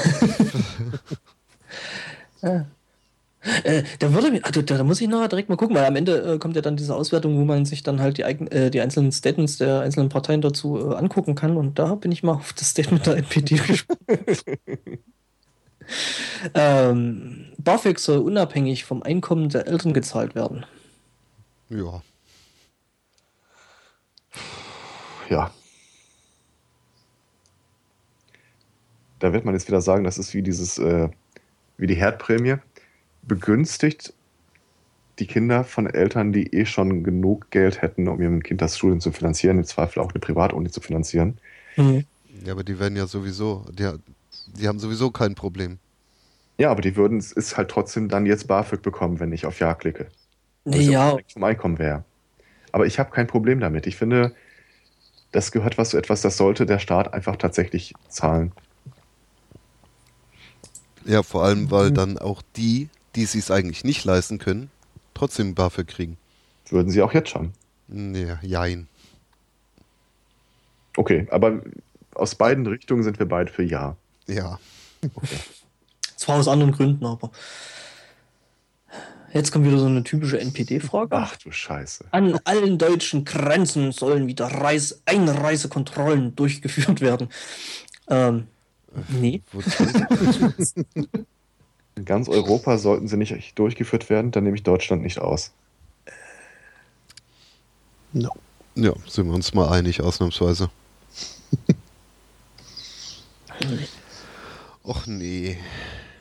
Äh, da würde mir, also, da, muss ich nachher direkt mal gucken, weil am Ende äh, kommt ja dann diese Auswertung, wo man sich dann halt die, äh, die einzelnen Statements der einzelnen Parteien dazu äh, angucken kann. Und da bin ich mal auf das Statement der NPD gespannt. ähm, BAföG soll unabhängig vom Einkommen der Eltern gezahlt werden. ja. Ja. Da wird man jetzt wieder sagen, das ist wie dieses, äh, wie die Herdprämie. Begünstigt die Kinder von Eltern, die eh schon genug Geld hätten, um ihrem Kind das Studium zu finanzieren, im Zweifel auch eine Privatuni zu finanzieren. Hm. ja, aber die werden ja sowieso, die, die haben sowieso kein Problem. Ja, aber die würden es ist halt trotzdem dann jetzt BAföG bekommen, wenn ich auf Ja klicke. Nee, Was ja, direkt vom Einkommen wäre. Aber ich habe kein Problem damit. Ich finde, das gehört was zu etwas, das sollte der Staat einfach tatsächlich zahlen. Ja, vor allem, weil Mhm. dann auch die, die es sich eigentlich nicht leisten können, trotzdem BAföG kriegen. Würden sie auch jetzt schon. Nee, jein. Okay, aber aus beiden Richtungen sind wir beide für Ja. Ja. zwar aus anderen Gründen, aber. Jetzt kommt wieder so eine typische NPD-Frage. Ach du Scheiße. An allen deutschen Grenzen sollen wieder Reis Einreisekontrollen durchgeführt werden. Ähm, nee. In ganz Europa sollten sie nicht durchgeführt werden, dann nehme ich Deutschland nicht aus. No. ja, sind wir uns mal einig, ausnahmsweise. Och nee.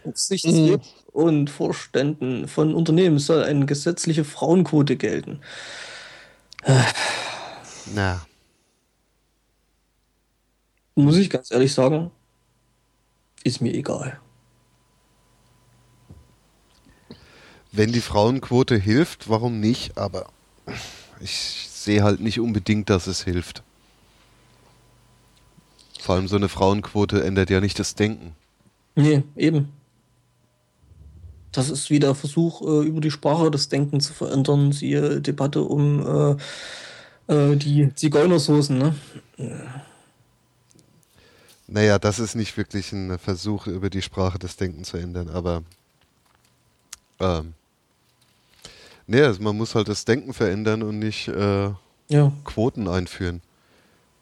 Aufsichtsräten und Vorständen von Unternehmen soll eine gesetzliche Frauenquote gelten. Na, Muss ich ganz ehrlich sagen, ist mir egal. Wenn die Frauenquote hilft, warum nicht? Aber ich sehe halt nicht unbedingt, dass es hilft. Vor allem so eine Frauenquote ändert ja nicht das Denken. Nee, eben. Das ist wieder der Versuch, äh, über die Sprache das Denken zu verändern. Siehe Debatte um äh, äh, die Zigeunersoßen, ne? Naja, das ist nicht wirklich ein Versuch, über die Sprache des Denkens zu ändern, aber ähm, nee, also man muss halt das Denken verändern und nicht äh, Ja. Quoten einführen.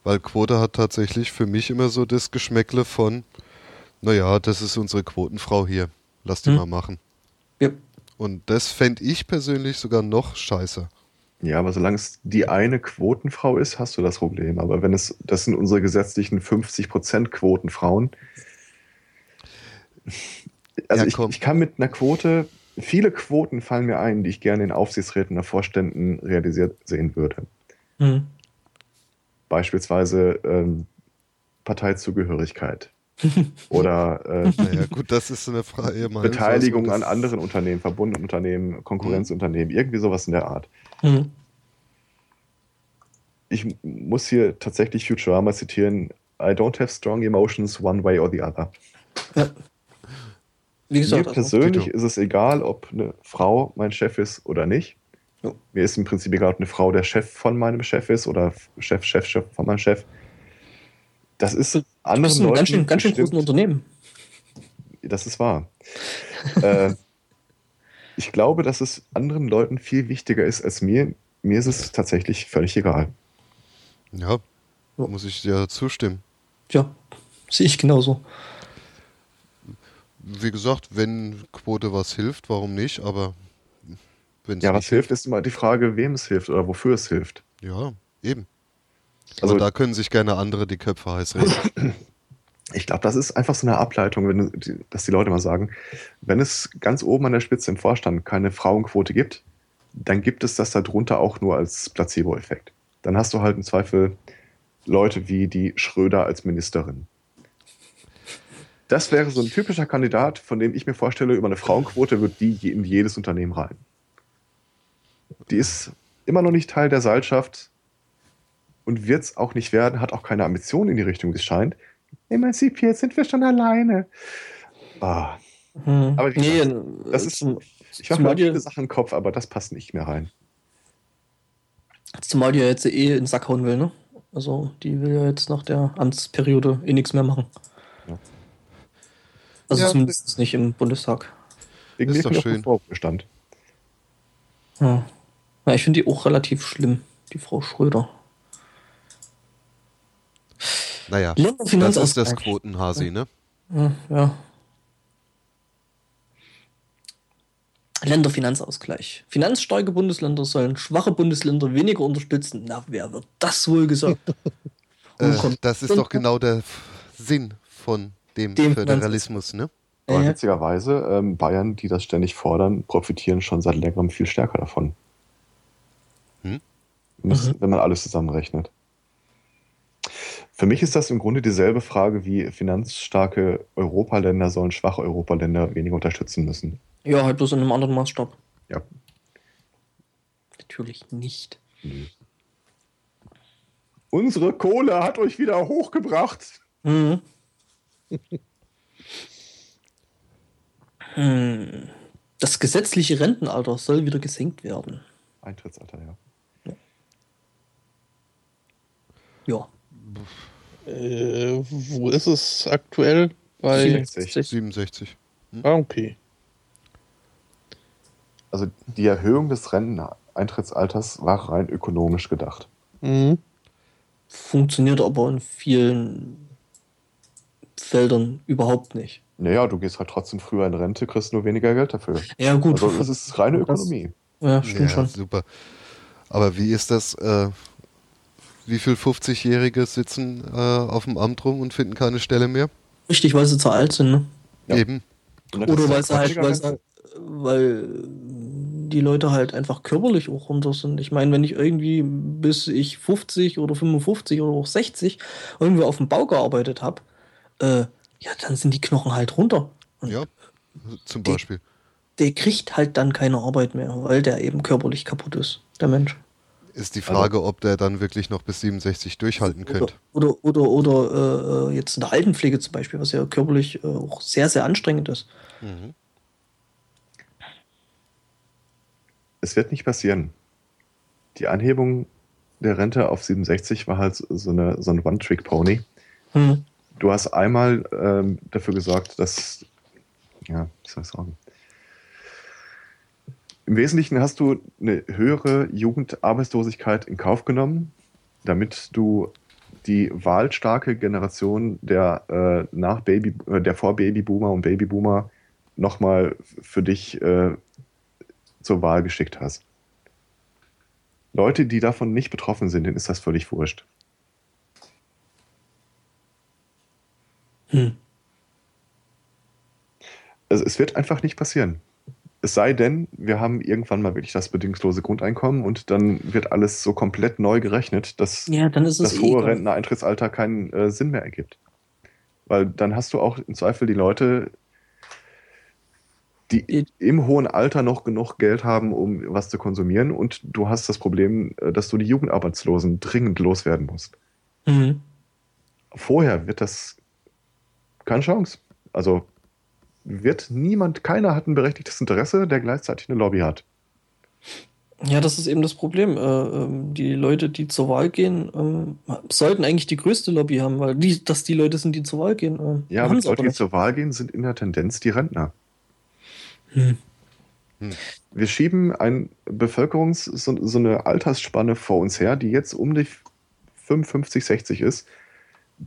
Weil Quote hat tatsächlich für mich immer so das Geschmäckle von, naja, das ist unsere Quotenfrau hier, lass die Hm. mal machen. ja. Und das fände ich persönlich sogar noch scheiße. Ja, aber solange es die eine Quotenfrau ist, hast du das Problem. Aber wenn es, das sind unsere gesetzlichen 50% Quotenfrauen. Also Ja, ich, ich kann mit einer Quote, viele Quoten fallen mir ein, die ich gerne in Aufsichtsräten oder Vorständen realisiert sehen würde. Hm. Beispielsweise ähm, Parteizugehörigkeit oder äh, Naja, gut, das ist eine Frage. Beteiligung an anderen Unternehmen, verbundenen Unternehmen, Konkurrenzunternehmen, irgendwie sowas in der Art. Hm. Ich muss hier tatsächlich Futurama zitieren. I don't have strong emotions one way or the other. Ja. Wie Mir gesagt, also, persönlich ist es egal, ob eine Frau mein Chef ist oder nicht. Jo. Mir ist im Prinzip egal, ob eine Frau der Chef von meinem Chef ist oder Chef, Chef, Chef von meinem Chef. Das ist du bist anderen ein Leuten ganz schön, ganz schön bestimmt- großen Unternehmen. Das ist wahr. äh, ich glaube, dass es anderen Leuten viel wichtiger ist als mir. Mir ist es tatsächlich völlig egal. Ja, Ja. muss ich dir zustimmen. Ja, sehe ich genauso. Wie gesagt, wenn Quote was hilft, warum nicht? Aber wenn es Ja, was hilft, ist immer die Frage, wem es hilft oder wofür es hilft. Ja, eben. Also- Also da können sich gerne andere die Köpfe heiß reden. Ich glaube, das ist einfach so eine Ableitung, wenn, dass die Leute mal sagen, wenn es ganz oben an der Spitze im Vorstand keine Frauenquote gibt, dann gibt es das darunter auch nur als Placebo-Effekt. Dann hast du halt im Zweifel Leute wie die Schröder als Ministerin. Das wäre so ein typischer Kandidat, von dem ich mir vorstelle, über eine Frauenquote wird die je- in jedes Unternehmen rein. Die ist immer noch nicht Teil der Seilschaft und wird es auch nicht werden, hat auch keine Ambition in die Richtung, wie es scheint. Emanzipiert sind wir schon alleine. Ah, Hm. Aber nee, gesagt, das ist- zum, ich habe zumal, viele Sachen im Kopf, aber das passt nicht mehr rein. zumal die ja jetzt eh in den Sack hauen will, ne? Also, die will ja jetzt nach der Amtsperiode eh nichts mehr machen. Also Ja, zumindest nicht im Bundestag. Wegen Ist doch schön. Vorbestand. Ja. ja ich finde die auch relativ schlimm, die Frau Schröder. Naja, das ist Länderfinanzausgleich. das Quotenhasi, ne? Ja, ja. Länderfinanzausgleich. Finanzstarke Bundesländer sollen schwache Bundesländer weniger unterstützen. Na, wer wird das wohl gesagt? Äh, das ist doch genau der Sinn von dem, Dem Föderalismus, ne? Aber Äh, witzigerweise, ähm, Bayern, die das ständig fordern, profitieren schon seit längerem viel stärker davon. Hm? Muss, Mhm. Wenn man alles zusammenrechnet. Für mich ist das im Grunde dieselbe Frage wie finanzstarke Europaländer sollen schwache Europaländer weniger unterstützen müssen. ja, halt bloß in einem anderen Maßstab. Ja. Natürlich nicht. Unsere Kohle hat euch wieder hochgebracht. Mhm. Hm. Das gesetzliche Rentenalter soll wieder gesenkt werden. Eintrittsalter, ja. Ja. Äh, wo ist es aktuell? Bei. 67. 67. Ah, okay. Also die Erhöhung des Renteneintrittsalters war rein ökonomisch gedacht. Mhm. Funktioniert aber in vielen Feldern überhaupt nicht. Naja, du gehst halt trotzdem früher in Rente, kriegst nur weniger Geld dafür. Ja, gut. Also das ist reine Das- Ökonomie. ja, stimmt ja, schon. super. Aber wie ist das? Äh, wie viel 50-Jährige sitzen äh, auf dem Amt rum und finden keine Stelle mehr? Richtig, weil sie zu alt sind, ne? Ja. Eben. Das Oder weil sie halt, weil, sie, weil die Leute halt einfach körperlich auch runter sind. Ich meine, wenn ich irgendwie bis ich 50 oder 55 oder auch 60 irgendwo auf dem Bau gearbeitet habe, äh, ja, dann sind die Knochen halt runter. Und Ja, zum Beispiel. der kriegt halt dann keine Arbeit mehr, weil der eben körperlich kaputt ist, der Mensch. Ist die Frage, ob der dann wirklich noch bis 67 durchhalten Oder, könnte. oder, oder, oder äh, jetzt in der Altenpflege zum Beispiel, was ja körperlich äh, auch sehr, sehr anstrengend ist. Mhm. Es wird nicht passieren. Die Anhebung der Rente auf 67 war halt so, eine, so ein One-Trick-Pony. Hm. Du hast einmal ähm, dafür gesorgt, dass, ja, wie soll ich sagen, im Wesentlichen hast du eine höhere Jugendarbeitslosigkeit in Kauf genommen, damit du die wahlstarke Generation der äh, nach Baby, äh, der vor Babyboomer und Babyboomer nochmal für dich äh, zur Wahl geschickt hast. Leute, die davon nicht betroffen sind, denen ist das völlig wurscht. Hm. Also es wird einfach nicht passieren. Es sei denn, wir haben irgendwann mal wirklich das bedingungslose Grundeinkommen und dann wird alles so komplett neu gerechnet, dass Ja, das eh hohe egal. Rentnereitrittsalter keinen äh, Sinn mehr ergibt. Weil dann hast du auch im Zweifel die Leute, die Die- im hohen Alter noch genug Geld haben, um was zu konsumieren und du hast das Problem, äh, dass du die Jugendarbeitslosen dringend loswerden musst. Mhm. Vorher wird das keine Chance. Also wird niemand, keiner hat ein berechtigtes Interesse, der gleichzeitig eine Lobby hat. Ja, das ist eben das Problem. Äh, ähm, die Leute, die zur Wahl gehen, ähm, sollten eigentlich die größte Lobby haben, weil die, dass die Leute sind, die zur Wahl gehen. Äh, Ja, aber die Leute, die zur Wahl gehen, sind in der Tendenz die Rentner. Hm. Wir schieben ein Bevölkerungs-, so, so eine Altersspanne vor uns her, die jetzt um die 55, 60 ist,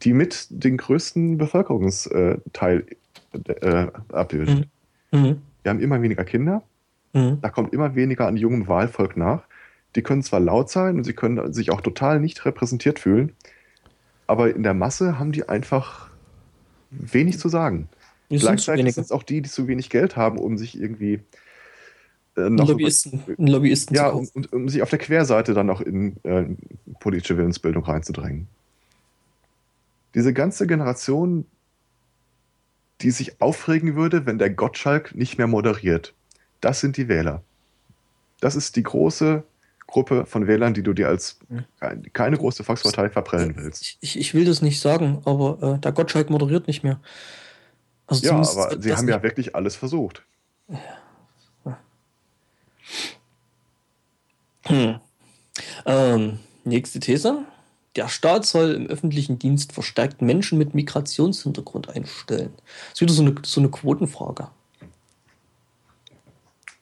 die mit den größten Bevölkerungsteil äh, abbildet. Mhm. Mhm. Wir haben immer weniger Kinder, Mhm. da kommt immer weniger an jungem Wahlvolk nach. Die können zwar laut sein und sie können sich auch total nicht repräsentiert fühlen, aber in der Masse haben die einfach wenig zu sagen. Die Gleichzeitig sind es auch die, die zu wenig Geld haben, um sich irgendwie äh, noch Lobbyisten, Lobbyisten ja, zu um, um, um sich auf der Querseite dann noch in äh, politische Willensbildung reinzudrängen. Diese ganze Generation, die sich aufregen würde, wenn der Gottschalk nicht mehr moderiert, das sind die Wähler. Das ist die große Gruppe von Wählern, die du dir als kein- keine große Volkspartei verprellen willst. Ich, ich will das nicht sagen, aber äh, der Gottschalk moderiert nicht mehr. Also Ja, aber sie haben ja wirklich alles versucht. Hm. Ähm, nächste These. Der Staat soll im öffentlichen Dienst verstärkt Menschen mit Migrationshintergrund einstellen. Das ist wieder so eine, so eine Quotenfrage.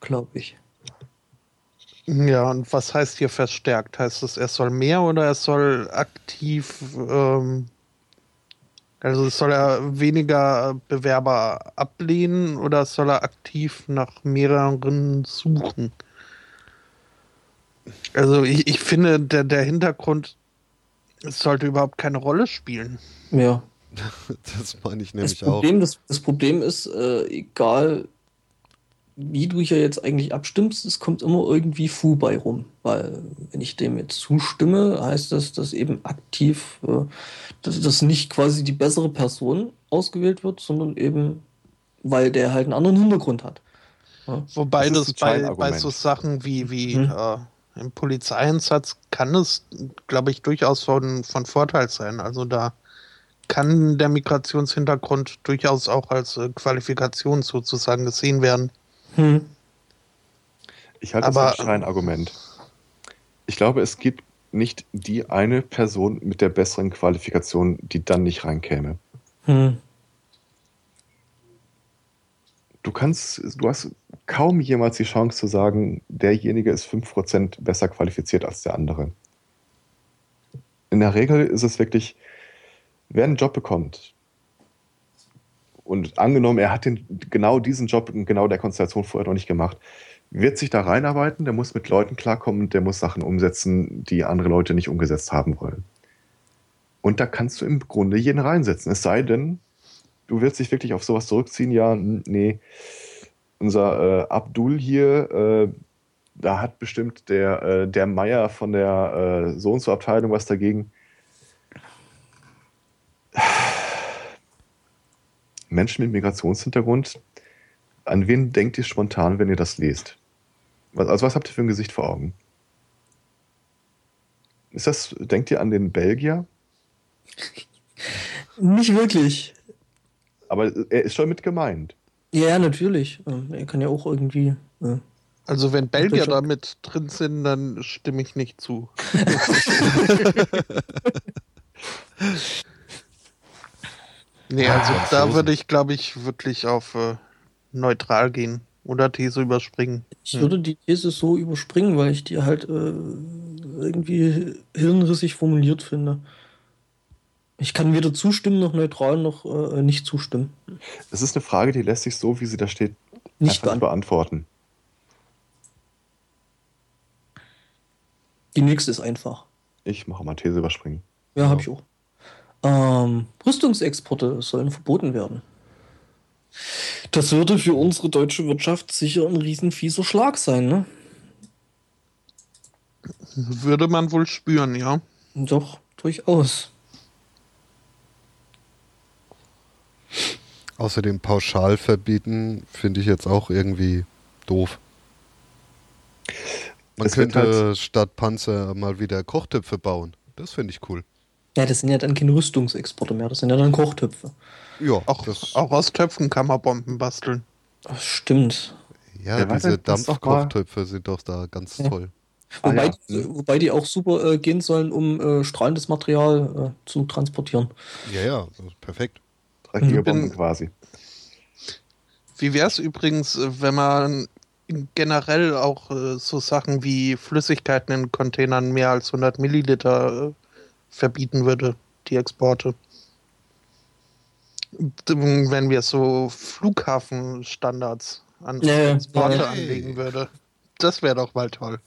Glaube ich. Ja, und was heißt hier verstärkt? Heißt es, er soll mehr oder es soll aktiv, ähm, also soll er weniger Bewerber ablehnen oder soll er aktiv nach mehreren suchen? Also ich, ich finde, der, der Hintergrund sollte überhaupt keine Rolle spielen. Ja. Das meine ich Das nämlich auch. Problem, das, das Problem ist, äh, egal wie du hier jetzt eigentlich abstimmst, es kommt immer irgendwie Fu bei rum. Weil, wenn ich dem jetzt zustimme, heißt das, dass eben aktiv, äh, dass, dass nicht quasi die bessere Person ausgewählt wird, sondern eben, weil der halt einen anderen Hintergrund hat. Wobei Das das, bei, bei so Sachen wie, wie Mhm. äh, im Polizeieinsatz kann es, glaube ich, durchaus von, von Vorteil sein. Also da kann der Migrationshintergrund durchaus auch als äh, Qualifikation sozusagen gesehen werden. Hm. Ich halte das Aber- für ein Scheinargument. Ich glaube, es gibt nicht die eine Person mit der besseren Qualifikation, die dann nicht reinkäme. Hm. Du kannst, du hast kaum jemals die Chance zu sagen, derjenige ist 5% besser qualifiziert als der andere. In der Regel ist es wirklich, wer einen Job bekommt und angenommen, er hat den, genau diesen Job in genau der Konstellation vorher noch nicht gemacht, wird sich da reinarbeiten, der muss mit Leuten klarkommen, der muss Sachen umsetzen, die andere Leute nicht umgesetzt haben wollen. Und da kannst du im Grunde jeden reinsetzen. Es sei denn, du willst dich wirklich auf sowas zurückziehen, ja, nee, unser äh, Abdul hier, äh, da hat bestimmt der, äh, der Meier von der äh, so und so Abteilung was dagegen. Menschen mit Migrationshintergrund, an wen denkt ihr spontan, wenn ihr das lest? Was, also was habt ihr für ein Gesicht vor Augen? Ist das, denkt ihr an den Belgier? Nicht wirklich. Aber er ist schon mit gemeint. Ja, natürlich. Ähm, Er kann ja auch irgendwie. Äh, Also wenn Belgier da mit drin sind, dann stimme ich nicht zu. nee, also Ah, da würde ich, glaube ich, wirklich auf äh, neutral gehen oder These überspringen. Ich Hm. würde die These so überspringen, weil ich die halt äh, irgendwie hirnrissig formuliert finde. Ich kann weder zustimmen noch neutral noch äh, nicht zustimmen. Es ist eine Frage, die lässt sich so, wie sie da steht, Nicht einfach nicht beantworten. Die nächste ist einfach. Ich mache mal These überspringen. Ja, habe ich auch. Ähm, Rüstungsexporte sollen verboten werden. Das würde für unsere deutsche Wirtschaft sicher ein riesenfieser Schlag sein, ne? Würde man wohl spüren, ja. Doch, durchaus. Außerdem pauschal verbieten finde ich jetzt auch irgendwie doof. Man Es wird könnte halt- statt Panzer mal wieder Kochtöpfe bauen. Das finde ich cool. Ja, das sind ja dann keine Rüstungsexporte mehr, das sind ja dann Kochtöpfe. Ja, Auch, das, auch aus Töpfen kann man Bomben basteln. Das stimmt. ja Ja, diese das Dampfkochtöpfe sind doch da ganz Ja. toll. Ah, Wobei, ja. die, wobei die auch super äh, gehen sollen, um äh, strahlendes Material äh, zu transportieren. Ja, ja, das perfekt. Dreckige Mhm. Bomben quasi. Wie wäre es übrigens, äh, wenn man generell auch äh, so Sachen wie Flüssigkeiten in Containern mehr als 100 Milliliter äh, verbieten würde, die Exporte? Wenn wir so Flughafenstandards an Exporte ja, ja. anlegen würde. Das wäre doch mal toll.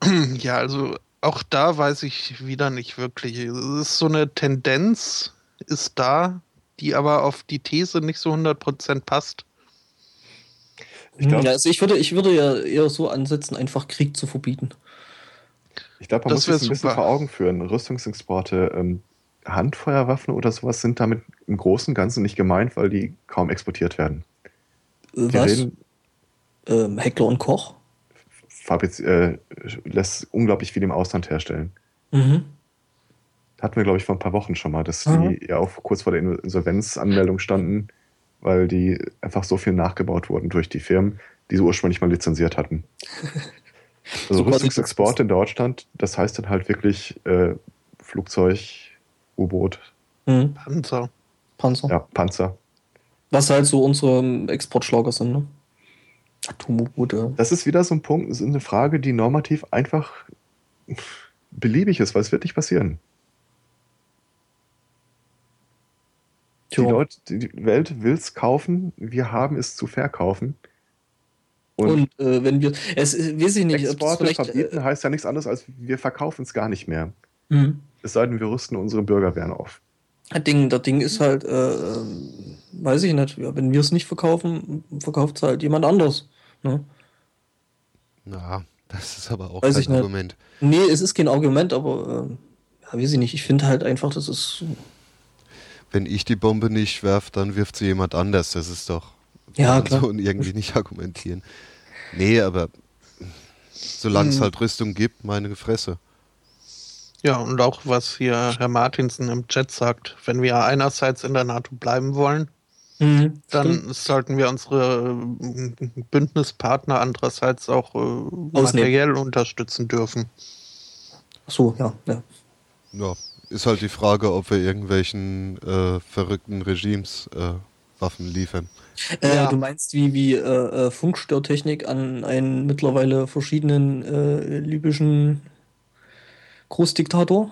Ja, also auch da weiß ich wieder nicht wirklich. Es ist so eine Tendenz, ist da, die aber auf die These nicht so 100% passt. Ich glaube, ja, also ich würde, ich würde ja eher so ansetzen, einfach Krieg zu verbieten. ich glaub, man das muss sich ein bisschen vor Augen führen. Rüstungsexporte, ähm, Handfeuerwaffen oder sowas sind damit im Großen und Ganzen nicht gemeint, weil die kaum exportiert werden. Was? reden, Ähm, Heckler und Koch? Fabriz äh, lässt unglaublich viel im Ausland herstellen. Mhm. Hatten wir, glaube ich, vor ein paar Wochen schon mal, dass Mhm. die ja auch kurz vor der Insolvenzanmeldung standen, weil die einfach so viel nachgebaut wurden durch die Firmen, die sie ursprünglich mal lizenziert hatten. Also So Rüstungsexport in Deutschland, das heißt dann halt wirklich äh, Flugzeug, U-Boot, Mhm. Panzer. Panzer. ja, Panzer. Was halt so unsere ähm, Exportschlager sind, ne? Atom-U-Boote. Das ist wieder so ein Punkt, das ist eine Frage, die normativ einfach beliebig ist, weil es wird nicht passieren. Die. Leute, die Welt will es kaufen, wir haben es zu verkaufen. Und, Und äh, wenn wir, es äh, weiß ich nicht, ob das Exporte vielleicht, verbieten heißt ja nichts anderes, als wir verkaufen es gar nicht mehr. äh, hm. Es sei denn, wir rüsten unsere Bürgerwehren auf. Das Ding, das Ding ist halt, äh, ähm, weiß ich nicht, ja, wenn wir es nicht verkaufen, verkauft es halt jemand anders. Ne? Na, das ist aber auch Weiß kein ich nicht. Argument. Nee, es ist kein Argument, aber äh, ja, weiß ich nicht. Ich finde halt einfach, das ist. Wenn ich die Bombe nicht werf, dann wirft sie jemand anders. Das ist doch Ja, klar. so irgendwie nicht argumentieren. Nee, aber solange es Hm. halt Rüstung gibt, meine Fresse. Ja, und auch was hier Herr Martinsen im Chat sagt, wenn wir einerseits in der NATO bleiben wollen, Mhm, dann stimmt. sollten wir unsere äh, Bündnispartner andererseits auch äh, materiell unterstützen dürfen. Ach so, ja, ja. Ja, ist halt die Frage, ob wir irgendwelchen äh, verrückten Regimes äh, Waffen liefern. Äh, Ja. Du meinst wie, wie äh, äh, Funkstörtechnik an einen mittlerweile verschiedenen äh, libyschen Großdiktator?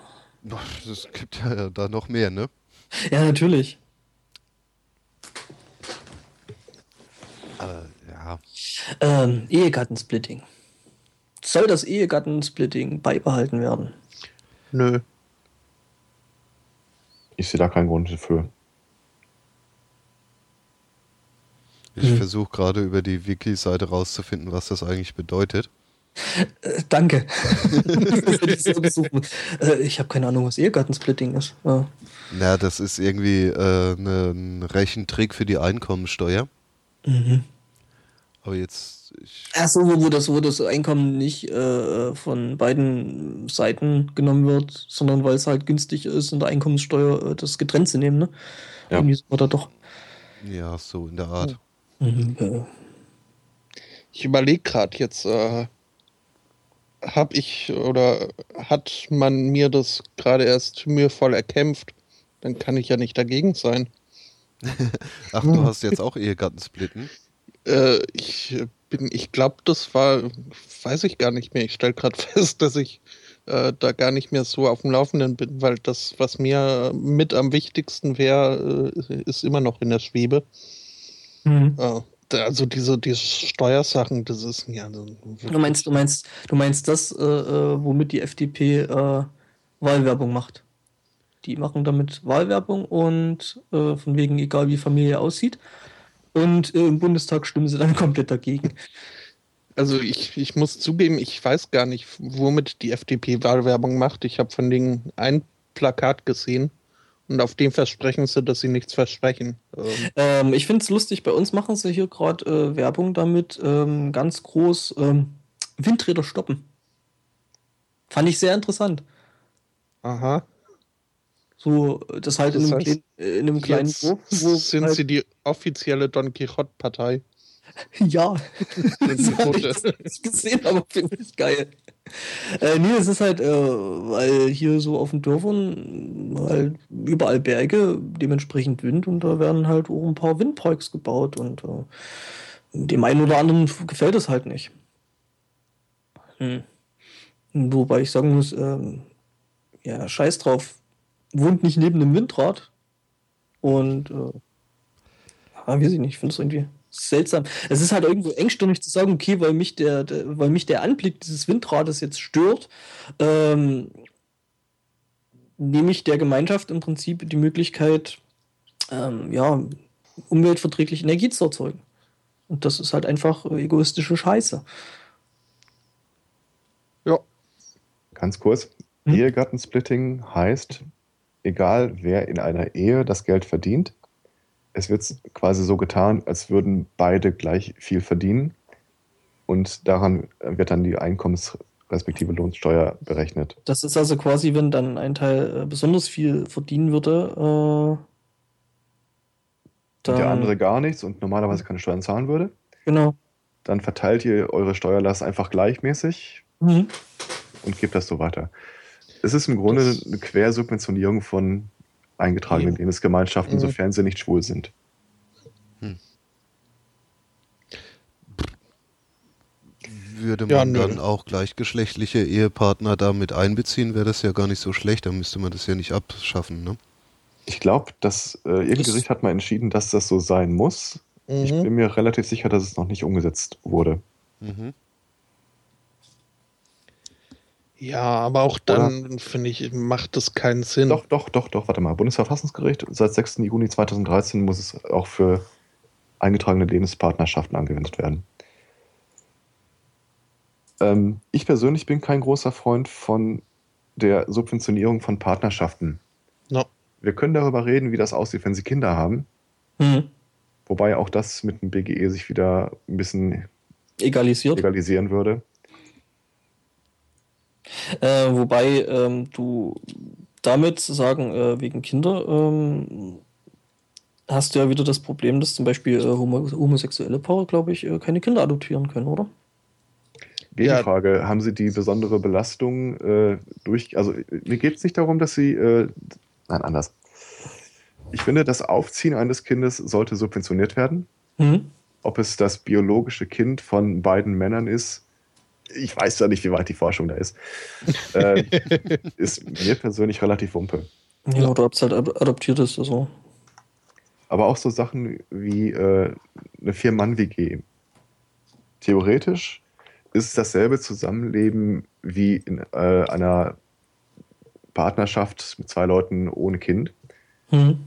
Es gibt ja da noch mehr, ne? Ja, natürlich. Aber ja, Ähm, Ehegattensplitting. Soll das Ehegattensplitting beibehalten werden? Nö. Ich sehe da keinen Grund dafür. ich Hm. versuche gerade über die Wiki-Seite rauszufinden, was das eigentlich bedeutet. Äh, danke. Äh, ich habe keine Ahnung, was Ehegattensplitting ist. Ja. Na, das ist irgendwie äh, ne, ein Rechentrick für die Einkommensteuer. Mhm. Aber jetzt, ich, Ach so, wo das, wo das Einkommen nicht äh, von beiden Seiten genommen wird, sondern weil es halt günstig ist, in der Einkommenssteuer äh, das getrennt zu nehmen, ne? Ja. Irgendwie so oder doch. ja, so in der Art. Mhm. äh, Ich überlege gerade jetzt, äh, habe ich oder hat man mir das gerade erst mühevoll erkämpft? Dann kann ich ja nicht dagegen sein. Ach, du hast jetzt auch Ehegattensplitten? Äh, ich bin, ich glaube, das war, weiß ich gar nicht mehr. Ich stelle gerade fest, dass ich äh, da gar nicht mehr so auf dem Laufenden bin, weil das, was mir mit am wichtigsten wäre, äh, ist immer noch in der Schwebe. Mhm. Äh, also diese, diese Steuersachen, das ist ja. Also du meinst, du meinst, du meinst das, äh, äh, womit die FDP äh, Wahlwerbung macht. Die machen damit Wahlwerbung und von wegen egal wie Familie aussieht. Und äh, im Bundestag stimmen sie dann komplett dagegen. Also ich, ich muss zugeben, ich weiß gar nicht, womit die FDP Wahlwerbung macht. Ich habe von denen ein Plakat gesehen und auf dem versprechen sie, dass sie nichts versprechen. Ähm, ähm ich finde es lustig, bei uns machen sie hier gerade äh, Werbung damit, ähm, ganz groß ähm, Windräder stoppen. Fand ich sehr interessant. Aha. So, das halt das in, einem heißt, in einem kleinen Dorf. sind halt sie die offizielle Don Quixote-Partei. Ja, das habe ich nicht gesehen, aber finde ich geil. Äh, nee, es ist halt, äh, weil hier so auf den Dörfern halt überall Berge, dementsprechend Wind und da werden halt auch ein paar Windparks gebaut und äh, dem einen oder anderen gefällt es halt nicht. Hm. Wobei ich sagen muss, ähm, ja, scheiß drauf, wohnt nicht neben einem Windrad und äh, ja, weiß ich nicht, ich finde es irgendwie seltsam. Es ist halt irgendwo engstirnig zu sagen, okay, weil mich der, der weil mich der Anblick dieses Windrades jetzt stört, ähm, nehme ich der Gemeinschaft im Prinzip die Möglichkeit, ähm, ja, umweltverträgliche Energie zu erzeugen. Und das ist halt einfach egoistische Scheiße. Ja. Ganz kurz. Hm? Ehegattensplitting heißt, egal wer in einer Ehe das Geld verdient, es wird quasi so getan, als würden beide gleich viel verdienen und daran wird dann die Einkommens- respektive Lohnsteuer berechnet. Das ist also quasi, wenn dann ein Teil äh, besonders viel verdienen würde, äh, der andere gar nichts und normalerweise keine Steuern zahlen würde. Genau. Dann verteilt ihr eure Steuerlast einfach gleichmäßig mhm. und gebt das so weiter. Es ist im Grunde das eine Quersubventionierung von eingetragenen ja. Lebensgemeinschaften, mhm. sofern sie nicht schwul sind. Hm. Würde man ja, dann auch gleichgeschlechtliche Ehepartner damit einbeziehen, wäre das ja gar nicht so schlecht, dann müsste man das ja nicht abschaffen, ne? Ich glaube, dass äh, irgendein Gericht hat mal entschieden, dass das so sein muss. Mhm. Ich bin mir relativ sicher, dass es noch nicht umgesetzt wurde. Mhm. Ja, aber auch dann, finde ich, macht das keinen Sinn. Doch, doch, doch, doch, warte mal. Bundesverfassungsgericht, seit 6. Juni 2013 muss es auch für eingetragene Lebenspartnerschaften angewendet werden. Ähm, ich persönlich bin kein großer Freund von der Subventionierung von Partnerschaften. No. Wir können darüber reden, wie das aussieht, wenn sie Kinder haben. Mhm. Wobei auch das mit dem BGE sich wieder ein bisschen egalisiert. egalisieren würde. Äh, wobei ähm, du damit zu sagen, äh, wegen Kinder, ähm, hast du ja wieder das Problem, dass zum Beispiel äh, homosexuelle Paare, glaube ich, äh, keine Kinder adoptieren können, oder? Gegenfrage, ja. haben Sie die besondere Belastung äh, durch, also mir geht es nicht darum, dass Sie, äh, nein, anders. Ich finde, das Aufziehen eines Kindes sollte subventioniert werden. Mhm. Ob es das biologische Kind von beiden Männern ist, ich weiß ja nicht, wie weit die Forschung da ist, äh, ist mir persönlich relativ wumpe. Ja, oder ob es halt adoptiert ist. Also. Aber auch so Sachen wie äh, eine Vier-Mann-WG. Theoretisch ist es dasselbe Zusammenleben wie in äh, einer Partnerschaft mit zwei Leuten ohne Kind. Mhm.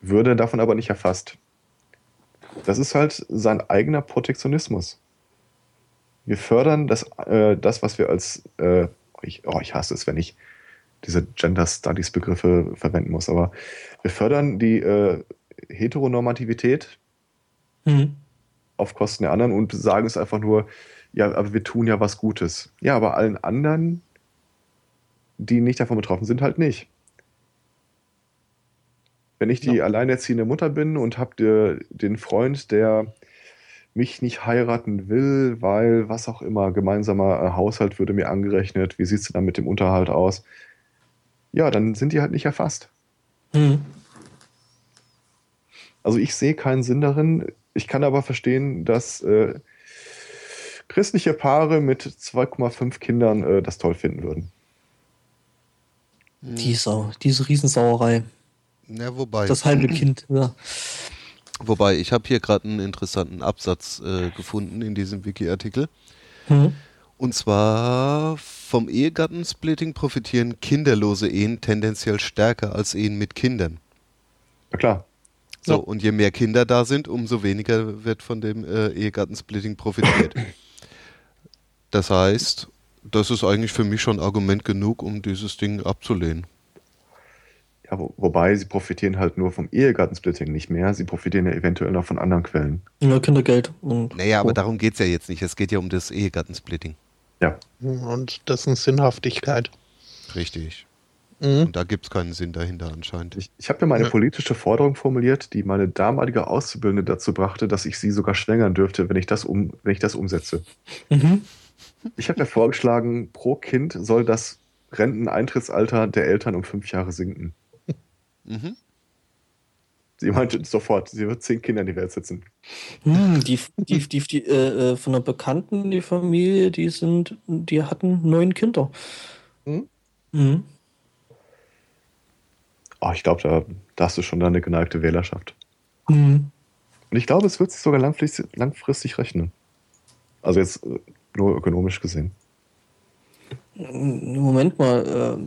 Würde davon aber nicht erfasst. Das ist halt sein eigener Protektionismus wir fördern das, äh, das was wir als, äh, ich, oh, ich hasse es, wenn ich diese Gender Studies Begriffe verwenden muss, aber wir fördern die äh, Heteronormativität mhm. auf Kosten der anderen und sagen es einfach nur, ja, aber wir tun ja was Gutes. Ja, aber allen anderen, die nicht davon betroffen sind, halt nicht. Wenn ich die ja. alleinerziehende Mutter bin und habe den Freund, der mich nicht heiraten will, weil was auch immer, gemeinsamer äh, Haushalt würde mir angerechnet, wie sieht es dann mit dem Unterhalt aus? Ja, dann sind die halt nicht erfasst. Mhm. Also ich sehe keinen Sinn darin. Ich kann aber verstehen, dass äh, christliche Paare mit 2,5 Kindern äh, das toll finden würden. Die Sau, diese Riesensauerei. Ja, wobei. Das halbe Kind, ja. Wobei, ich habe hier gerade einen interessanten Absatz äh, gefunden in diesem Wiki-Artikel. Mhm. Und zwar vom Ehegattensplitting profitieren kinderlose Ehen tendenziell stärker als Ehen mit Kindern. Na klar. So, Ja. und je mehr Kinder da sind, umso weniger wird von dem äh, Ehegattensplitting profitiert. das heißt, das ist eigentlich für mich schon Argument genug, um dieses Ding abzulehnen. Ja, wo, wobei sie profitieren halt nur vom Ehegattensplitting nicht mehr. Sie profitieren ja eventuell noch von anderen Quellen. Ja, Kindergeld. Und Naja, aber Oh. darum geht es ja jetzt nicht. Es geht ja um das Ehegattensplitting. Ja. Und dessen Sinnhaftigkeit. Richtig. Mhm. Und da gibt es keinen Sinn dahinter anscheinend. Ich, ich habe ja mal eine Ja. politische Forderung formuliert, die meine damalige Auszubildende dazu brachte, dass ich sie sogar schwängern dürfte, wenn ich das, um, wenn ich das umsetze. Mhm. Ich habe ja vorgeschlagen, pro Kind soll das Renteneintrittsalter der Eltern um fünf Jahre sinken. Mhm. Sie meinte sofort, sie wird zehn Kinder in die Welt setzen. Hm, die, die, die, die äh, äh, von einer Bekannten, die Familie, die sind, die hatten neun Kinder. Hm? Mhm. Oh, ich glaube, da, da hast du schon eine geneigte Wählerschaft. Mhm. Und ich glaube, es wird sich sogar langfristig, langfristig rechnen. Also jetzt äh, nur ökonomisch gesehen. Moment mal,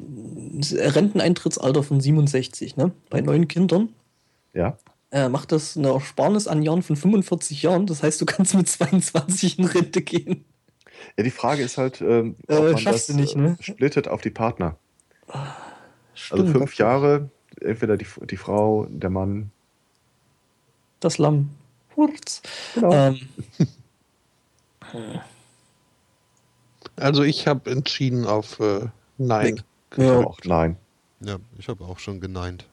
äh, Renteneintrittsalter von 67, ne? Bei neun Kindern Ja. äh, macht das eine Ersparnis an Jahren von 45 Jahren. Das heißt, du kannst mit 22 in Rente gehen. Ja, die Frage ist halt, ähm, Äh, ob man schaffst das du nicht, ne? äh, splittet auf die Partner. Also Stimmt, fünf Jahre, entweder die, die Frau, der Mann. Das Lamm. Hurz. Genau. Ähm, Also ich habe entschieden auf äh, Nein. Ich ja. auch nein. Ja, ich habe auch schon geneint.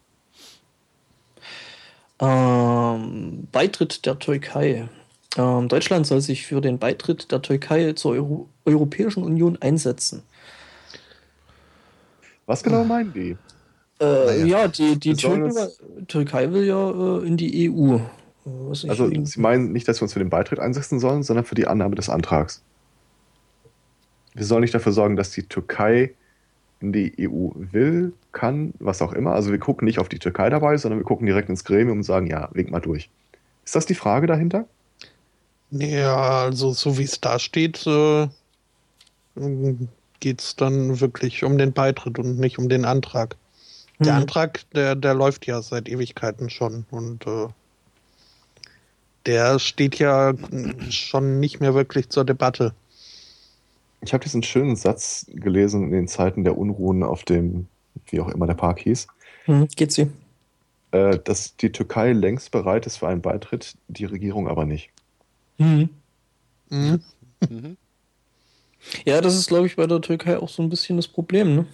Ähm, Beitritt der Türkei. Ähm, Deutschland soll sich für den Beitritt der Türkei zur Euro Europäischen Union einsetzen. Was genau meinen die? Äh, Naja. Ja, die, die Türken, Türkei will ja äh, in die EU. Äh, Also sie meinen nicht, dass wir uns für den Beitritt einsetzen sollen, sondern für die Annahme des Antrags. Wir sollen nicht dafür sorgen, dass die Türkei in die EU will, kann, was auch immer. Also wir gucken nicht auf die Türkei dabei, sondern wir gucken direkt ins Gremium und sagen, ja, wink mal durch. Ist das die Frage dahinter? Ja, also so wie es da steht, äh, geht es dann wirklich um den Beitritt und nicht um den Antrag. Der Hm. Antrag, der, der läuft ja seit Ewigkeiten schon und äh, der steht ja schon nicht mehr wirklich zur Debatte. Ich habe diesen schönen Satz gelesen in den Zeiten der Unruhen auf dem, wie auch immer der Park hieß, Hm, geht sie. äh, dass die Türkei längst bereit ist für einen Beitritt, die Regierung aber nicht. Hm. Mhm. Mhm. Ja, das ist, glaube ich, bei der Türkei auch so ein bisschen das Problem. Ne?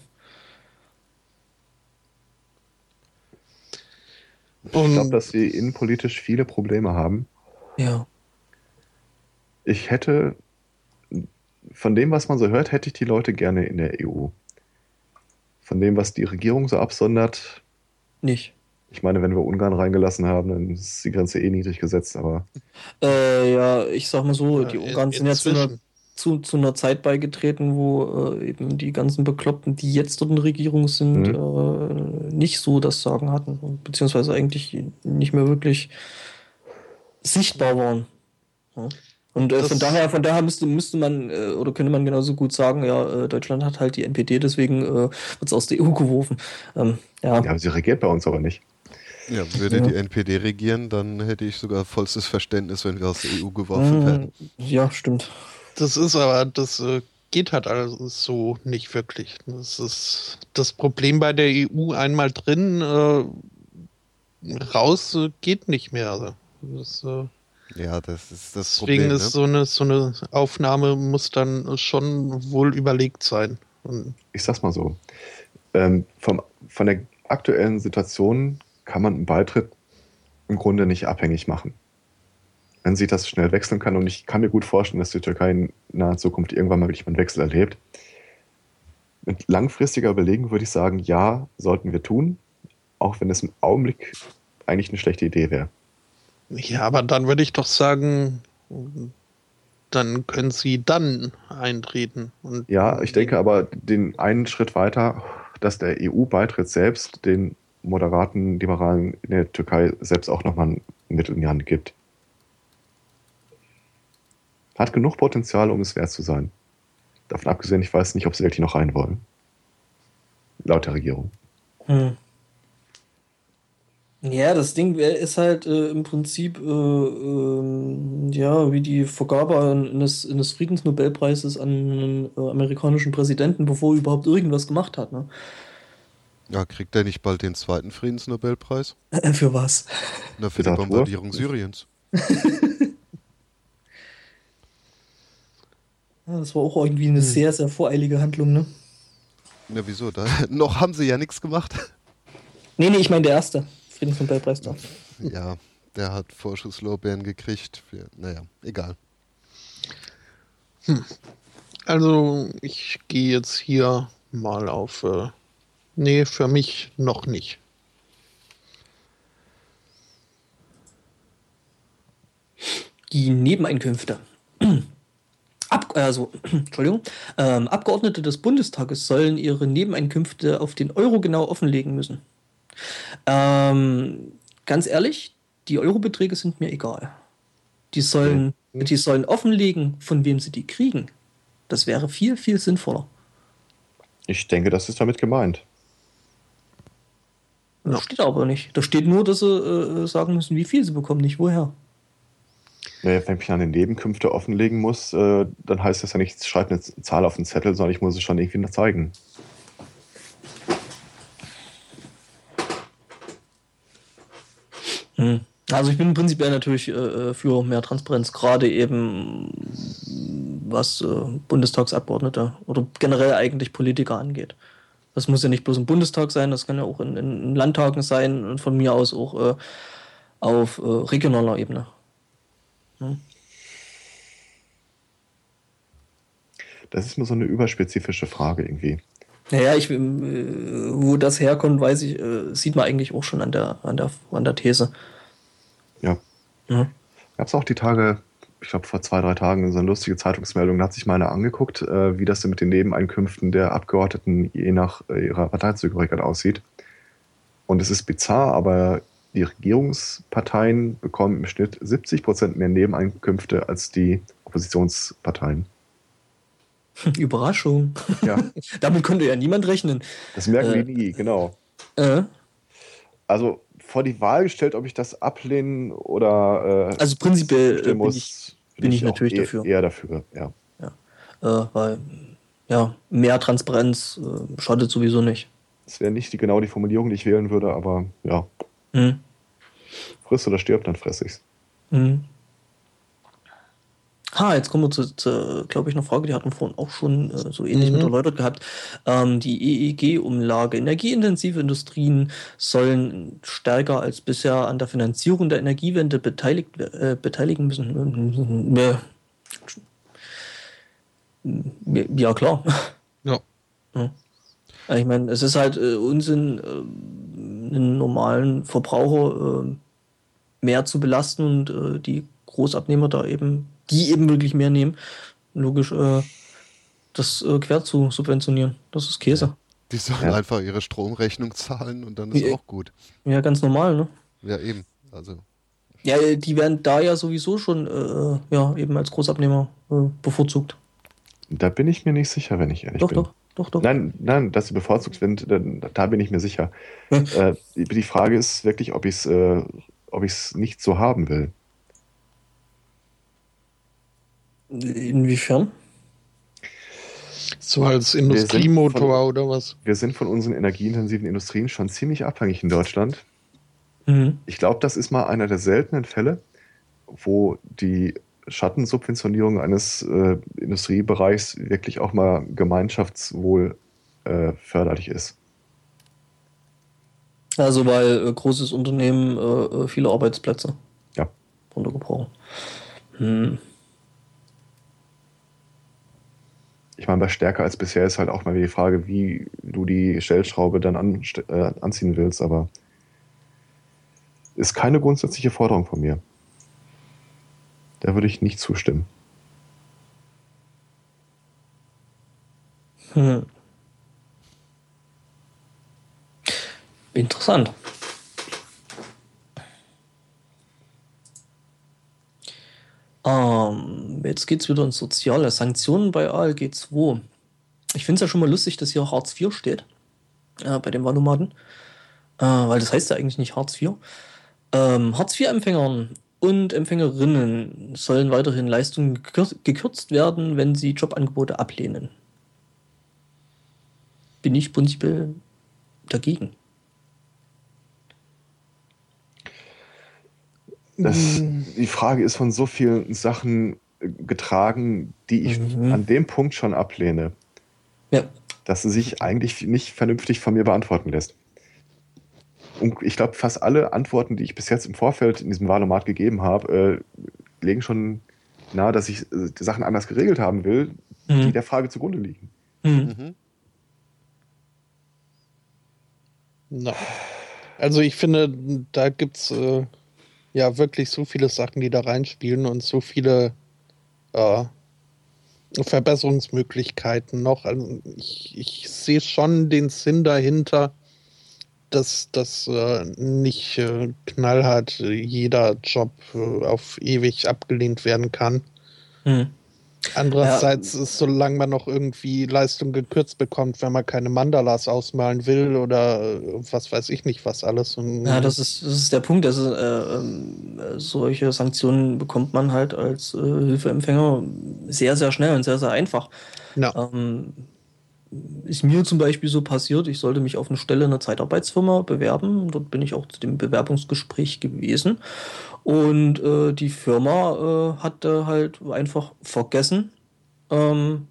Ich glaube, dass sie innenpolitisch viele Probleme haben. Ja. Ich hätte, von dem, was man so hört, hätte ich die Leute gerne in der EU. Von dem, was die Regierung so absondert, Nicht. ich meine, wenn wir Ungarn reingelassen haben, dann ist die Grenze eh niedrig gesetzt, aber Äh, ja, ich sag mal so, die Ungarn sind ja zu einer, zu, zu einer Zeit beigetreten, wo äh, eben die ganzen Bekloppten, die jetzt dort in der Regierung sind, äh, nicht so das Sagen hatten. Beziehungsweise eigentlich nicht mehr wirklich sichtbar waren. Ja. Und äh, Das- von daher, von daher müsste, müsste man äh, oder könnte man genauso gut sagen, ja, äh, Deutschland hat halt die NPD, deswegen äh, wird es aus der EU geworfen. Ähm, ja. ja, sie regiert bei uns aber nicht. Ja, würde Ja. die NPD regieren, dann hätte ich sogar vollstes Verständnis, wenn wir aus der EU geworfen Mm, werden. ja, stimmt. Das ist aber, das äh, geht halt alles so nicht wirklich. Das ist das Problem bei der EU einmal drin, äh, raus geht nicht mehr. Also, das, äh, Ja, das ist das deswegen Problem. ist ne? so eine so eine Aufnahme muss dann schon wohl überlegt sein. Und Ich sag's mal so. Ähm, vom, von der aktuellen Situation kann man einen Beitritt im Grunde nicht abhängig machen. Wenn sich das schnell wechseln kann, und ich kann mir gut vorstellen, dass die Türkei in naher Zukunft irgendwann mal wirklich mal einen Wechsel erlebt. Mit langfristiger Überlegung würde ich sagen, ja, sollten wir tun, auch wenn es im Augenblick eigentlich eine schlechte Idee wäre. Ja, aber dann würde ich doch sagen, dann können sie dann eintreten. Und Ja, ich denke aber den einen Schritt weiter, dass der EU-Beitritt selbst den moderaten Liberalen in der Türkei selbst auch nochmal einen Mittel in die Hand gibt. Hat genug Potenzial, um es wert zu sein. Davon abgesehen, ich weiß nicht, ob sie wirklich noch rein wollen. Laut der Regierung. Hm. Ja, das Ding ist halt äh, im Prinzip äh, äh, ja wie die Vergabe eines, eines Friedensnobelpreises an einen äh, amerikanischen Präsidenten, bevor er überhaupt irgendwas gemacht hat. Ne? Ja, kriegt er nicht bald den zweiten Friedensnobelpreis? für was? Na, für die Bombardierung Syriens. Ja, das war auch irgendwie eine hm. sehr, sehr voreilige Handlung, ne? Na, wieso? Da, noch haben sie ja nichts gemacht. Nee, nee, ich meine der erste Friedensnobelpreis da. Ja, der hat Vorschusslorbeeren gekriegt. Für, naja, egal. Hm. Also, ich gehe jetzt hier mal auf. Äh, nee, für mich noch nicht. Die Nebeneinkünfte. Ab, also, Entschuldigung, ähm, Abgeordnete des Bundestages sollen ihre Nebeneinkünfte auf den Euro genau offenlegen müssen. Ähm, ganz ehrlich, die Eurobeträge sind mir egal. Die sollen, mhm. die sollen offenlegen, von wem sie die kriegen. Das wäre viel, viel sinnvoller. Ich denke, das ist damit gemeint. Das steht aber nicht. Da steht nur, dass sie äh, sagen müssen, wie viel sie bekommen, nicht woher. Naja, wenn ich eine Nebenkünfte offenlegen muss, äh, dann heißt das ja nicht, schreib eine Zahl auf den Zettel, sondern ich muss es schon irgendwie noch zeigen. Hm. Also ich bin prinzipiell natürlich äh, für mehr Transparenz, gerade eben was äh, Bundestagsabgeordnete oder generell eigentlich Politiker angeht. Das muss ja nicht bloß im Bundestag sein, das kann ja auch in, in Landtagen sein und von mir aus auch äh, auf äh, regionaler Ebene. Hm? Das ist nur so eine überspezifische Frage irgendwie. Naja, ich, äh, wo das herkommt, weiß ich, äh, sieht man eigentlich auch schon an der, an der, an der These. Ja. Mhm. Gab es auch die Tage, ich glaube vor zwei, drei Tagen, so eine lustige Zeitungsmeldung, da hat sich mal einer angeguckt, äh, wie das denn mit den Nebeneinkünften der Abgeordneten je nach ihrer Parteizugehörigkeit aussieht. Und es ist bizarr, aber die Regierungsparteien bekommen im Schnitt 70 Prozent mehr Nebeneinkünfte als die Oppositionsparteien. Überraschung. Ja. Damit konnte ja niemand rechnen. Das merken äh, die nie, genau. Äh. Also vor die Wahl gestellt, ob ich das ablehnen oder. Äh, also prinzipiell bin muss, ich, bin ich, ich natürlich eher, dafür. Eher dafür, ja. ja. Äh, weil, ja, mehr Transparenz äh, schadet sowieso nicht. Das wäre nicht die, genau die Formulierung, die ich wählen würde, aber ja. Mhm. Friss oder stirb, dann fress ich's. Mhm. Ha, jetzt kommen wir zu, zu glaube ich, einer Frage, die hatten wir vorhin auch schon äh, so ähnlich mhm. mit erläutert gehabt. Ähm, die EEG-Umlage. Energieintensive Industrien sollen stärker als bisher an der Finanzierung der Energiewende beteiligt, äh, beteiligen müssen. Ja, klar. Ja. ja. Ich meine, es ist halt äh, Unsinn, äh, einen normalen Verbraucher äh, mehr zu belasten und äh, die Großabnehmer da eben die eben wirklich mehr nehmen, logisch äh, das äh, quer zu subventionieren. Das ist Käse. Die sollen ja. einfach ihre Stromrechnung zahlen und dann ist ja, auch gut. Ja, ganz normal, ne? Ja, eben. Also. Ja, die werden da ja sowieso schon äh, ja, eben als Großabnehmer äh, bevorzugt. Da bin ich mir nicht sicher, wenn ich ehrlich doch, bin. Doch, doch, doch. Nein, nein, dass sie bevorzugt sind, da, da bin ich mir sicher. äh, die Frage ist wirklich, ob ich es äh, nicht so haben will. Inwiefern? So als Industriemotor von, oder was? Wir sind von unseren energieintensiven Industrien schon ziemlich abhängig in Deutschland. Mhm. Ich glaube, das ist mal einer der seltenen Fälle, wo die Schattensubventionierung eines äh, Industriebereichs wirklich auch mal gemeinschaftswohl äh, förderlich ist. Also weil äh, großes Unternehmen äh, äh, viele Arbeitsplätze ja. runtergebrochen. Hm. Ich meine, bei stärker als bisher ist halt auch mal die Frage, wie du die Stellschraube dann an, äh, anziehen willst, aber ist keine grundsätzliche Forderung von mir. Da würde ich nicht zustimmen. Hm. Interessant. Ähm, jetzt geht es wieder ins Soziale. Sanktionen bei ALG 2. Ich finde es ja schon mal lustig, dass hier Hartz IV steht. Äh, bei den Wahlomaten. Äh, weil das heißt ja eigentlich nicht Hartz IV. Ähm, Hartz IV-Empfängern und Empfängerinnen sollen weiterhin Leistungen gekürzt werden, wenn sie Jobangebote ablehnen. Bin ich prinzipiell dagegen. Das, die Frage ist von so vielen Sachen getragen, die ich mhm. an dem Punkt schon ablehne. Ja. Dass sie sich eigentlich nicht vernünftig von mir beantworten lässt. Und ich glaube, fast alle Antworten, die ich bis jetzt im Vorfeld in diesem Wahlomat gegeben habe, äh, legen schon nahe, dass ich äh, die Sachen anders geregelt haben will, mhm. die der Frage zugrunde liegen. Mhm. Na. Also ich finde, da gibt es äh, ja wirklich so viele Sachen, die da reinspielen und so viele äh, Verbesserungsmöglichkeiten noch. Also ich, ich sehe schon den Sinn dahinter, dass das äh, nicht äh, knallhart jeder Job äh, auf ewig abgelehnt werden kann. Mhm. Andererseits ja. ist, solange man noch irgendwie Leistung gekürzt bekommt, wenn man keine Mandalas ausmalen will oder äh, was weiß ich nicht, was alles. Und, ja, das ist, das ist der Punkt. Also, äh, ähm, solche Sanktionen bekommt man halt als äh, Hilfeempfänger sehr, sehr schnell und sehr, sehr einfach. Ja. Ähm, ist mir zum Beispiel so passiert, ich sollte mich auf eine Stelle in einer Zeitarbeitsfirma bewerben. Dort bin ich auch zu dem Bewerbungsgespräch gewesen. Und äh, die Firma äh, hatte halt einfach vergessen, ähm,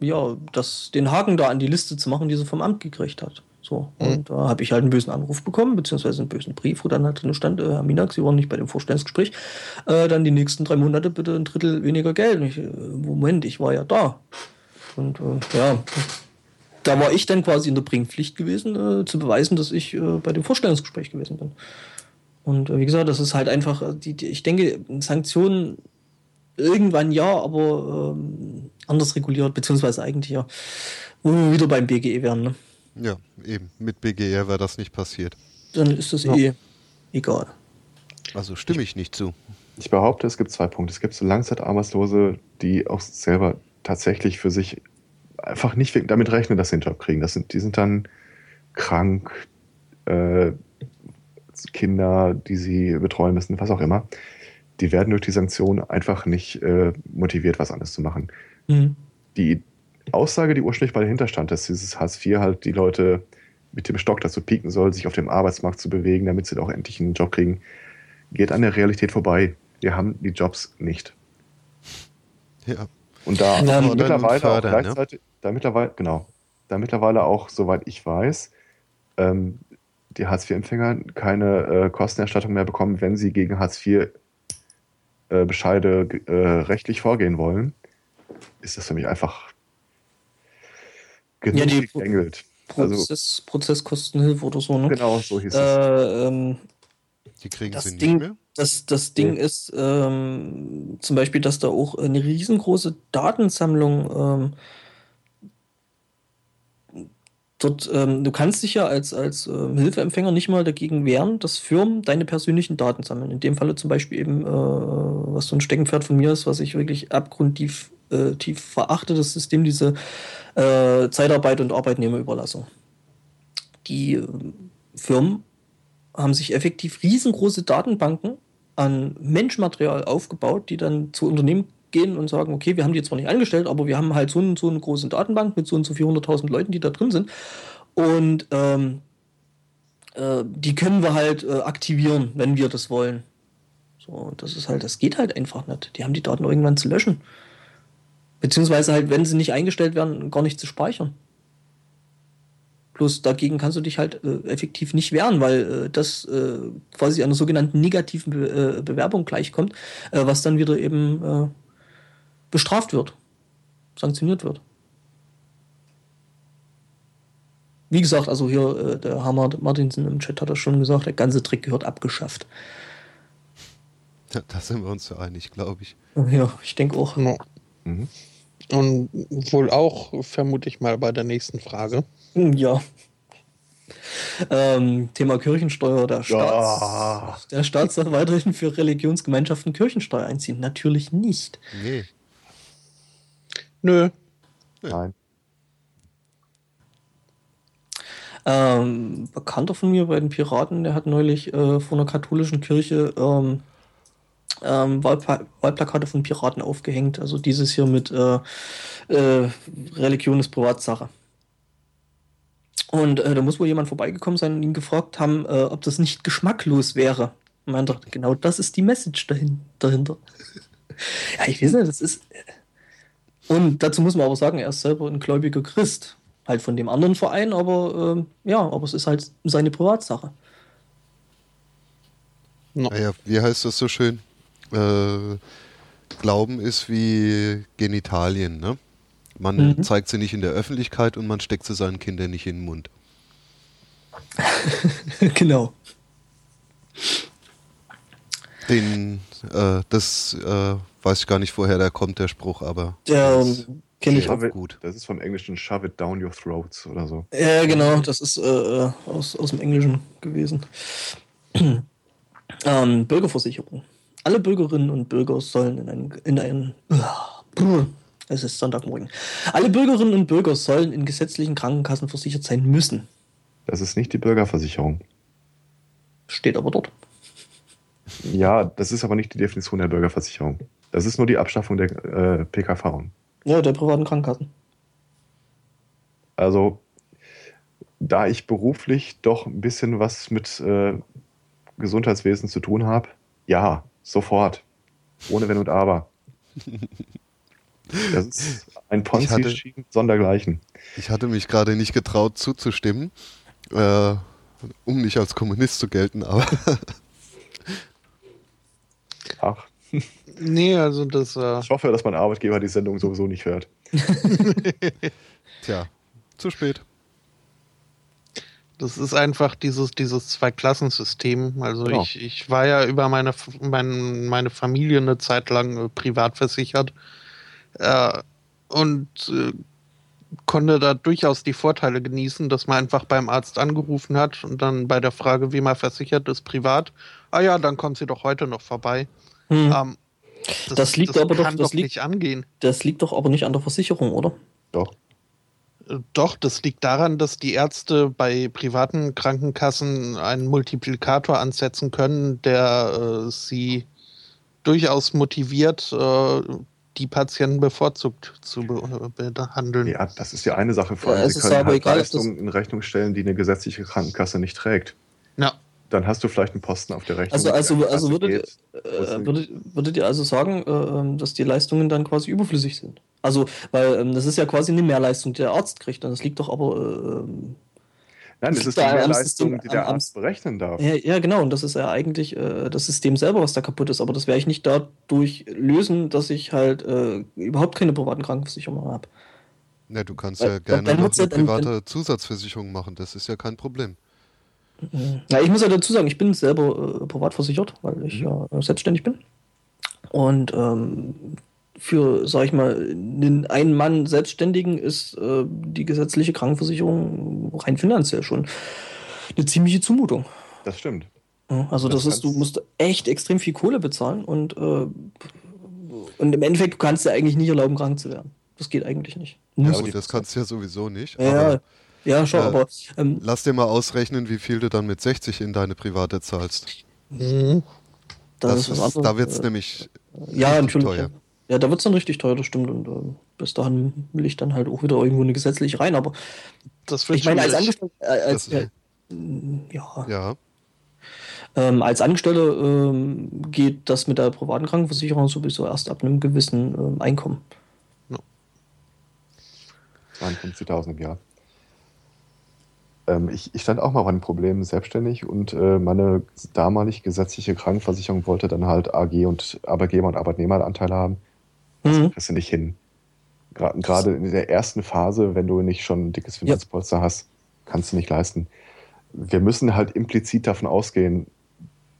ja, das, den Haken da an die Liste zu machen, die sie vom Amt gekriegt hat. So, mhm. und da habe ich halt einen bösen Anruf bekommen, beziehungsweise einen bösen Brief, wo dann halt drin stand, äh, Herr Minak, Sie waren nicht bei dem Vorstellungsgespräch, äh, dann die nächsten drei Monate bitte ein Drittel weniger Geld. Ich, äh, Moment, ich war ja da. Und äh, ja, da war ich dann quasi in der Bringpflicht gewesen, äh, zu beweisen, dass ich äh, bei dem Vorstellungsgespräch gewesen bin. Und äh, wie gesagt, das ist halt einfach, äh, die, die, ich denke, Sanktionen irgendwann ja, aber ähm, anders reguliert, beziehungsweise eigentlich ja, wo wir wieder beim BGE wären. Ne? Ja, eben. Mit BGE wäre das nicht passiert. Dann ist das ja. eh egal. Also stimme ich nicht zu. Ich behaupte, es gibt zwei Punkte. Es gibt so Langzeitarbeitslose, die auch selber tatsächlich für sich einfach nicht damit rechnen, dass sie einen Job kriegen. Das sind, die sind dann krank, äh, Kinder, die sie betreuen müssen, was auch immer. Die werden durch die Sanktionen einfach nicht äh, motiviert, was anderes zu machen. Mhm. Die Aussage, die ursprünglich mal dahinter stand, dass dieses Hartz IV halt die Leute mit dem Stock dazu pieken soll, sich auf dem Arbeitsmarkt zu bewegen, damit sie auch endlich einen Job kriegen, geht an der Realität vorbei. Wir haben die Jobs nicht. Ja. Und da ja, mittlerweile fördern, auch ne? gleichzeitig, ne? da mittlerweile, genau, da mittlerweile auch, soweit ich weiß, ähm, die Hartz-IV-Empfänger keine äh, Kostenerstattung mehr bekommen, wenn sie gegen Hartz-IV-Bescheide äh, äh, rechtlich vorgehen wollen, ist das für mich einfach genug ja, die geengelt. Prozess, also, Prozesskostenhilfe oder so, ne? Genau, so hieß äh, es. Ähm, die kriegen sie Ding, nicht mehr? Das, das Ding nee. ist ähm, zum Beispiel, dass da auch eine riesengroße Datensammlung ähm, dort, ähm, du kannst dich ja als, als ähm, Hilfeempfänger nicht mal dagegen wehren, dass Firmen deine persönlichen Daten sammeln. In dem Falle zum Beispiel eben, äh, was so ein Steckenpferd von mir ist, was ich wirklich abgrundtief äh, tief verachte, das System, diese äh, Zeitarbeit und Arbeitnehmerüberlassung. Die äh, Firmen haben sich effektiv riesengroße Datenbanken an Menschmaterial aufgebaut, die dann zu Unternehmen gehen und sagen, okay, wir haben die zwar nicht angestellt, aber wir haben halt so, so eine große Datenbank mit so und so 400.000 Leuten, die da drin sind. Und ähm, äh, die können wir halt äh, aktivieren, wenn wir das wollen. So, das ist halt, das geht halt einfach nicht. Die haben die Daten irgendwann zu löschen. Beziehungsweise halt, wenn sie nicht eingestellt werden, gar nicht zu speichern. Bloß dagegen kannst du dich halt äh, effektiv nicht wehren, weil äh, das äh, quasi einer sogenannten negativen Be äh, Bewerbung gleichkommt, äh, was dann wieder eben äh, bestraft wird, sanktioniert wird. Wie gesagt, also hier der Hammer Martinsen im Chat hat das schon gesagt, der ganze Trick gehört abgeschafft. Ja, da sind wir uns so einig, glaube ich. Ja, ich denke auch. Ja. Mhm. Und wohl auch, vermute ich mal, bei der nächsten Frage. Hm, ja. Ähm, Thema Kirchensteuer. Der Staat, Ja. der Staat soll weiterhin für Religionsgemeinschaften Kirchensteuer einziehen. Natürlich nicht. Nee. Nö. Nein. Ähm, Bekannter von mir bei den Piraten, der hat neulich äh, vor einer katholischen Kirche ähm, ähm, Wahlpla Wahlplakate von Piraten aufgehängt. Also dieses hier mit äh, äh, Religion ist Privatsache. Und äh, da muss wohl jemand vorbeigekommen sein und ihn gefragt haben, äh, ob das nicht geschmacklos wäre. Und meinte, genau das ist die Message dahin, dahinter. ja, ich weiß nicht, das ist. äh, Und dazu muss man aber sagen, er ist selber ein gläubiger Christ. Halt von dem anderen Verein, aber ähm, ja, aber es ist halt seine Privatsache. Naja, wie heißt das so schön? Äh, Glauben ist wie Genitalien, ne? Man Mhm. zeigt sie nicht in der Öffentlichkeit und man steckt sie seinen Kindern nicht in den Mund. genau. Den, äh, das äh, weiß ich gar nicht, woher der kommt, der Spruch, aber ähm, kenne ich Ja. auch. Gut. Das ist vom Englischen Shove it down your throats oder so. Ja, genau, das ist äh, aus, aus dem Englischen gewesen. ähm, Bürgerversicherung. Alle Bürgerinnen und Bürger sollen in einen, in einen es ist Sonntagmorgen. Alle Bürgerinnen und Bürger sollen in gesetzlichen Krankenkassen versichert sein müssen. Das ist nicht die Bürgerversicherung. Steht aber dort. Ja, das ist aber nicht die Definition der Bürgerversicherung. Das ist nur die Abschaffung der äh, PKV. Ja, der privaten Krankenkassen. Also, da ich beruflich doch ein bisschen was mit äh, Gesundheitswesen zu tun habe, ja, sofort. Ohne Wenn und Aber. Das ist ein Ich hatte- Ponzi-Scheme sondergleichen. ich hatte mich gerade nicht getraut zuzustimmen, äh, um nicht als Kommunist zu gelten, aber Ach, Nee, also das, äh, ich hoffe, dass mein Arbeitgeber die Sendung sowieso nicht hört. tja, zu spät. Das ist einfach dieses, dieses Zweiklassensystem. Also Genau. ich, ich war ja über meine, mein, meine Familie eine Zeit lang äh, privat versichert äh, und äh, konnte da durchaus die Vorteile genießen, dass man einfach beim Arzt angerufen hat und dann bei der Frage, wie man versichert ist, privat, ah ja, dann kommt sie doch heute noch vorbei. Hm. Ähm, Das liegt aber doch- das doch liegt- nicht angehen. Das liegt doch aber nicht an der Versicherung, oder? Doch. Doch, das liegt daran, dass die Ärzte bei privaten Krankenkassen einen Multiplikator ansetzen können, der äh, sie durchaus motiviert, äh, die Patienten bevorzugt zu be behandeln. Ja, das ist ja eine Sache. Vor allem, Ja, sie können halt egal, Leistungen in Rechnung stellen, die eine gesetzliche Krankenkasse nicht trägt. Ja. Dann hast du vielleicht einen Posten auf der Rechnung. Also, also, also würdet, geht. äh, würdet, würdet ihr also sagen, äh, ähm, dass die Leistungen dann quasi überflüssig sind? Also, weil ähm, das ist ja quasi eine Mehrleistung, die der Arzt kriegt. Und das liegt doch aber. Äh, Nein, das ist da die am Leistung, System- die der am- Arzt berechnen darf. ja, ja, genau. Und das ist ja eigentlich äh, das System selber, was da kaputt ist. Aber das werde ich nicht dadurch lösen, dass ich halt äh, überhaupt keine privaten Krankenversicherungen habe. Ne, du kannst Weil- ja gerne dann noch ja eine dann- private Zusatzversicherung machen, das ist ja kein Problem. Ja, ich muss ja dazu sagen, ich bin selber äh, privat versichert, weil ich Mhm. ja äh, selbstständig bin. Und ähm, für, sag ich mal, einen Ein-Mann-Selbstständigen ist äh, die gesetzliche Krankenversicherung rein finanziell schon eine ziemliche Zumutung. Das stimmt. Ja, Also das, Das ist, du musst echt extrem viel Kohle bezahlen und, äh, und im Endeffekt du kannst dir eigentlich nicht erlauben, krank zu werden. Das geht eigentlich nicht. Ja, das kannst du ja sowieso nicht. ja, aber ja, schon, äh, aber ähm, lass dir mal ausrechnen, wie viel du dann mit 60 in deine private zahlst. Mhm. das, Das ist was ist, anderes. da wird es Äh, nämlich Ja, teuer. Ja. ja, da wird es dann richtig teuer, das stimmt. Und äh, bis dahin will ich dann halt auch wieder irgendwo eine gesetzliche rein. Aber Das wird ich meine, als. Angestellter, äh, als, Das- äh, ja, Ja, ähm, als Angestellter ähm, geht das mit der privaten Krankenversicherung sowieso erst ab einem gewissen ähm, Einkommen. 52.000 im Jahr. Ähm, ich, ich stand auch mal vor einem Problem selbstständig und äh, meine damalig gesetzliche Krankenversicherung wollte dann halt AG und Arbeitgeber und Arbeitnehmeranteile haben. Das Mhm. kriegst du nicht hin. Gerade in der ersten Phase, wenn du nicht schon ein dickes Finanzpolster hast, kannst du nicht leisten. Wir müssen halt implizit davon ausgehen,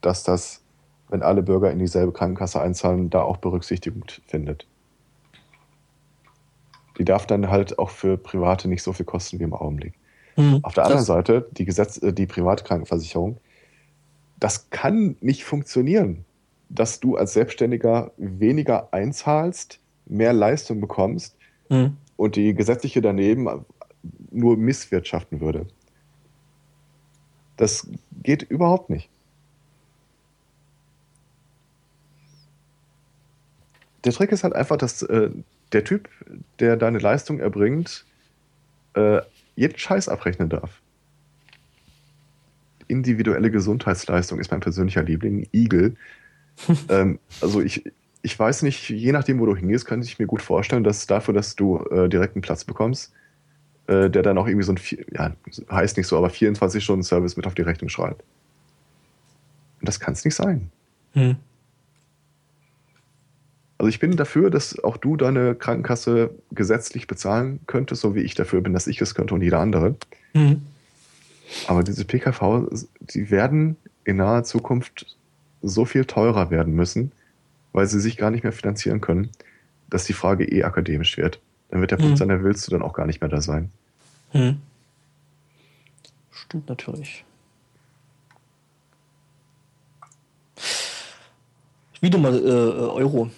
dass das, wenn alle Bürger in dieselbe Krankenkasse einzahlen, da auch Berücksichtigung findet. Die darf dann halt auch für Private nicht so viel kosten wie im Augenblick. Mhm, Auf der anderen Seite, die, Gesetz, äh, die Privatkrankenversicherung, das kann nicht funktionieren, dass du als Selbstständiger weniger einzahlst, mehr Leistung bekommst mhm. und die gesetzliche daneben nur misswirtschaften würde. Das geht überhaupt nicht. Der Trick ist halt einfach, dass äh, der Typ, der deine Leistung erbringt, äh, jeden Scheiß abrechnen darf. Individuelle Gesundheitsleistung ist mein persönlicher Liebling, Igel. ähm, also ich, ich weiß nicht, je nachdem, wo du hingehst, kann ich mir gut vorstellen, dass dafür, dass du äh, direkt einen Platz bekommst, äh, der dann auch irgendwie so ein, ja, heißt nicht so, aber 24-Stunden-Service mit auf die Rechnung schreibt. Und das kann es nicht sein. Hm. Also ich bin dafür, dass auch du deine Krankenkasse gesetzlich bezahlen könntest, so wie ich dafür bin, dass ich es könnte und jeder andere. Mhm. Aber diese PKV, die werden in naher Zukunft so viel teurer werden müssen, weil sie sich gar nicht mehr finanzieren können, dass die Frage eh akademisch wird. Dann wird der Punkt mhm. sein, der willst du dann auch gar nicht mehr da sein. Mhm. Stimmt natürlich. Wieder mal äh, Euro.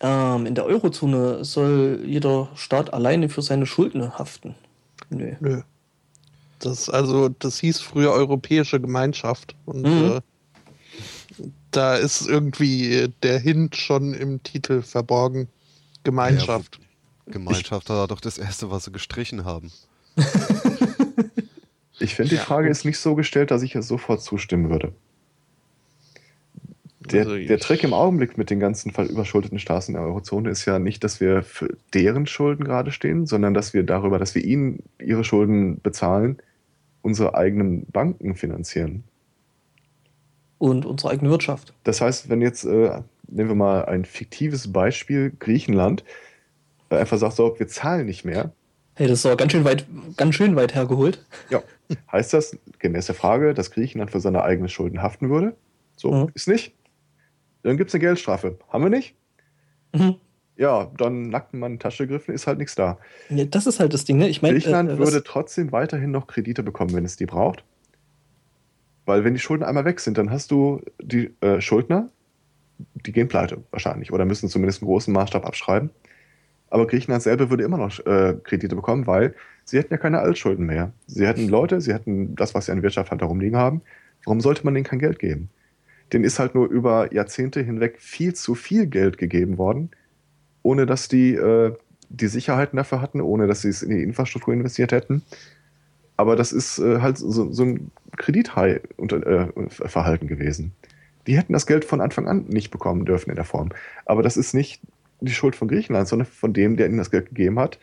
Ähm, in der Eurozone soll jeder Staat alleine für seine Schulden haften. Nö. Nö. Das, also, das hieß früher Europäische Gemeinschaft. Und mhm. äh, da ist irgendwie der Hint schon im Titel verborgen. Gemeinschaft. Ja, Gemeinschaft war doch das erste, was sie gestrichen haben. ich finde, die Frage ist nicht so gestellt, dass ich es sofort zustimmen würde. Der, also der Trick im Augenblick mit den ganzen überschuldeten Staaten in der Eurozone ist ja nicht, dass wir für deren Schulden gerade stehen, sondern dass wir darüber, dass wir ihnen ihre Schulden bezahlen, unsere eigenen Banken finanzieren. Und unsere eigene Wirtschaft. Das heißt, wenn jetzt, äh, nehmen wir mal ein fiktives Beispiel, Griechenland, äh, einfach sagt so, wir zahlen nicht mehr. Hey, das ist aber ganz schön weit, ganz schön weit hergeholt. Ja. Heißt das, gemäß der Frage, dass Griechenland für seine eigenen Schulden haften würde? So, mhm. ist nicht. Dann gibt es eine Geldstrafe. Haben wir nicht? Mhm. Ja, dann nackt in meine Tasche gegriffen, ist halt nichts da. Ja, das ist halt das Ding, ne? Ich mein, Griechenland äh, würde trotzdem weiterhin noch Kredite bekommen, wenn es die braucht. Weil wenn die Schulden einmal weg sind, dann hast du die äh, Schuldner, die gehen pleite wahrscheinlich oder müssen zumindest einen großen Maßstab abschreiben. Aber Griechenland selber würde immer noch äh, Kredite bekommen, weil sie hätten ja keine Altschulden mehr. Sie hätten Leute, sie hätten das, was sie an Wirtschaft halt darum liegen haben. Warum sollte man denen kein Geld geben? Denen ist halt nur über Jahrzehnte hinweg viel zu viel Geld gegeben worden, ohne dass die äh, die Sicherheiten dafür hatten, ohne dass sie es in die Infrastruktur investiert hätten. Aber das ist äh, halt so, so ein Kredithai-Verhalten äh, gewesen. Die hätten das Geld von Anfang an nicht bekommen dürfen in der Form. Aber das ist nicht die Schuld von Griechenland, sondern von dem, der ihnen das Geld gegeben hat,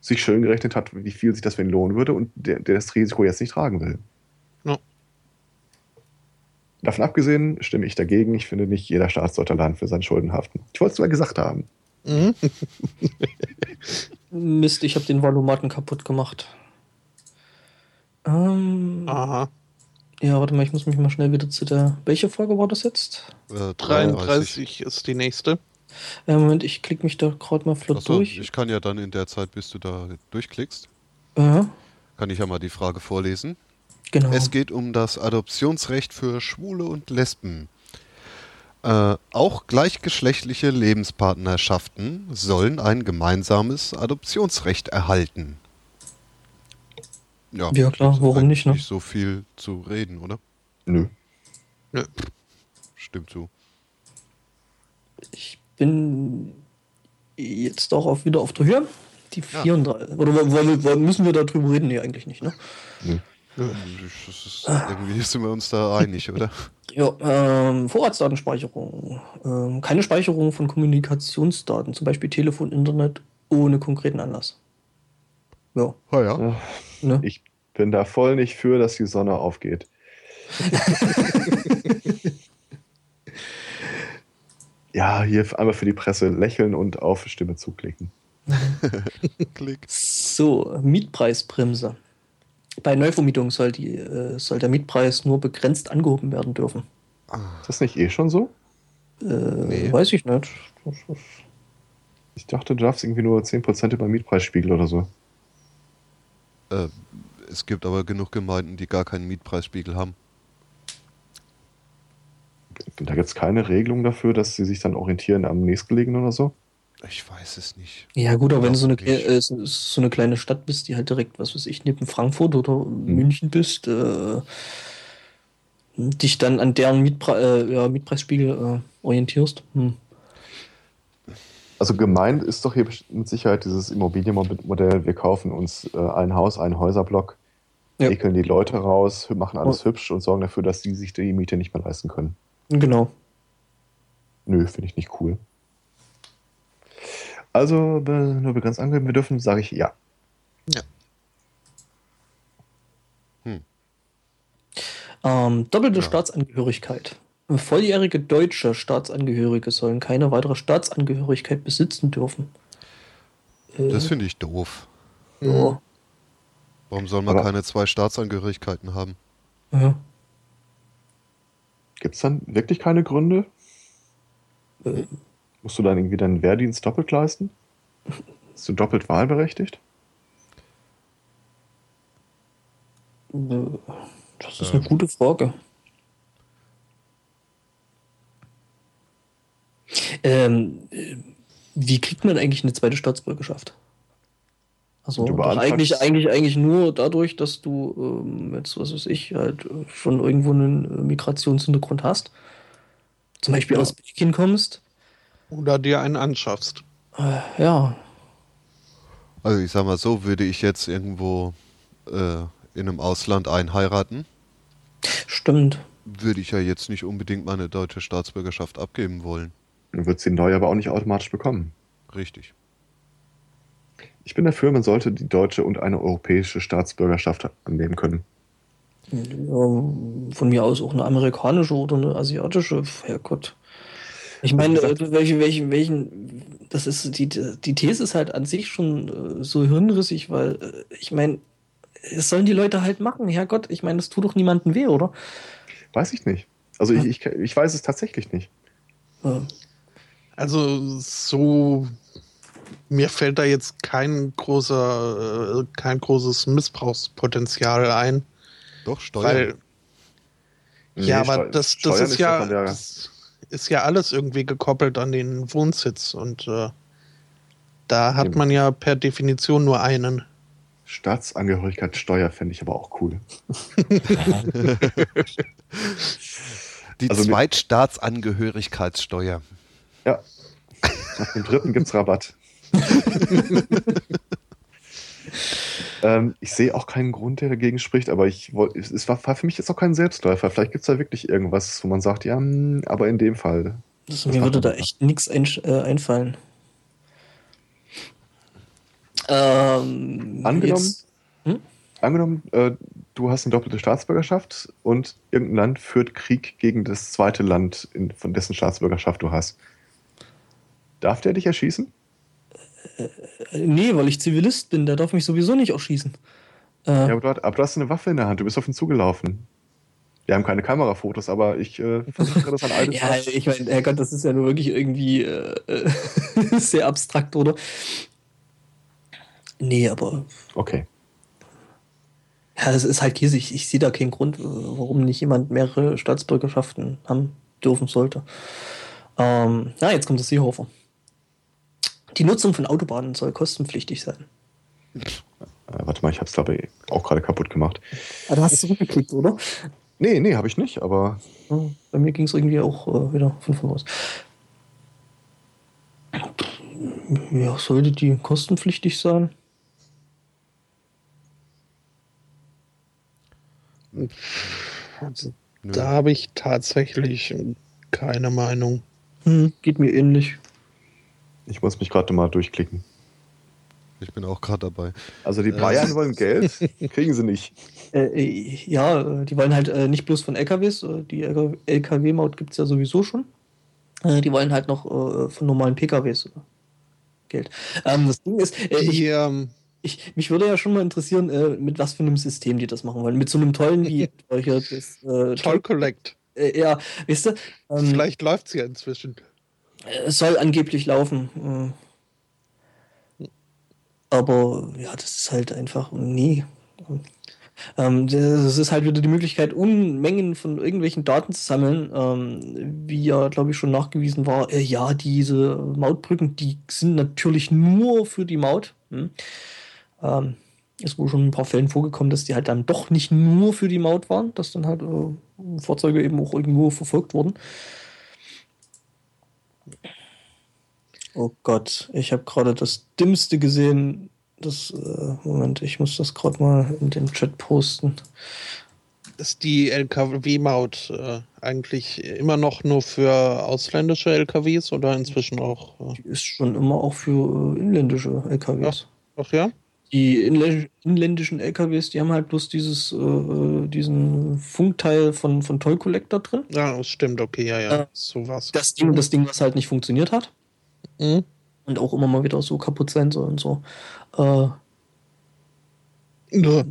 sich schön gerechnet hat, wie viel sich das für ihn lohnen würde und der, der das Risiko jetzt nicht tragen will. Davon abgesehen stimme ich dagegen. Ich finde nicht, jeder Staat sollte allein für seine Schulden haften. Ich wollte es mal gesagt haben. Mhm. Mist, ich habe den Valomaten kaputt gemacht. Ähm, Aha. Ja, warte mal, ich muss mich mal schnell wieder zu der. Welche Folge war das jetzt? Äh, 33 ist die nächste. Ja, Moment, ich klicke mich da gerade mal flott Achso, durch. Ich kann ja dann in der Zeit, bis du da durchklickst, ja. kann ich ja mal die Frage vorlesen. Genau. Es geht um das Adoptionsrecht für Schwule und Lesben. Äh, auch gleichgeschlechtliche Lebenspartnerschaften sollen ein gemeinsames Adoptionsrecht erhalten. Ja, ja klar, warum nicht, ne? Nicht so viel zu reden, oder? Nö. Nö. Stimmt so. Ich bin jetzt auch auf, wieder auf der Höhe. Die 34. Ja. Oder wollen wir, müssen wir darüber reden? Nee, eigentlich nicht, ne? Nö. Ist, irgendwie sind wir uns da einig, oder? Ja, ähm, Vorratsdatenspeicherung. Ähm, keine Speicherung von Kommunikationsdaten, zum Beispiel Telefon, Internet, ohne konkreten Anlass. Ja. Oh ja. Ne? Ich bin da voll nicht für, dass die Sonne aufgeht. ja, hier einmal für die Presse lächeln und auf Stimme zuklicken. Klick. So, Mietpreisbremse. Bei Neuvermietung soll, die, äh, soll der Mietpreis nur begrenzt angehoben werden dürfen. Ist das nicht eh schon so? Äh, nee. Weiß ich nicht. Ich dachte, du darfst irgendwie nur 10% über Mietpreisspiegel oder so. Äh, Es gibt aber genug Gemeinden, die gar keinen Mietpreisspiegel haben. Da gibt es keine Regelung dafür, dass sie sich dann orientieren am nächstgelegenen oder so? Ich weiß es nicht. Ja, gut, aber wenn du so eine, äh, so, so eine kleine Stadt bist, die halt direkt, was weiß ich, neben Frankfurt oder München bist, äh, dich dann an deren Mietpre äh, ja, Mietpreisspiegel äh, orientierst. Hm. Also gemeint ist doch hier mit Sicherheit dieses Immobilienmodell, wir kaufen uns äh, ein Haus, einen Häuserblock, Ja. ekeln die Leute raus, machen alles Ja. hübsch und sorgen dafür, dass die sich die Miete nicht mehr leisten können. Genau. Nö, finde ich nicht cool. Also, nur begrenzt angeben wir dürfen, sage ich ja. Ähm, doppelte Ja. Staatsangehörigkeit. Volljährige deutsche Staatsangehörige sollen keine weitere Staatsangehörigkeit besitzen dürfen. Äh, Das finde ich doof. ja. Warum soll man Aber- keine zwei Staatsangehörigkeiten haben? Ja. Gibt es dann wirklich keine Gründe? Äh, Musst du dann irgendwie deinen Wehrdienst doppelt leisten? Bist du doppelt wahlberechtigt? äh, das ist Ähm. eine gute Frage. Ähm, äh, wie kriegt man eigentlich eine zweite Staatsbürgerschaft? Also eigentlich, eigentlich, eigentlich nur dadurch, dass du ähm, jetzt, was weiß ich, halt äh, schon irgendwo einen äh, Migrationshintergrund hast. Zum Beispiel Ja. aus Belgien kommst. Oder dir einen anschaffst. Äh, ja, Also ich sag mal so, würde ich jetzt irgendwo äh, in einem Ausland einheiraten, stimmt. würde ich ja jetzt nicht unbedingt meine deutsche Staatsbürgerschaft abgeben wollen. Dann wird sie neu aber auch nicht automatisch bekommen. Richtig. Ich bin dafür, man sollte die deutsche und eine europäische Staatsbürgerschaft annehmen können. Ja, von mir aus auch eine amerikanische oder eine asiatische. Herrgott. Ich meine, Also äh, welche, welchen, welchen, das ist, die, die These ist halt an sich schon äh, so hirnrissig, weil äh, ich meine, es sollen die Leute halt machen. Herrgott, ich meine, das tut doch niemandem weh, oder? Weiß ich nicht. Also ich, ich, ich weiß es tatsächlich nicht. Äh, Also so mir fällt da jetzt kein großer, äh, kein großes Missbrauchspotenzial ein, Doch, Steuern. weil ja, Nee, aber Steu- das, das Steuern ist ja, das ist ja alles irgendwie gekoppelt an den Wohnsitz und äh, da hat Eben. man ja per Definition nur einen. Staatsangehörigkeitssteuer fände ich aber auch cool. Die Also Zweitstaatsangehörigkeitssteuer. Ja. Nach dem dritten gibt's Rabatt. ähm, ich sehe auch keinen Grund, der dagegen spricht, aber ich es war, für mich jetzt auch kein Selbstläufer. Vielleicht gibt es da wirklich irgendwas, wo man sagt, ja, hm, aber in dem Fall. das, mir würde da echt nichts ein, äh, einfallen. Ähm, Angenommen, jetzt- hm? angenommen, äh, du hast eine doppelte Staatsbürgerschaft und irgendein Land führt Krieg gegen das zweite Land, in, von dessen Staatsbürgerschaft du hast. Darf der dich erschießen? Äh, Nee, weil ich Zivilist bin, der darf mich sowieso nicht erschießen. Äh, Ja, aber du, hast- aber du hast eine Waffe in der Hand, du bist auf ihn zugelaufen. Wir haben keine Kamerafotos, aber ich äh, versuche das an altes Ja, ich meine, Herrgott, das ist ja nur wirklich irgendwie äh, äh, sehr abstrakt, oder? Nee, aber Okay. ja, das ist halt Käse. Ich, ich sehe da keinen Grund, äh, warum nicht jemand mehrere Staatsbürgerschaften haben dürfen sollte. Ähm, na, jetzt kommt das Seehofer. Die Nutzung von Autobahnen soll kostenpflichtig sein. Äh, warte mal, ich habe es glaube ich auch gerade kaputt gemacht. Ah, du hast es zurückgeklickt, oder? Nee, nee, habe ich nicht, aber Ja, bei mir ging es irgendwie auch äh, wieder von vorn aus. Ja, sollte die kostenpflichtig sein? Also, da habe ich tatsächlich keine Meinung. Hm, geht mir ähnlich. Ich muss mich gerade mal durchklicken. Ich bin auch gerade dabei. Also die Äh. Bayern wollen Geld, kriegen sie nicht. Äh, ja, die wollen halt äh, nicht bloß von LKWs, äh, die LKW-Maut gibt es ja sowieso schon. Äh, die wollen halt noch äh, von normalen PKWs Geld. Ähm, das Ding ist, äh, ich, Die, ähm, ich, mich würde ja schon mal interessieren, äh, mit was für einem System die das machen wollen. Mit so einem tollen wie hier das äh, Toll Collect. Äh, ja, weißt du, ähm, Vielleicht läuft es ja inzwischen. Es soll angeblich laufen. Äh, aber ja, das ist halt einfach, nee. Ähm, das ist halt wieder die Möglichkeit, Unmengen von irgendwelchen Daten zu sammeln. Ähm, wie ja, glaube ich, schon nachgewiesen war, äh, ja, diese Mautbrücken, die sind natürlich nur für die Maut. Hm? Ähm, ist wohl schon ein paar Fällen vorgekommen, dass die halt dann doch nicht nur für die Maut waren, dass dann halt äh, Fahrzeuge eben auch irgendwo verfolgt wurden. Oh Gott, ich habe gerade das Dümmste gesehen. Das, äh, Moment, ich muss das gerade mal in den Chat posten. Ist die LKW-Maut äh, eigentlich immer noch nur für ausländische LKWs oder inzwischen auch? Äh? Die ist schon immer auch für äh, inländische LKWs. Ach, ach ja? Die inländischen LKWs, die haben halt bloß dieses, äh, äh, diesen Funkteil von, von Toll Collector drin. Ja, das stimmt, okay, ja, ja. So was. Das Ding, das Ding, was halt nicht funktioniert hat. Mhm. Und auch immer mal wieder so kaputt sein soll und so. Äh, ja.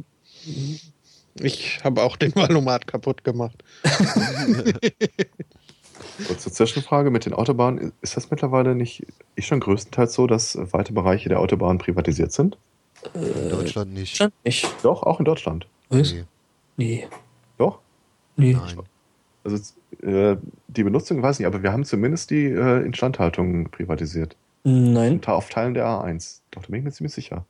Ich habe auch den Valomat kaputt gemacht. Kurze Zwischenfrage mit den Autobahnen. Ist das mittlerweile nicht ist schon größtenteils so, dass weite Bereiche der Autobahn privatisiert sind? In Deutschland nicht. Deutschland nicht. Doch, auch in Deutschland. Was? Nee. nee. Doch? Nee. Nein. Also äh, die Benutzung weiß ich nicht, aber wir haben zumindest die äh, Instandhaltung privatisiert. Nein. Auf Teilen der A1. Doch, da bin ich mir ziemlich sicher.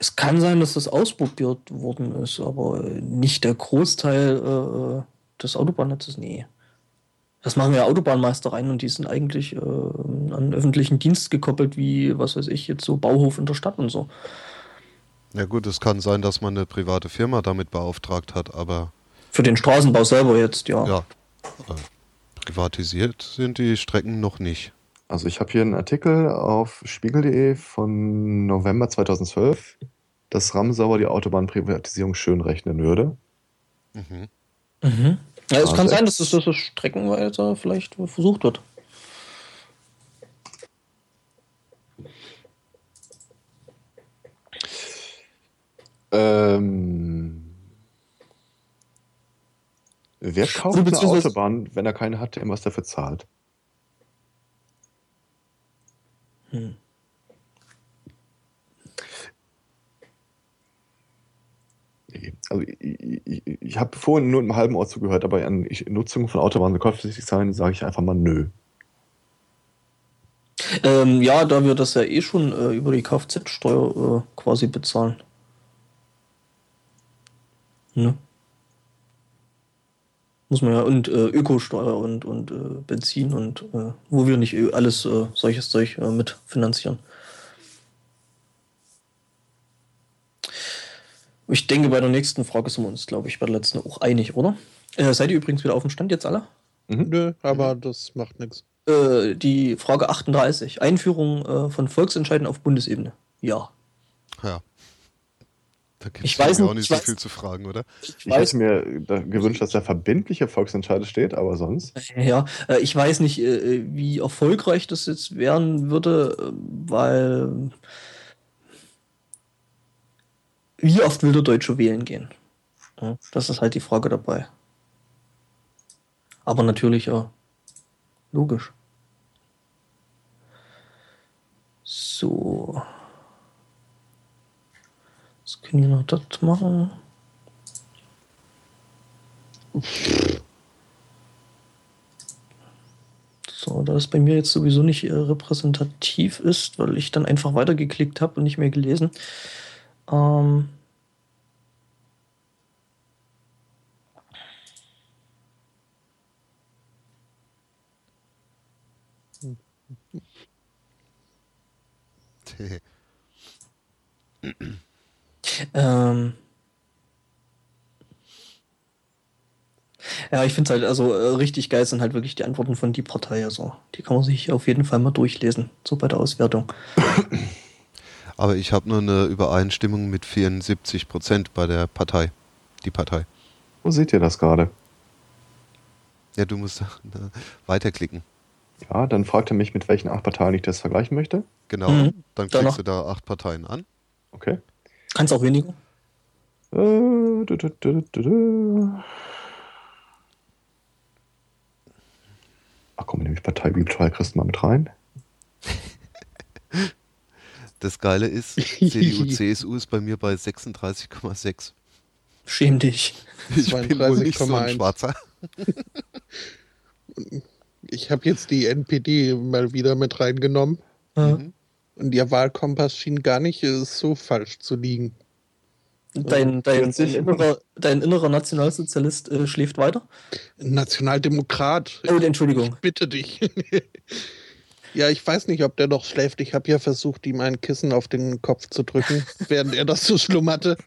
Es kann sein, dass das ausprobiert worden ist, aber nicht der Großteil äh, des Autobahnnetzes, nee. Das machen ja Autobahnmeister rein und die sind eigentlich äh, an öffentlichen Dienst gekoppelt, wie, was weiß ich, jetzt so Bauhof in der Stadt und so. Ja gut, es kann sein, dass man eine private Firma damit beauftragt hat, aber... Für den Straßenbau selber jetzt, ja. Ja. Äh, privatisiert sind die Strecken noch nicht. Also ich habe hier einen Artikel auf spiegel.de von November 2012, dass Ramsauer die Autobahnprivatisierung schön rechnen würde. Mhm. Mhm. Ja, es kann sein, dass das, das streckenweise vielleicht versucht wird. Ähm, wer kauft eine Autobahn, wenn er keine hat, der was dafür zahlt? Hm. Also ich, ich, ich habe vorhin nur im halben Ort zugehört, aber an Nutzung von Autobahnen kostenpflichtig sein, sage ich einfach mal nö. Ähm, ja, da wir das ja eh schon äh, über die Kfz-Steuer äh, quasi bezahlen. Ne? Muss man ja, und äh, Ökosteuer und, und äh, Benzin und äh, wo wir nicht alles äh, solches Zeug äh, mitfinanzieren. Ich denke, bei der nächsten Frage sind wir uns, glaube ich, bei der letzten auch einig, oder? Äh, seid ihr übrigens wieder auf dem Stand jetzt alle? Mhm. Nö, aber das macht nichts. Äh, die Frage 38. Einführung äh, von Volksentscheiden auf Bundesebene. Ja. Ja. Da gibt es auch nicht so weiß, viel zu fragen, oder? Ich, ich hätte mir da gewünscht, dass da verbindliche Volksentscheide steht, aber sonst. Ja, äh, ich weiß nicht, äh, wie erfolgreich das jetzt werden würde, äh, weil wie oft will der Deutsche wählen gehen? Das ist halt die Frage dabei. Aber natürlich ja logisch. So. Was können wir noch das machen? So, da es bei mir jetzt sowieso nicht äh, repräsentativ ist, weil ich dann einfach weitergeklickt habe und nicht mehr gelesen. Ähm ähm ja, ich finde es halt, also äh, richtig geil sind halt wirklich die Antworten von die Partei. Also, die kann man sich auf jeden Fall mal durchlesen, so bei der Auswertung. Aber ich habe nur eine Übereinstimmung mit 74 Prozent bei der Partei. Die Partei. Wo seht ihr das gerade? Ja, du musst weiterklicken. Ja, dann fragt er mich, mit welchen acht Parteien ich das vergleichen möchte. Genau, mhm. dann klickst Danach. du da acht Parteien an. Okay. Kannst auch weniger. Äh, du, du, du, Ach komm, nehme ich Partei Bibeltreu Christen mal mit rein. Das Geile ist, CDU, CSU ist bei mir bei 36,6. Schäm dich. Ich bin wohl nicht so ein 32,1. Schwarzer. Ich habe jetzt die NPD mal wieder mit reingenommen. Ja. Und ihr Wahlkompass schien gar nicht äh, so falsch zu liegen. Dein, dein, 40. innerer, dein innerer Nationalsozialist äh, schläft weiter? Nationaldemokrat. Oh, Entschuldigung. Bitte dich. ja, ich weiß nicht, ob der noch schläft. Ich habe ja versucht, ihm ein Kissen auf den Kopf zu drücken, während er das so schlummerte.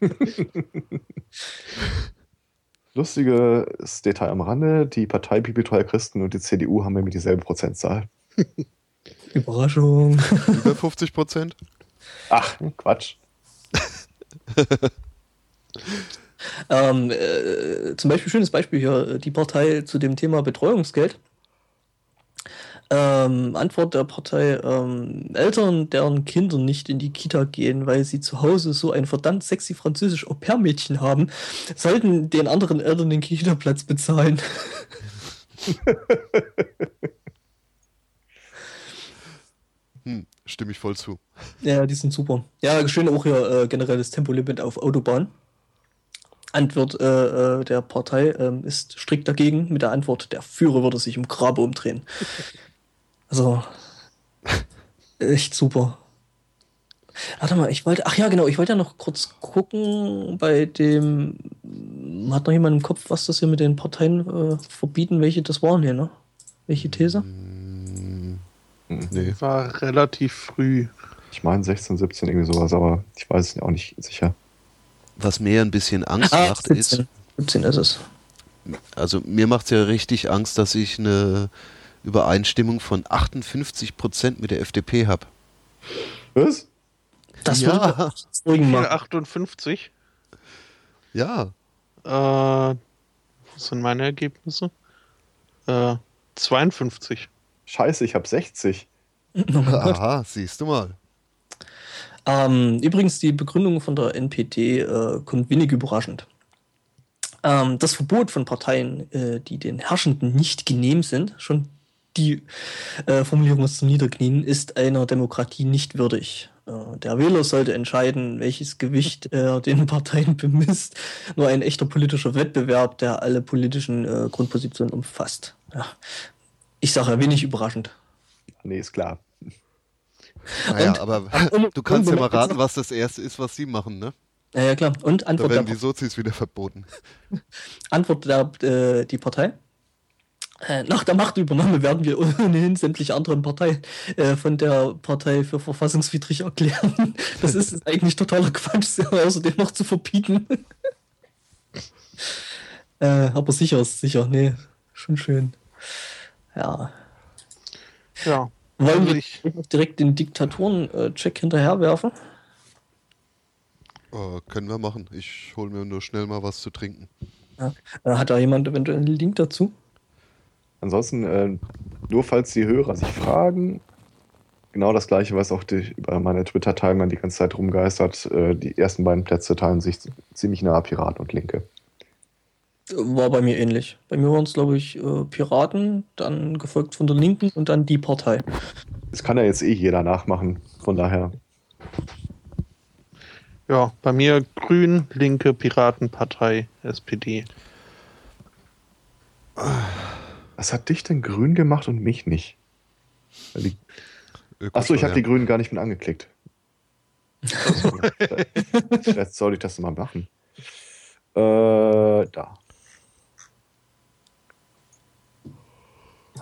Lustiges Detail am Rande: Die Partei Bibeltreuer Christen und die CDU haben nämlich dieselbe Prozentzahl. Überraschung. Über 50 Prozent. Ach, Quatsch. Ähm, äh, zum Beispiel, schönes Beispiel hier, die Partei zu dem Thema Betreuungsgeld. Ähm, Antwort der Partei, ähm, Eltern, deren Kinder nicht in die Kita gehen, weil sie zu Hause so ein verdammt sexy französisch Au-pair-Mädchen haben, sollten den anderen Eltern den Kita-Platz bezahlen. Hm, stimme ich voll zu. Ja, die sind super. Ja, schön auch hier äh, generell das Tempolimit auf Autobahn. Antwort äh, äh, der Partei ähm, ist strikt dagegen mit der Antwort, der Führer würde sich im Grabe umdrehen. Also, echt super. Warte mal, ich wollte, ach ja, genau, ich wollte ja noch kurz gucken bei dem, hat noch jemand im Kopf, was das hier mit den Parteien äh, verbieten, welche das waren hier, ne? Welche These? Hm, nee. War relativ früh. Ich meine 16, 17, irgendwie sowas, aber ich weiß es auch nicht sicher. Was mir ein bisschen Angst Ah, macht, ist, 17. 17 ist es. also mir macht es ja richtig Angst, dass ich eine Übereinstimmung von 58 Prozent mit der FDP habe. Was? Das Ja. machen. 58. Ja, Äh, was sind meine Ergebnisse? Äh, 52. Scheiße, ich habe 60. Oh aha, siehst du mal. Ähm, übrigens, die Begründung von der NPD äh, kommt wenig überraschend. Ähm, das Verbot von Parteien, äh, die den Herrschenden nicht genehm sind, schon die äh, Formulierung ist zum Niederknien, ist einer Demokratie nicht würdig. Äh, der Wähler sollte entscheiden, welches Gewicht er den Parteien bemisst. Nur ein echter politischer Wettbewerb, der alle politischen äh, Grundpositionen umfasst. Ja. Ich sage ja wenig überraschend. Nee, ist klar. Naja, Und- aber du kannst ja mal raten, was das erste ist, was sie machen, ne? Ja, ja, klar. Und Da Antwort werden der die Sozis wieder verboten. Antwort der, äh, die Partei. Äh, nach der Machtübernahme werden wir ohnehin sämtliche anderen Parteien äh, von der Partei für verfassungswidrig erklären. Das ist, ist eigentlich totaler Quatsch, sie außerdem noch zu verbieten. äh, aber sicher ist sicher, nee, schon schön. Ja. Ja. Wollen wir ich- direkt den Diktatoren-Check hinterherwerfen? Äh, können wir machen. Ich hole mir nur schnell mal was zu trinken. Äh, hat da jemand eventuell einen Link dazu? Ansonsten, äh, nur falls die Hörer sich fragen, genau das gleiche, was auch die, über meine Twitter-Timeline die ganze Zeit rumgeistert. Äh, die ersten beiden Plätze teilen sich ziemlich nah Piraten und Linke. War bei mir ähnlich. Bei mir waren es, glaube ich, äh, Piraten, dann gefolgt von der Linken und dann die Partei. Das kann ja jetzt eh jeder nachmachen. Von daher, Ja, bei mir Grün, Linke, Piratenpartei, SPD. was hat dich denn grün gemacht und mich nicht? Die- Achso, ich habe die. Grünen gar nicht mit angeklickt. Jetzt soll ich das mal machen. Äh, da.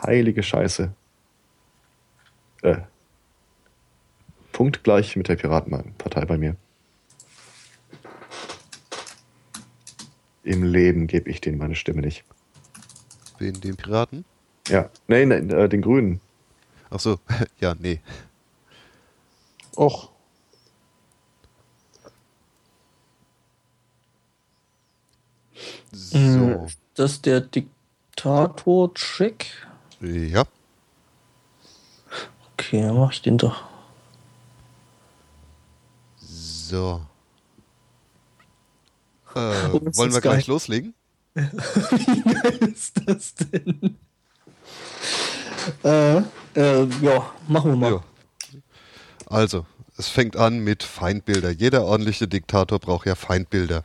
Heilige Scheiße. Äh. Punktgleich mit der Piratenpartei bei mir. Im Leben gebe ich denen meine Stimme nicht. Wen, den Piraten? Ja, nein, nein, äh, den Grünen. Ach so, ja, nee. Och, So. Das ist der Diktator-Check. Ja. Okay, dann mach ich den doch. So. Äh, Oh, wollen wir gleich geil. loslegen? Wie geil ist das denn? äh, äh, ja, machen wir mal. Ja. Also, es fängt an mit Feindbilder. Jeder ordentliche Diktator braucht ja Feindbilder.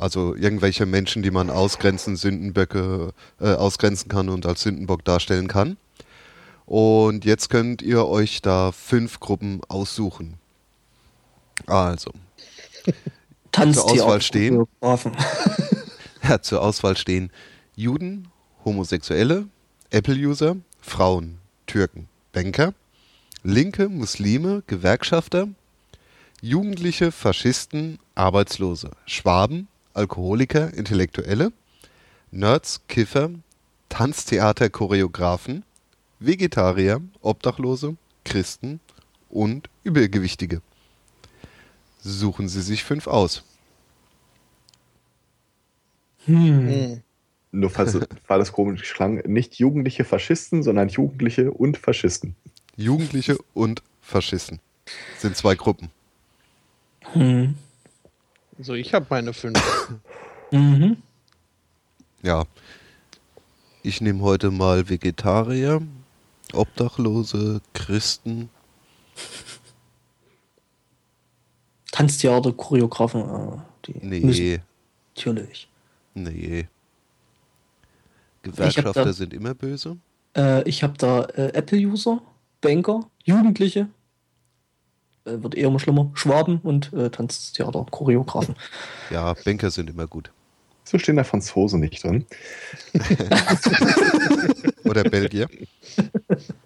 Also irgendwelche Menschen, die man ausgrenzen, Sündenböcke äh, ausgrenzen kann und als Sündenbock darstellen kann. Und jetzt könnt ihr euch da fünf Gruppen aussuchen. Also. zur Auswahl stehen. ja, zur Auswahl stehen Juden, Homosexuelle, Apple-User, Frauen, Türken, Banker, Linke, Muslime, Gewerkschafter, Jugendliche, Faschisten, Arbeitslose, Schwaben, Alkoholiker, Intellektuelle, Nerds, Kiffer, Tanztheater, Choreografen, Vegetarier, Obdachlose, Christen und Übergewichtige. Suchen Sie sich fünf aus. Hm. hm. Nur falls war das komisch klang, nicht jugendliche Faschisten, sondern Jugendliche und Faschisten. Jugendliche und Faschisten sind zwei Gruppen. Hm. So, ich habe meine fünf. mhm. Ja. Ich nehme heute mal Vegetarier, Obdachlose, Christen. Tanztheater, Choreografen. Äh, die nee. Müssen. Natürlich. Nee. Gewerkschafter da, sind immer böse. Äh, ich habe da äh, Apple-User, Banker, Jugendliche, wird eher immer schlimmer. Schwaben und äh, Tanztheater, Choreografen. Ja, Banker sind immer gut. So stehen da Franzosen nicht drin. Oder Belgier.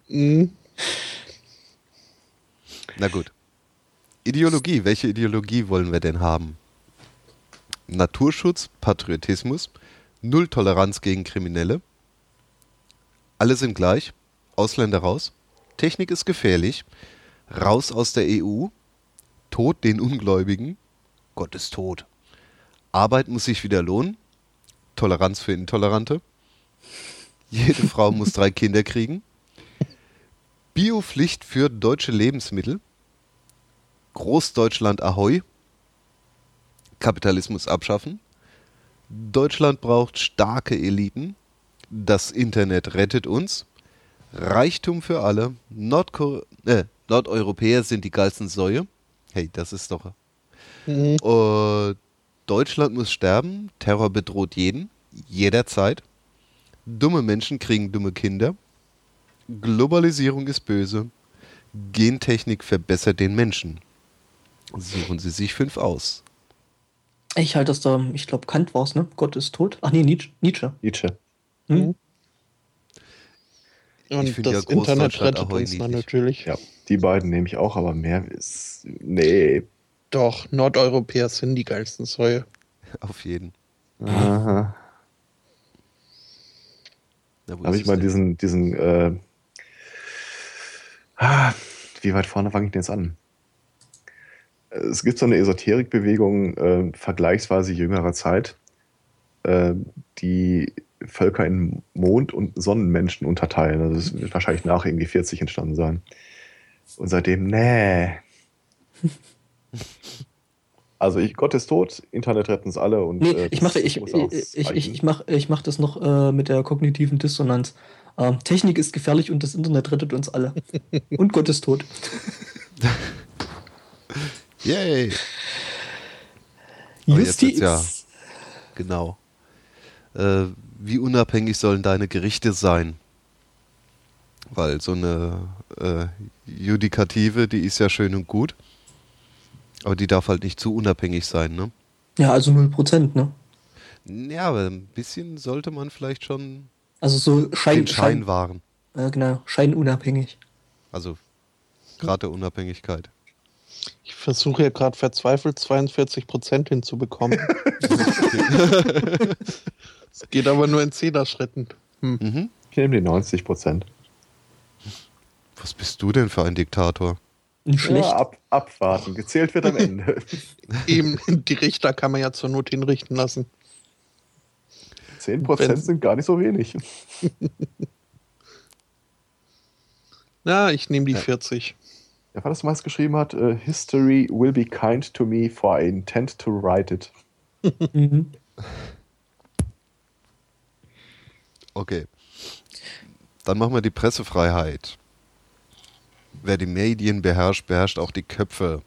Mhm. Na gut. Ideologie. Welche Ideologie wollen wir denn haben? Naturschutz, Patriotismus, Null Toleranz gegen Kriminelle. Alle sind gleich. Ausländer raus. Technik ist gefährlich. Raus aus der EU. Tod den Ungläubigen. Gott ist tot. Arbeit muss sich wieder lohnen. Toleranz für Intolerante. Jede Frau muss drei Kinder kriegen. Biopflicht für deutsche Lebensmittel. Großdeutschland Ahoi. Kapitalismus abschaffen. Deutschland braucht starke Eliten. Das Internet rettet uns. Reichtum für alle. Nordko äh, Nordeuropäer sind die geilsten Säue. Hey, das ist doch. Mhm. Uh, Deutschland muss sterben. Terror bedroht jeden. Jederzeit. Dumme Menschen kriegen dumme Kinder. Globalisierung ist böse. Gentechnik verbessert den Menschen. Suchen Sie sich fünf aus. Ich halte das da, ich glaube, Kant war es, ne? Gott ist tot. Ach nee, Nietzsche. Nietzsche. Nietzsche. Hm? Und das ja Internet rettet uns dann natürlich. Ja, die beiden nehme ich auch, aber mehr ist. Nee. Doch, Nordeuropäer sind die geilsten Säue. Auf jeden. Aha. Habe ich mal denn? diesen, diesen, äh, ah, wie weit vorne fange ich denn jetzt an? Es gibt so eine Esoterikbewegung äh, vergleichsweise jüngerer Zeit, äh, die Völker in Mond- und Sonnenmenschen unterteilen. Also das wird wahrscheinlich nach irgendwie 40 entstanden sein. Und seitdem, nee. Also ich, Gott ist tot, Internet retten uns alle und nee, äh, ich mache ich, ich, ich, ich, ich mach, ich mach das noch äh, mit der kognitiven Dissonanz. Ähm, Technik ist gefährlich und das Internet rettet uns alle. und Gott ist tot. Yay! Justiz. Ja, genau. Äh, wie unabhängig sollen deine Gerichte sein? Weil so eine äh, Judikative, die ist ja schön und gut, aber die darf halt nicht zu unabhängig sein, ne? Ja, also 0%, ne? Ja, aber ein bisschen sollte man vielleicht schon also so Schein, den Schein, Schein wahren. Ja, genau, scheinunabhängig. Also gerade der Unabhängigkeit. Ich versuche ja gerade verzweifelt 42% hinzubekommen. Es geht aber nur in Zehner-Schritten. Hm. Mhm. Ich nehme die 90% Was bist du denn für ein Diktator? Schlecht. Ja, ab, abwarten. Gezählt wird am Ende. Eben, die Richter kann man ja zur Not hinrichten lassen. 10 Wenn's... sind gar nicht so wenig. Na, ich nehme die ja. 40. Ja, was meist geschrieben hat, uh, History will be kind to me, for I intend to write it. mhm. Okay. Dann machen wir die Pressefreiheit. Wer die Medien beherrscht, beherrscht auch die Köpfe.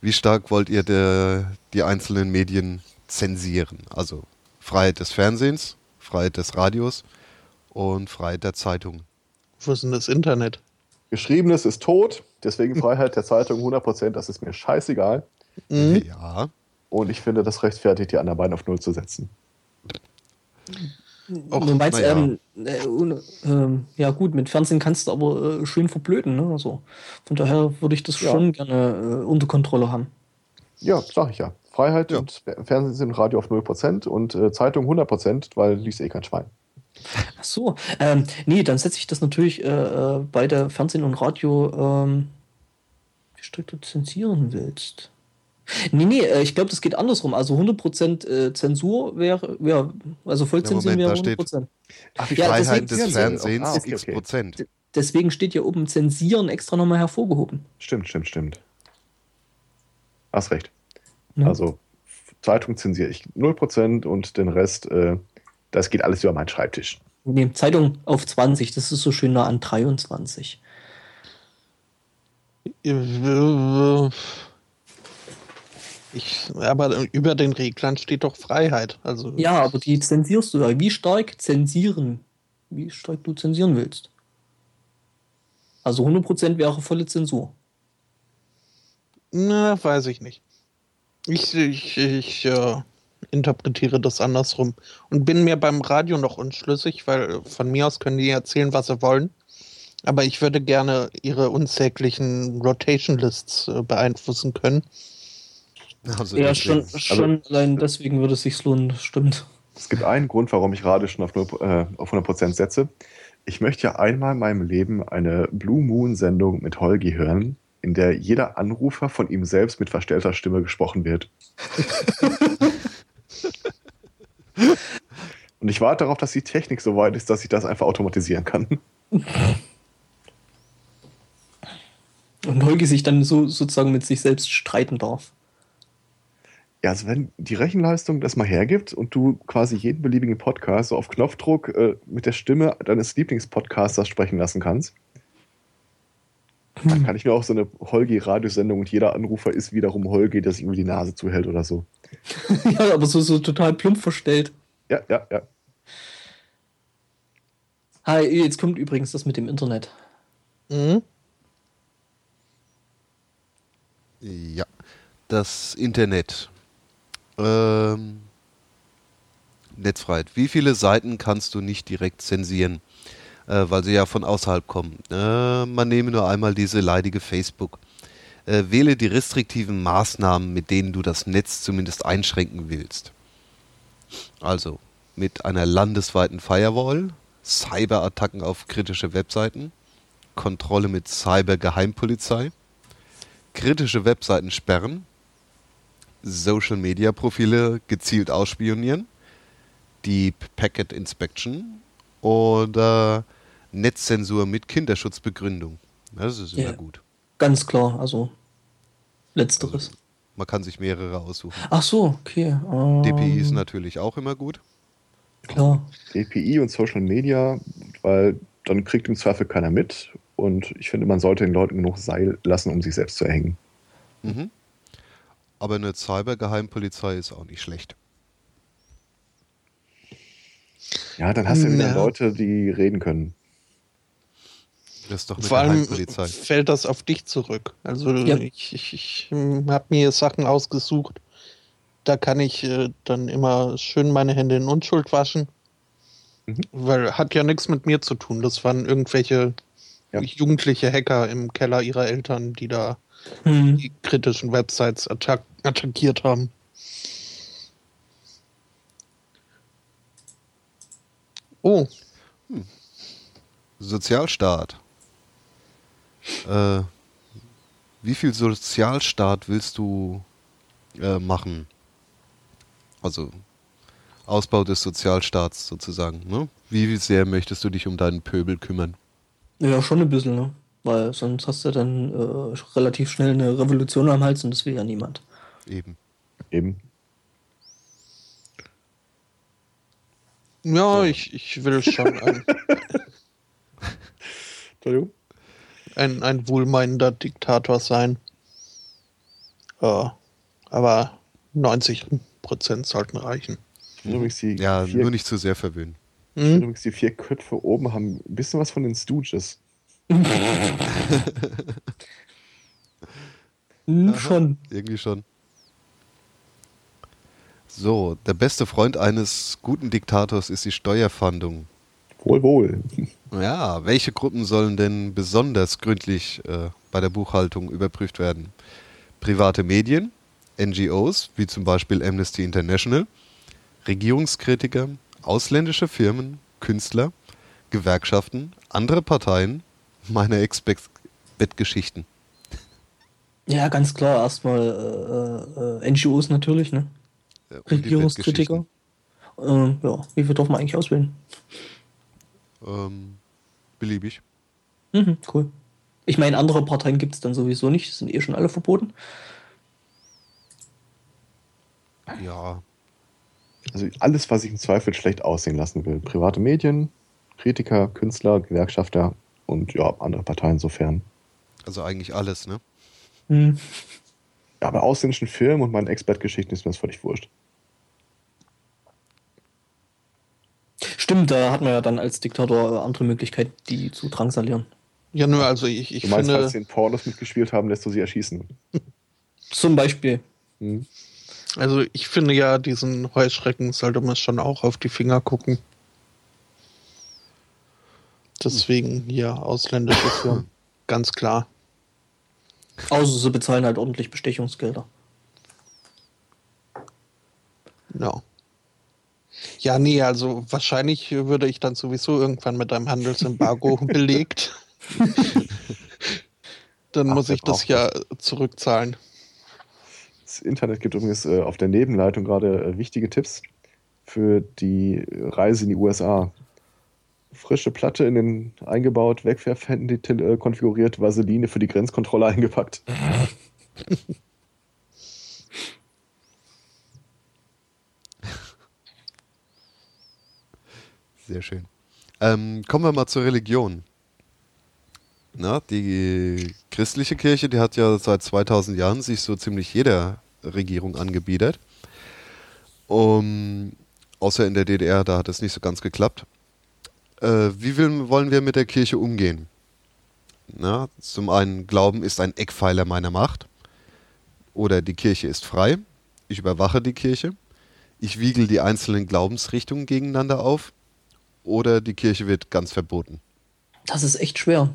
Wie stark wollt ihr der, die einzelnen Medien zensieren. Also Freiheit des Fernsehens, Freiheit des Radios und Freiheit der Zeitung. Wo ist denn das Internet? Geschriebenes ist tot, deswegen Freiheit der Zeitung 100%, das ist mir scheißegal. Mhm. Ja. Und ich finde, das rechtfertigt, die anderen beiden auf Null zu setzen. Och, du meinst, ja. ähm, äh, ohne- ähm, ja gut, mit Fernsehen kannst du aber äh, schön verblöden. Ne? Also, von daher würde ich das Ja. schon gerne äh, unter Kontrolle haben. Ja, sag ich ja. Freiheit Ja. und Fernsehen und Radio auf 0% und äh, Zeitung 100%, weil liest eh kein Schwein. Ach so, ähm, nee, dann setze ich das natürlich äh, äh, bei der Fernsehen und Radio, ähm, wie strikt du zensieren willst. Nee, nee, äh, ich glaube, das geht andersrum. Also 100% äh, Zensur wäre, ja, also Vollzensieren Ja, wäre Moment, da 100%. Ach, Ja, Freiheit deswegen- des Fernsehens Ah, okay, x okay. Prozent. Deswegen steht ja oben Zensieren extra nochmal hervorgehoben. Stimmt, stimmt, stimmt. Hast recht. Ne? Also Zeitung zensiere ich 0% und den Rest, äh, das geht alles über meinen Schreibtisch. Nee, Zeitung auf 20, das ist so schön nah an 23. Ich, aber über den Reglern steht doch Freiheit. Also Ja, aber die zensierst du ja. Wie stark zensieren? Wie stark du zensieren willst. Also 100% wäre volle Zensur. Na, weiß ich nicht. Ich, ich, ich äh, interpretiere das andersrum und bin mir beim Radio noch unschlüssig, weil von mir aus können die erzählen, was sie wollen. Aber ich würde gerne ihre unsäglichen Rotation Lists äh, beeinflussen können. Also Ja, deswegen. schon, schon allein deswegen würde es sich lohnen, das stimmt. Es gibt einen Grund, warum ich Radio schon auf, 0, äh, auf 100% setze. Ich möchte ja einmal in meinem Leben eine Blue Moon-Sendung mit Holgi hören, in der jeder Anrufer von ihm selbst mit verstellter Stimme gesprochen wird. Und ich warte darauf, dass die Technik so weit ist, dass ich das einfach automatisieren kann. Und Holgi sich dann so sozusagen mit sich selbst streiten darf. Ja, also wenn die Rechenleistung das mal hergibt und du quasi jeden beliebigen Podcast so auf Knopfdruck äh, mit der Stimme deines Lieblingspodcasters sprechen lassen kannst, dann kann ich mir auch so eine Holgi-Radiosendung und jeder Anrufer ist wiederum Holgi, der sich irgendwie die Nase zuhält oder so. ja, aber so, so total plump verstellt. Ja, ja, ja. Hi, jetzt kommt übrigens das mit dem Internet. Mhm. Ja, das Internet. Ähm, Netzfreiheit. Wie viele Seiten kannst du nicht direkt zensieren, äh, weil sie ja von außerhalb kommen? Äh, man nehme nur einmal diese leidige Facebook. Äh, wähle die restriktiven Maßnahmen, mit denen du das Netz zumindest einschränken willst. Also mit einer landesweiten Firewall, Cyberattacken auf kritische Webseiten, Kontrolle mit Cybergeheimpolizei, kritische Webseiten sperren, Social-Media-Profile gezielt ausspionieren, Deep Packet Inspection oder Netzzensur mit Kinderschutzbegründung. Das ist immer Ja. gut. Ganz klar, also letzteres. Man kann sich mehrere aussuchen. Ach so, okay. Ähm, DPI ist natürlich auch immer gut. Klar. DPI und Social Media, weil dann kriegt im Zweifel keiner mit. Und ich finde, man sollte den Leuten genug Seil lassen, um sich selbst zu erhängen. Mhm. Aber eine Cybergeheimpolizei ist auch nicht schlecht. Ja, dann hast du wieder Ja. Leute, die reden können. Das ist doch eine Vor allem Geheimpolizei. fällt das auf dich zurück. Also Ja. ich, ich, ich habe mir Sachen ausgesucht. Da kann ich äh, dann immer schön meine Hände in Unschuld waschen. Mhm. Weil hat ja nichts mit mir zu tun. Das waren irgendwelche Ja. jugendliche Hacker im Keller ihrer Eltern, die da Hm. die kritischen Websites attack attackiert haben. Oh, Sozialstaat. Äh, wie viel Sozialstaat willst du äh, machen? Also Ausbau des Sozialstaats sozusagen. Ne? Wie sehr möchtest du dich um deinen Pöbel kümmern? Ja, schon ein bisschen, ne? Weil sonst hast du dann äh, relativ schnell eine Revolution am Hals und das will ja niemand. Eben. Eben. Ja, ich, ich will schon ein, Entschuldigung. ein, ein wohlmeinender Diktator sein. Äh, aber 90 Prozent sollten reichen. Ja, vier, nur nicht zu sehr verwöhnen. ich finde Hm? übrigens die vier Köpfe oben haben ein bisschen was von den Stooges. Hm, schon. Irgendwie schon. So, der beste Freund eines guten Diktators ist die Steuerfahndung. Wohl, wohl. Ja, welche Gruppen sollen denn besonders gründlich äh, bei der Buchhaltung überprüft werden? Private Medien, NGOs, wie zum Beispiel Amnesty International, Regierungskritiker, ausländische Firmen, Künstler, Gewerkschaften, andere Parteien, meine Ex-Bettgeschichten. Ja, ganz klar. Erstmal äh, äh, NGOs natürlich, ne? Äh, Regierungskritiker. Ähm, ja, wie viel darf man eigentlich auswählen? Ähm, beliebig. Mhm, cool. Ich meine, andere Parteien gibt es dann sowieso nicht, sind eh schon alle verboten. Ja, Also alles, was ich im Zweifel schlecht aussehen lassen will. Private Medien, Kritiker, Künstler, Gewerkschafter und ja, andere Parteien insofern. also eigentlich alles, ne? Hm. Ja, bei ausländischen Filmen und meinen Expert-Geschichten ist mir das völlig wurscht. Stimmt, da hat man ja dann als Diktator äh, andere Möglichkeiten, die zu drangsalieren. Ja, nur also ich, ich du meinst, finde, falls sie in Pornos mitgespielt haben, lässt du sie erschießen. Zum Beispiel. Hm. also ich finde ja, diesen Heuschrecken sollte man schon auch auf die Finger gucken. Deswegen hier ausländische Firmen. Ganz klar. Außer sie bezahlen halt ordentlich Bestechungsgelder. Ja. Ja, nee, also wahrscheinlich würde ich dann sowieso irgendwann mit einem Handelsembargo belegt. dann Ach, muss ich das ja zurückzahlen. Das Internet gibt übrigens äh, auf der Nebenleitung gerade äh, wichtige Tipps für die Reise in die USA. Frische Platte in den eingebaut, Wegwerfhandy äh, konfiguriert, Vaseline für die Grenzkontrolle eingepackt. Sehr schön. Ähm, kommen wir mal zur Religion. Na, die christliche Kirche, die hat ja seit 2000 Jahren sich so ziemlich jeder Regierung angebietet. Um, außer in der DDR, da hat es nicht so ganz geklappt. Äh, wie will, wollen wir mit der Kirche umgehen? Na, zum einen, Glauben ist ein Eckpfeiler meiner Macht. Oder die Kirche ist frei. Ich überwache die Kirche. Ich wiegel die einzelnen Glaubensrichtungen gegeneinander auf oder die Kirche wird ganz verboten. Das ist echt schwer.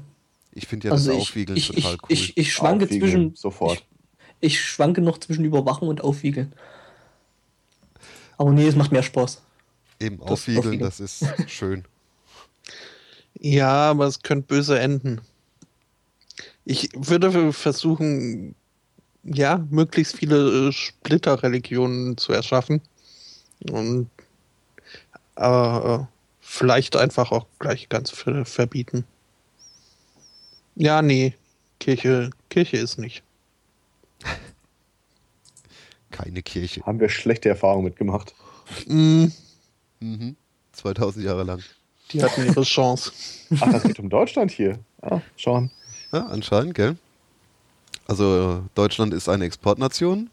Ich finde ja also das ich, Aufwiegeln ich, total ich, cool. ich, ich schwanke Aufwiegeln, zwischen. sofort. Ich, ich schwanke noch zwischen Überwachen und Aufwiegeln. Aber nee, es macht mehr Spaß. Eben das aufwiegeln, Aufwiegeln. das ist schön. Ja, aber es könnte böse enden. Ich würde versuchen, ja, möglichst viele äh, Splitterreligionen zu erschaffen. Und aber äh, vielleicht einfach auch gleich ganz ver verbieten. Ja, nee, Kirche, Kirche ist nicht. Keine Kirche. Haben wir schlechte Erfahrungen mitgemacht. Mm, Mhm. 2000 Jahre lang. die hatten ihre Chance. Ach, das geht um Deutschland hier. Ah, schauen. Ja, anscheinend, gell? Also Deutschland ist eine Exportnation.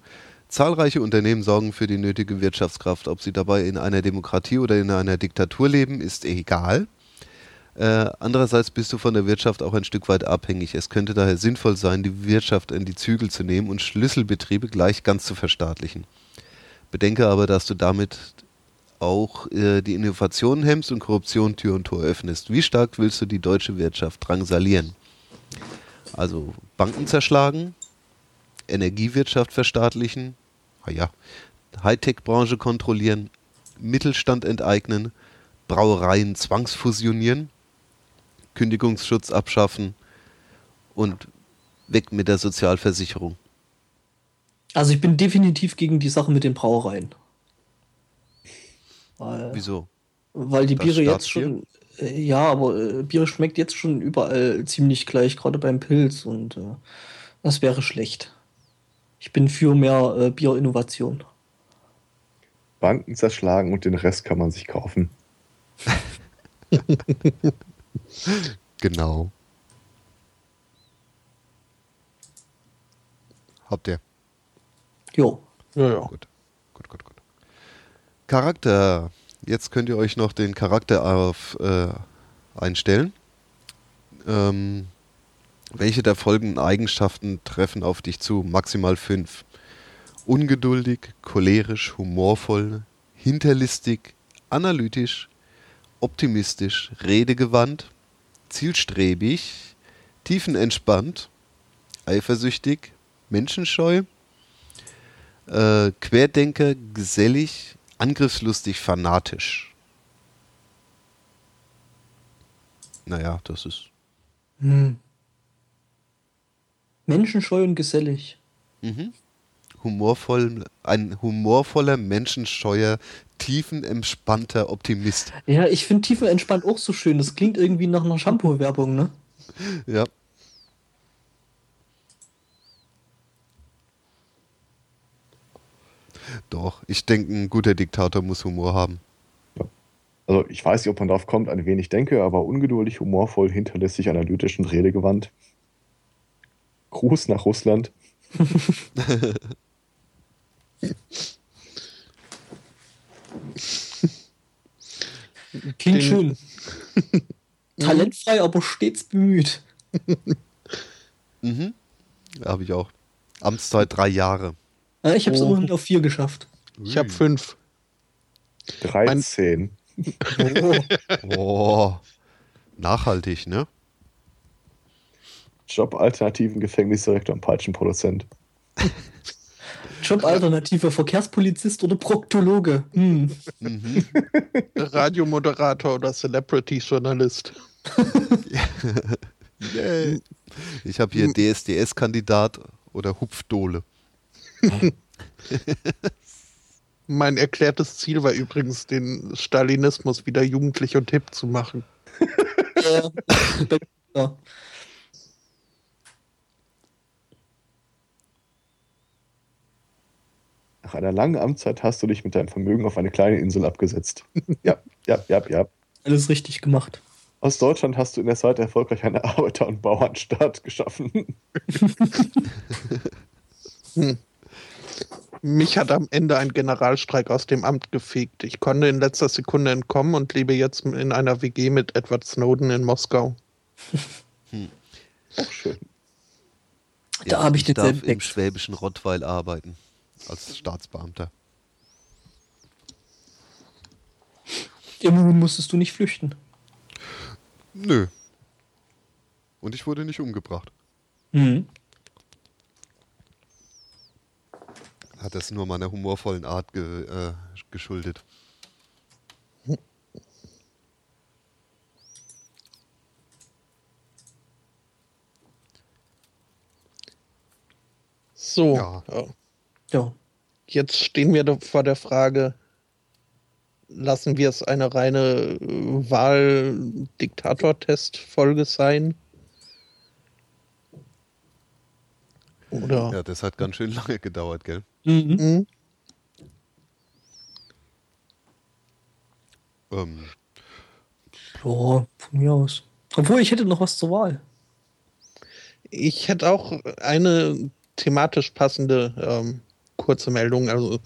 Zahlreiche Unternehmen sorgen für die nötige Wirtschaftskraft. Ob sie dabei in einer Demokratie oder in einer Diktatur leben, ist egal. Äh, andererseits bist du von der Wirtschaft auch ein Stück weit abhängig. Es könnte daher sinnvoll sein, die Wirtschaft in die Zügel zu nehmen und Schlüsselbetriebe gleich ganz zu verstaatlichen. Bedenke aber, dass du damit auch äh, die Innovationen hemmst und Korruption Tür und Tor öffnest. Wie stark willst du die deutsche Wirtschaft drangsalieren? Also Banken zerschlagen, Energiewirtschaft verstaatlichen, ah ja, Hightech-Branche kontrollieren, Mittelstand enteignen, Brauereien zwangsfusionieren, Kündigungsschutz abschaffen und weg mit der Sozialversicherung. Also ich bin definitiv gegen die Sache mit den Brauereien. Weil, Wieso? weil die Das Biere jetzt schon. Äh, ja, aber äh, Bier schmeckt jetzt schon überall ziemlich gleich, gerade beim Pilz und äh, das wäre schlecht. Ich bin für mehr äh, Bierinnovation. Banken zerschlagen und den Rest kann man sich kaufen. Genau. Habt ihr? Jo. Ja, ja. Gut. Charakter. Jetzt könnt ihr euch noch den Charakter auf, äh, einstellen. Ähm, welche der folgenden Eigenschaften treffen auf dich zu? Maximal fünf. Ungeduldig, cholerisch, humorvoll, hinterlistig, analytisch, optimistisch, redegewandt, zielstrebig, tiefenentspannt, eifersüchtig, menschenscheu, äh, Querdenker, gesellig, angriffslustig, fanatisch. Naja, das ist. Hm. Menschenscheu und gesellig. Mhm. Humorvoll, ein humorvoller, menschenscheuer, tiefenentspannter Optimist. Ja, ich finde tiefenentspannt auch so schön. Das klingt irgendwie nach einer Shampoo-Werbung, ne? Ja. Doch, ich denke, ein guter Diktator muss Humor haben. Also ich weiß nicht, ob man darauf kommt, an wen ich denke, aber ungeduldig, humorvoll, hinterlistig, analytisch und redegewandt. Gruß nach Russland. Klingt Den- schön. Talentfrei, aber stets bemüht. Mhm. Habe ich auch. Amtszeit drei Jahre. Ja, ich habe es Oh. immerhin auf vier geschafft. Ich habe fünf. 13. Oh. Oh, nachhaltig, ne? Jobalternativen Gefängnisdirektor und Peitschenproduzent. Jobalternative Verkehrspolizist oder Proktologe. Hm. Mhm. Radiomoderator oder Celebrity-Journalist. Yay. Ich habe hier DSDS-Kandidat oder Hupfdohle. Mein erklärtes Ziel war übrigens, den Stalinismus wieder jugendlich und hip zu machen. Äh, Nach einer langen Amtszeit hast du dich mit deinem Vermögen auf eine kleine Insel abgesetzt. ja, ja, ja, ja. Alles richtig gemacht. Aus Deutschland hast du in der Zeit erfolgreich eine Arbeiter- und Bauernstaat geschaffen. Mich hat am Ende ein Generalstreik aus dem Amt gefegt. Ich konnte in letzter Sekunde entkommen und lebe jetzt in einer WG mit Edward Snowden in Moskau. Auch schön. Da habe ich darf denselben im Text. schwäbischen Rottweil arbeiten. Als Staatsbeamter. Immerhin musstest du nicht flüchten. Nö. Und ich wurde nicht umgebracht. Mhm. Hat das nur meiner humorvollen Art ge, äh, geschuldet. So, Ja. Ja. jetzt stehen wir vor der Frage, lassen wir es eine reine äh, Wahl-Diktator-Test-Folge sein? Oder? Ja, das hat ganz schön lange gedauert, gell? Mhm. Hm? Ähm, Ja, von mir aus. Obwohl, ich hätte noch was zur Wahl. Ich hätte auch eine thematisch passende ähm, kurze Meldung. Also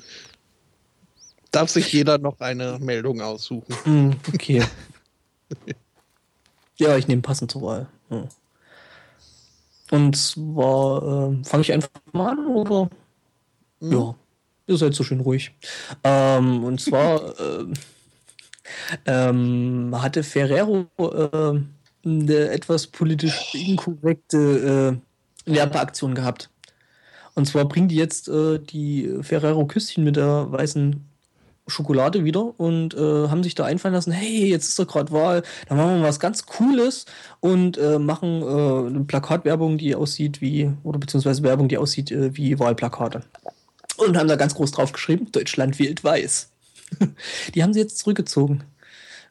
darf sich jeder noch eine Meldung aussuchen. Hm, okay. ja, ich nehme passend zur Wahl. Ja. Und zwar, ähm, fange ich einfach mal an, oder? Ja, ihr seid so schön ruhig. Ähm, und zwar ähm, ähm, hatte Ferrero ähm, eine etwas politisch inkorrekte äh, Werbeaktion gehabt. Und zwar bringen die jetzt äh, die Ferrero-Küsschen mit der weißen Schokolade wieder und äh, haben sich da einfallen lassen, hey, jetzt ist doch gerade Wahl, dann machen wir was ganz Cooles und äh, machen äh, eine Plakatwerbung, die aussieht wie, oder beziehungsweise Werbung, die aussieht äh, wie Wahlplakate. Und haben da ganz groß drauf geschrieben, Deutschland wählt weiß. die haben sie jetzt zurückgezogen.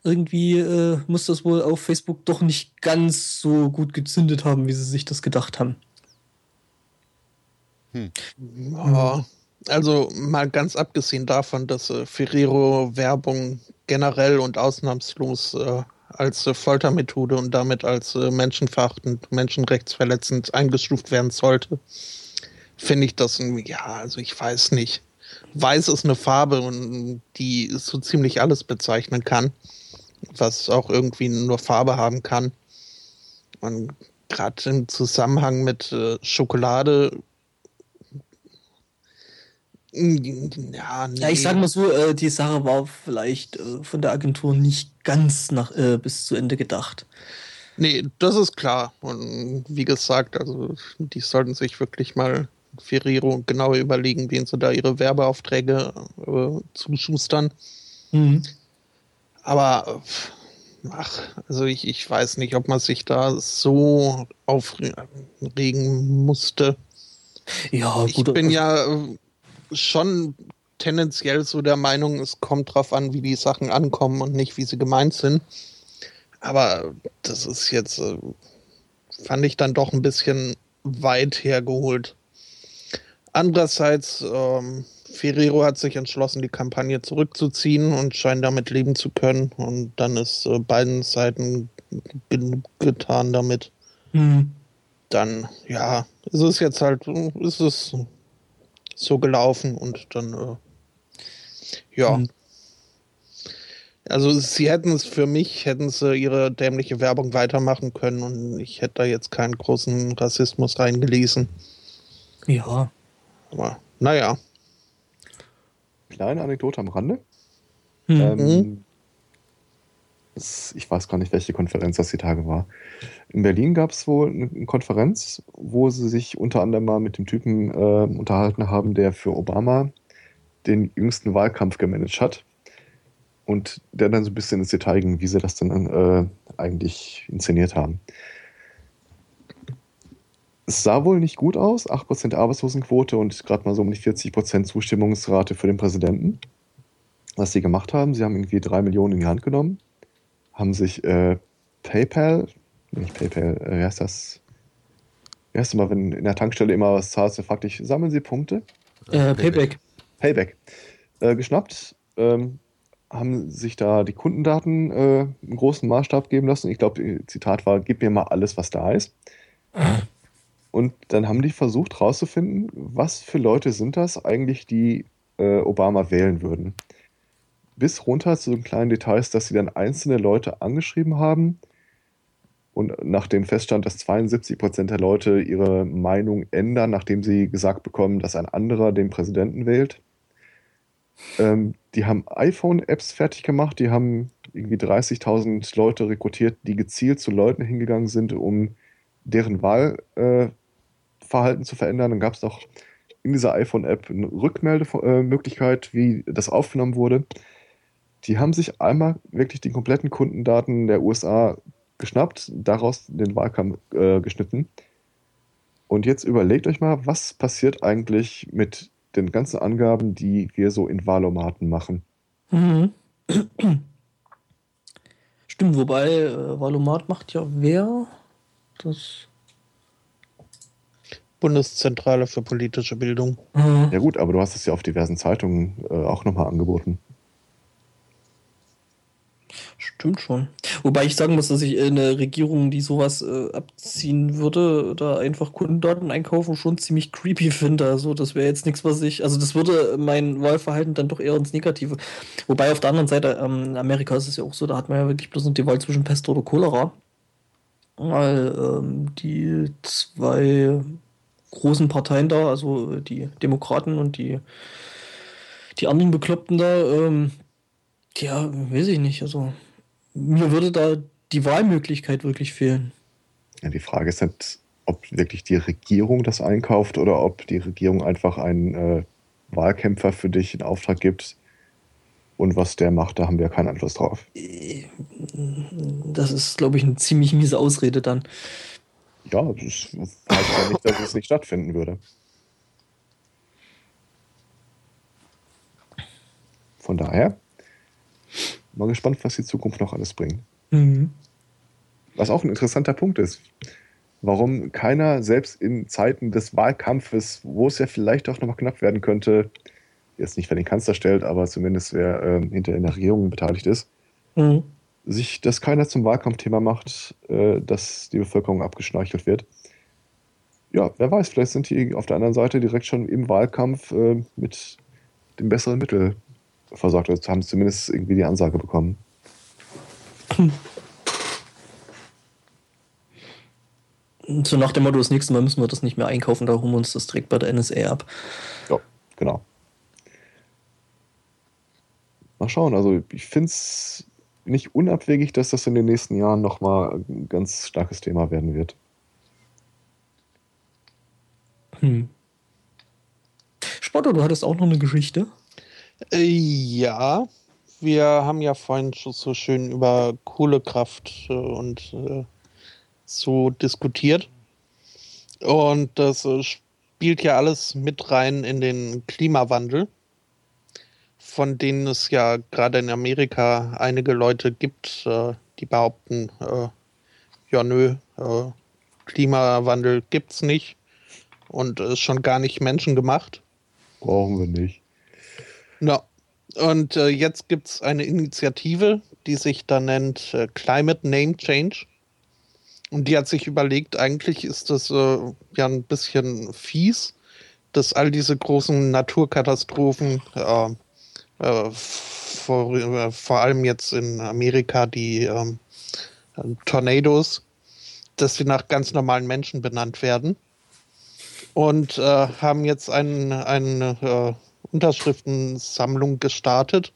Irgendwie äh, muss das wohl auf Facebook doch nicht ganz so gut gezündet haben, wie sie sich das gedacht haben. Ja, also mal ganz abgesehen davon, dass äh, Ferrero-Werbung generell und ausnahmslos äh, als äh, Foltermethode und damit als äh, menschenverachtend, menschenrechtsverletzend eingestuft werden sollte, finde ich das, ja, also ich weiß nicht. weiß ist eine Farbe die so ziemlich alles bezeichnen kann, was auch irgendwie nur Farbe haben kann. Und gerade im Zusammenhang mit äh, Schokolade. Ja, nee. ja, ich sag mal so, äh, die Sache war vielleicht äh, von der Agentur nicht ganz nach, äh, bis zu Ende gedacht. Nee, das ist klar. Und wie gesagt, also die sollten sich wirklich mal Ferrero genau überlegen, wen sie da ihre Werbeaufträge äh, zuschustern. Mhm. Aber ach, also ich, ich weiß nicht, ob man sich da so aufregen musste. Ja, gut. Ich bin ja äh, schon tendenziell so der Meinung, es kommt drauf an, wie die Sachen ankommen und nicht, wie sie gemeint sind. Aber das ist jetzt, äh, fand ich dann doch ein bisschen weit hergeholt. Andererseits, ähm, Ferrero hat sich entschlossen, die Kampagne zurückzuziehen und scheint damit leben zu können. Und dann ist äh, beiden Seiten genug getan damit. Mhm. Dann, ja, ist es jetzt halt, ist es so gelaufen und dann, äh, ja. Mhm. Also sie hätten es für mich, hätten sie ihre dämliche Werbung weitermachen können und ich hätte da jetzt keinen großen Rassismus reingelesen. Ja. Aber naja. Kleine Anekdote am Rande. Mhm. Ähm, das, ich weiß gar nicht, welche Konferenz das die Tage war. In Berlin gab es wohl eine Konferenz, wo sie sich unter anderem mal mit dem Typen äh, unterhalten haben, der für Obama den jüngsten Wahlkampf gemanagt hat. Und der dann so ein bisschen ins Detail ging, wie sie das dann äh, eigentlich inszeniert haben. Es sah wohl nicht gut aus, 8% Arbeitslosenquote und gerade mal so um die 40% Zustimmungsrate für den Präsidenten. Was sie gemacht haben, sie haben irgendwie 3 Millionen in die Hand genommen, haben sich äh, PayPal, nicht PayPal, äh, wie heißt das? Wie heißt das mal, wenn in der Tankstelle immer was zahlst, dann fragt dich, sammeln sie Punkte? Äh, Payback. Payback. Äh, geschnappt, ähm, haben sich da die Kundendaten äh, im großen Maßstab geben lassen. Ich glaube, Zitat war, gib mir mal alles, was da ist. Und dann haben die versucht herauszufinden, was für Leute sind das eigentlich, die äh, Obama wählen würden. Bis runter zu den kleinen Details, dass sie dann einzelne Leute angeschrieben haben und nachdem feststand, dass 72 Prozent der Leute ihre Meinung ändern, nachdem sie gesagt bekommen, dass ein anderer den Präsidenten wählt. Ähm, die haben iPhone-Apps fertig gemacht, die haben irgendwie 30.000 Leute rekrutiert, die gezielt zu Leuten hingegangen sind, um deren Wahl äh, zu verändern. Dann gab es noch in dieser iPhone-App eine Rückmeldemöglichkeit, wie das aufgenommen wurde. Die haben sich einmal wirklich die kompletten Kundendaten der USA geschnappt, daraus den Wahlkampf äh, geschnitten. Und jetzt überlegt euch mal, was passiert eigentlich mit den ganzen Angaben, die wir so in Wahlomaten machen. Mhm. Stimmt, wobei äh, Wahlomat macht ja wer? Das Bundeszentrale für politische Bildung. Mhm. Ja gut, aber du hast es ja auf diversen Zeitungen äh, auch nochmal angeboten. Stimmt schon. Wobei ich sagen muss, dass ich eine Regierung, die sowas äh, abziehen würde, da einfach Kundendaten einkaufen, schon ziemlich creepy finde. Also das wäre jetzt nichts, was ich, also das würde mein Wahlverhalten dann doch eher ins Negative. Wobei auf der anderen Seite, ähm, in Amerika ist es ja auch so, da hat man ja wirklich bloß noch die Wahl zwischen Pest oder Cholera. Weil ähm, die zwei großen Parteien da, also die Demokraten und die, die anderen Bekloppten da, ähm, ja, weiß ich nicht. Also mir würde da die Wahlmöglichkeit wirklich fehlen. Ja, die Frage ist halt, ob wirklich die Regierung das einkauft oder ob die Regierung einfach einen äh, Wahlkämpfer für dich in Auftrag gibt. Und was der macht, da haben wir keinen Einfluss drauf. Das ist, glaube ich, eine ziemlich miese Ausrede dann. Ja, das heißt ja nicht, dass es nicht stattfinden würde. Von daher, mal gespannt, was die Zukunft noch alles bringt. Mhm. Was auch ein interessanter Punkt ist, warum keiner selbst in Zeiten des Wahlkampfes, wo es ja vielleicht auch noch mal knapp werden könnte, jetzt nicht wer den Kanzler stellt, aber zumindest wer äh, hinter in der Regierung beteiligt ist, mhm sich das keiner zum Wahlkampfthema macht, äh, dass die Bevölkerung abgeschnorchelt wird. Ja, wer weiß, vielleicht sind die auf der anderen Seite direkt schon im Wahlkampf äh, mit dem besseren Mittel versorgt. Also haben zumindest irgendwie die Ansage bekommen. So nach dem Motto, das nächste Mal müssen wir das nicht mehr einkaufen, da holen wir uns das direkt bei der NSA ab. Ja, genau. Mal schauen, also ich finde es nicht unabwegig, dass das in den nächsten Jahren nochmal ein ganz starkes Thema werden wird. Hm. Spotto, du hattest auch noch eine Geschichte. Äh, ja, wir haben ja vorhin schon so schön über Kohlekraft äh, und äh, so diskutiert. Und das spielt ja alles mit rein in den Klimawandel, von denen es ja gerade in Amerika einige Leute gibt, die behaupten, ja nö, Klimawandel gibt's nicht und ist schon gar nicht menschengemacht. Brauchen wir nicht. Ja. Und äh, jetzt gibt es eine Initiative, die sich da nennt äh, Climate Name Change. Und die hat sich überlegt, eigentlich ist das äh, ja ein bisschen fies, dass all diese großen Naturkatastrophen, äh, äh, vor, äh, vor, allem jetzt in Amerika die ähm, Tornados, dass sie nach ganz normalen Menschen benannt werden. Und haben jetzt einen, einen Unterschriftensammlung gestartet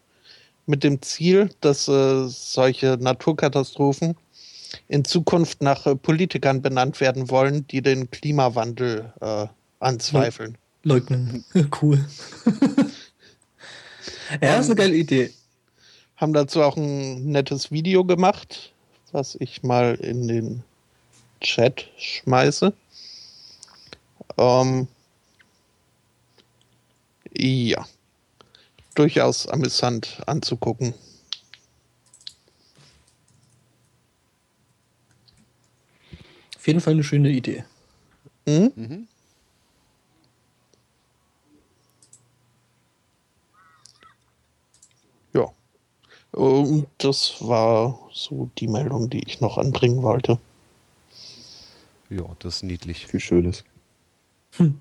mit dem Ziel, dass äh, solche Naturkatastrophen in Zukunft nach äh, Politikern benannt werden wollen, die den Klimawandel äh, anzweifeln. Leugnen. cool. ja, ist eine geile Idee. Haben dazu auch ein nettes Video gemacht, was ich mal in den Chat schmeiße. Ähm, ja, durchaus amüsant anzugucken. Auf jeden Fall eine schöne Idee. Mhm. Mhm. Ja. Und das war so die Meldung, die ich noch anbringen wollte. Ja, das ist niedlich. Viel Schönes. Hm.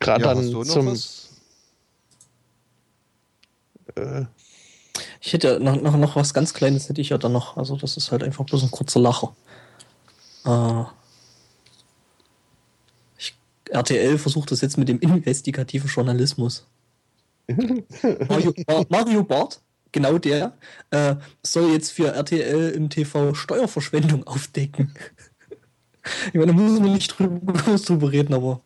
Gerade ja, dann zum. Äh, ich hätte noch, noch, noch was ganz Kleines, hätte ich ja dann noch. Also, das ist halt einfach bloß ein kurzer Lacher. Äh, ich, RTL versucht das jetzt mit dem investigativen Journalismus. Mario, Mario Bart, genau der, äh, soll jetzt für RTL im TV Steuerverschwendung aufdecken. ich meine, da muss man nicht drüber, drüber reden, aber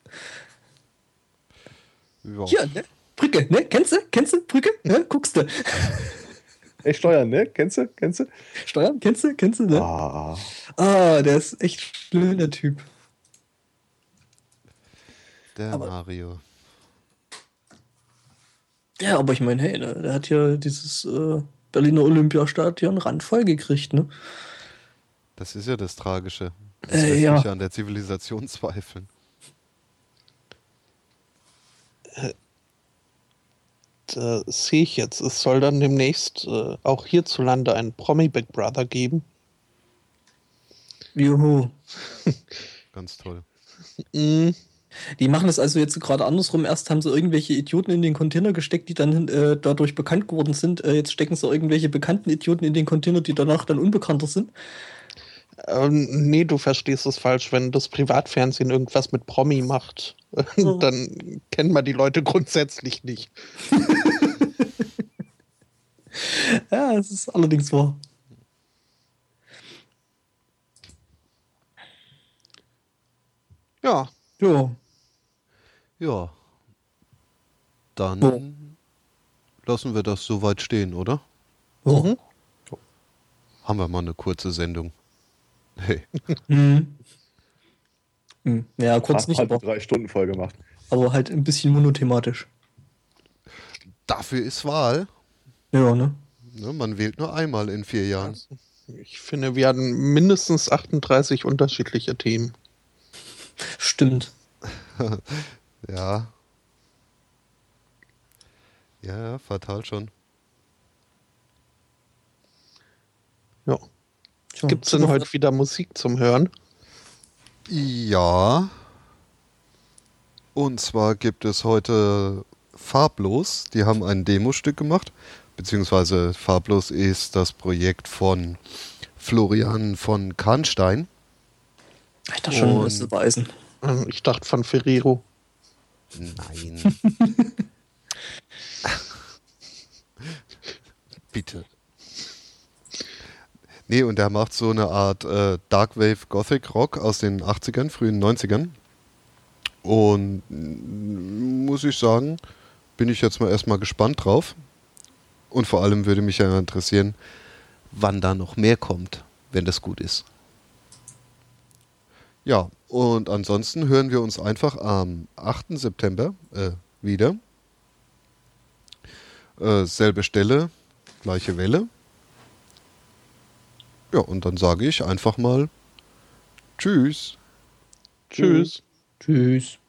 ja. Hier, ne? Brücke, ne? Kennst du? Kennst du? Brücke? Ne? Guckst du. Ey, Steuern, ne? Kennst du? Kennst du? Steuern? Kennst du? Kennst du, ne? Ah. ah der ist echt schön, der Typ. Der aber, Mario. Ja, aber ich meine, hey, der, der, hat ja dieses äh, Berliner Olympiastadion randvoll gekriegt, ne? Das ist ja das Tragische. Das äh, lässt ja. mich an der Zivilisation zweifeln. Äh, sehe ich jetzt. Es soll dann demnächst äh, auch hierzulande ein Promi Big Brother geben. Juhu. Ganz toll. mm. Die machen das also jetzt gerade andersrum. Erst haben sie irgendwelche Idioten in den Container gesteckt, die dann äh, dadurch bekannt geworden sind. Äh, jetzt stecken sie irgendwelche bekannten Idioten in den Container, die danach dann unbekannter sind. Ähm, nee, du verstehst es falsch. Wenn das Privatfernsehen irgendwas mit Promi macht, oh. dann kennen wir die Leute grundsätzlich nicht. ja, es ist allerdings wahr. Ja. Ja. Ja. Dann oh. lassen wir das soweit stehen, oder? Mhm. Haben wir mal eine kurze Sendung. Hey. Mhm. Mhm. Ja, kurz nicht. Halt drei Stunden voll gemacht. Aber halt ein bisschen monothematisch. Dafür ist Wahl. Ja, ne? ne? Man wählt nur einmal in vier Jahren. Ich finde, wir hatten mindestens 38 unterschiedliche Themen. Stimmt. ja. Ja, fatal schon. Ja. Gibt es denn heute wieder Musik zum Hören? Ja. Und zwar gibt es heute Farblos. Die haben ein Demostück gemacht. Beziehungsweise Farblos ist das Projekt von Florian von Kahnstein. Ich dachte schon, das ist Weisen. Ähm, Ich dachte von Ferrero. Nein. Bitte. Nee, und der macht so eine Art äh, Darkwave Gothic Rock aus den 80ern, frühen 90ern. Und muss ich sagen, bin ich jetzt mal erstmal gespannt drauf. Und vor allem würde mich ja interessieren, wann da noch mehr kommt, wenn das gut ist. Ja, und ansonsten hören wir uns einfach am 8. September äh, wieder. Äh, selbe Stelle, gleiche Welle. Ja, und dann sage ich einfach mal Tschüss. Tschüss. Tschüss.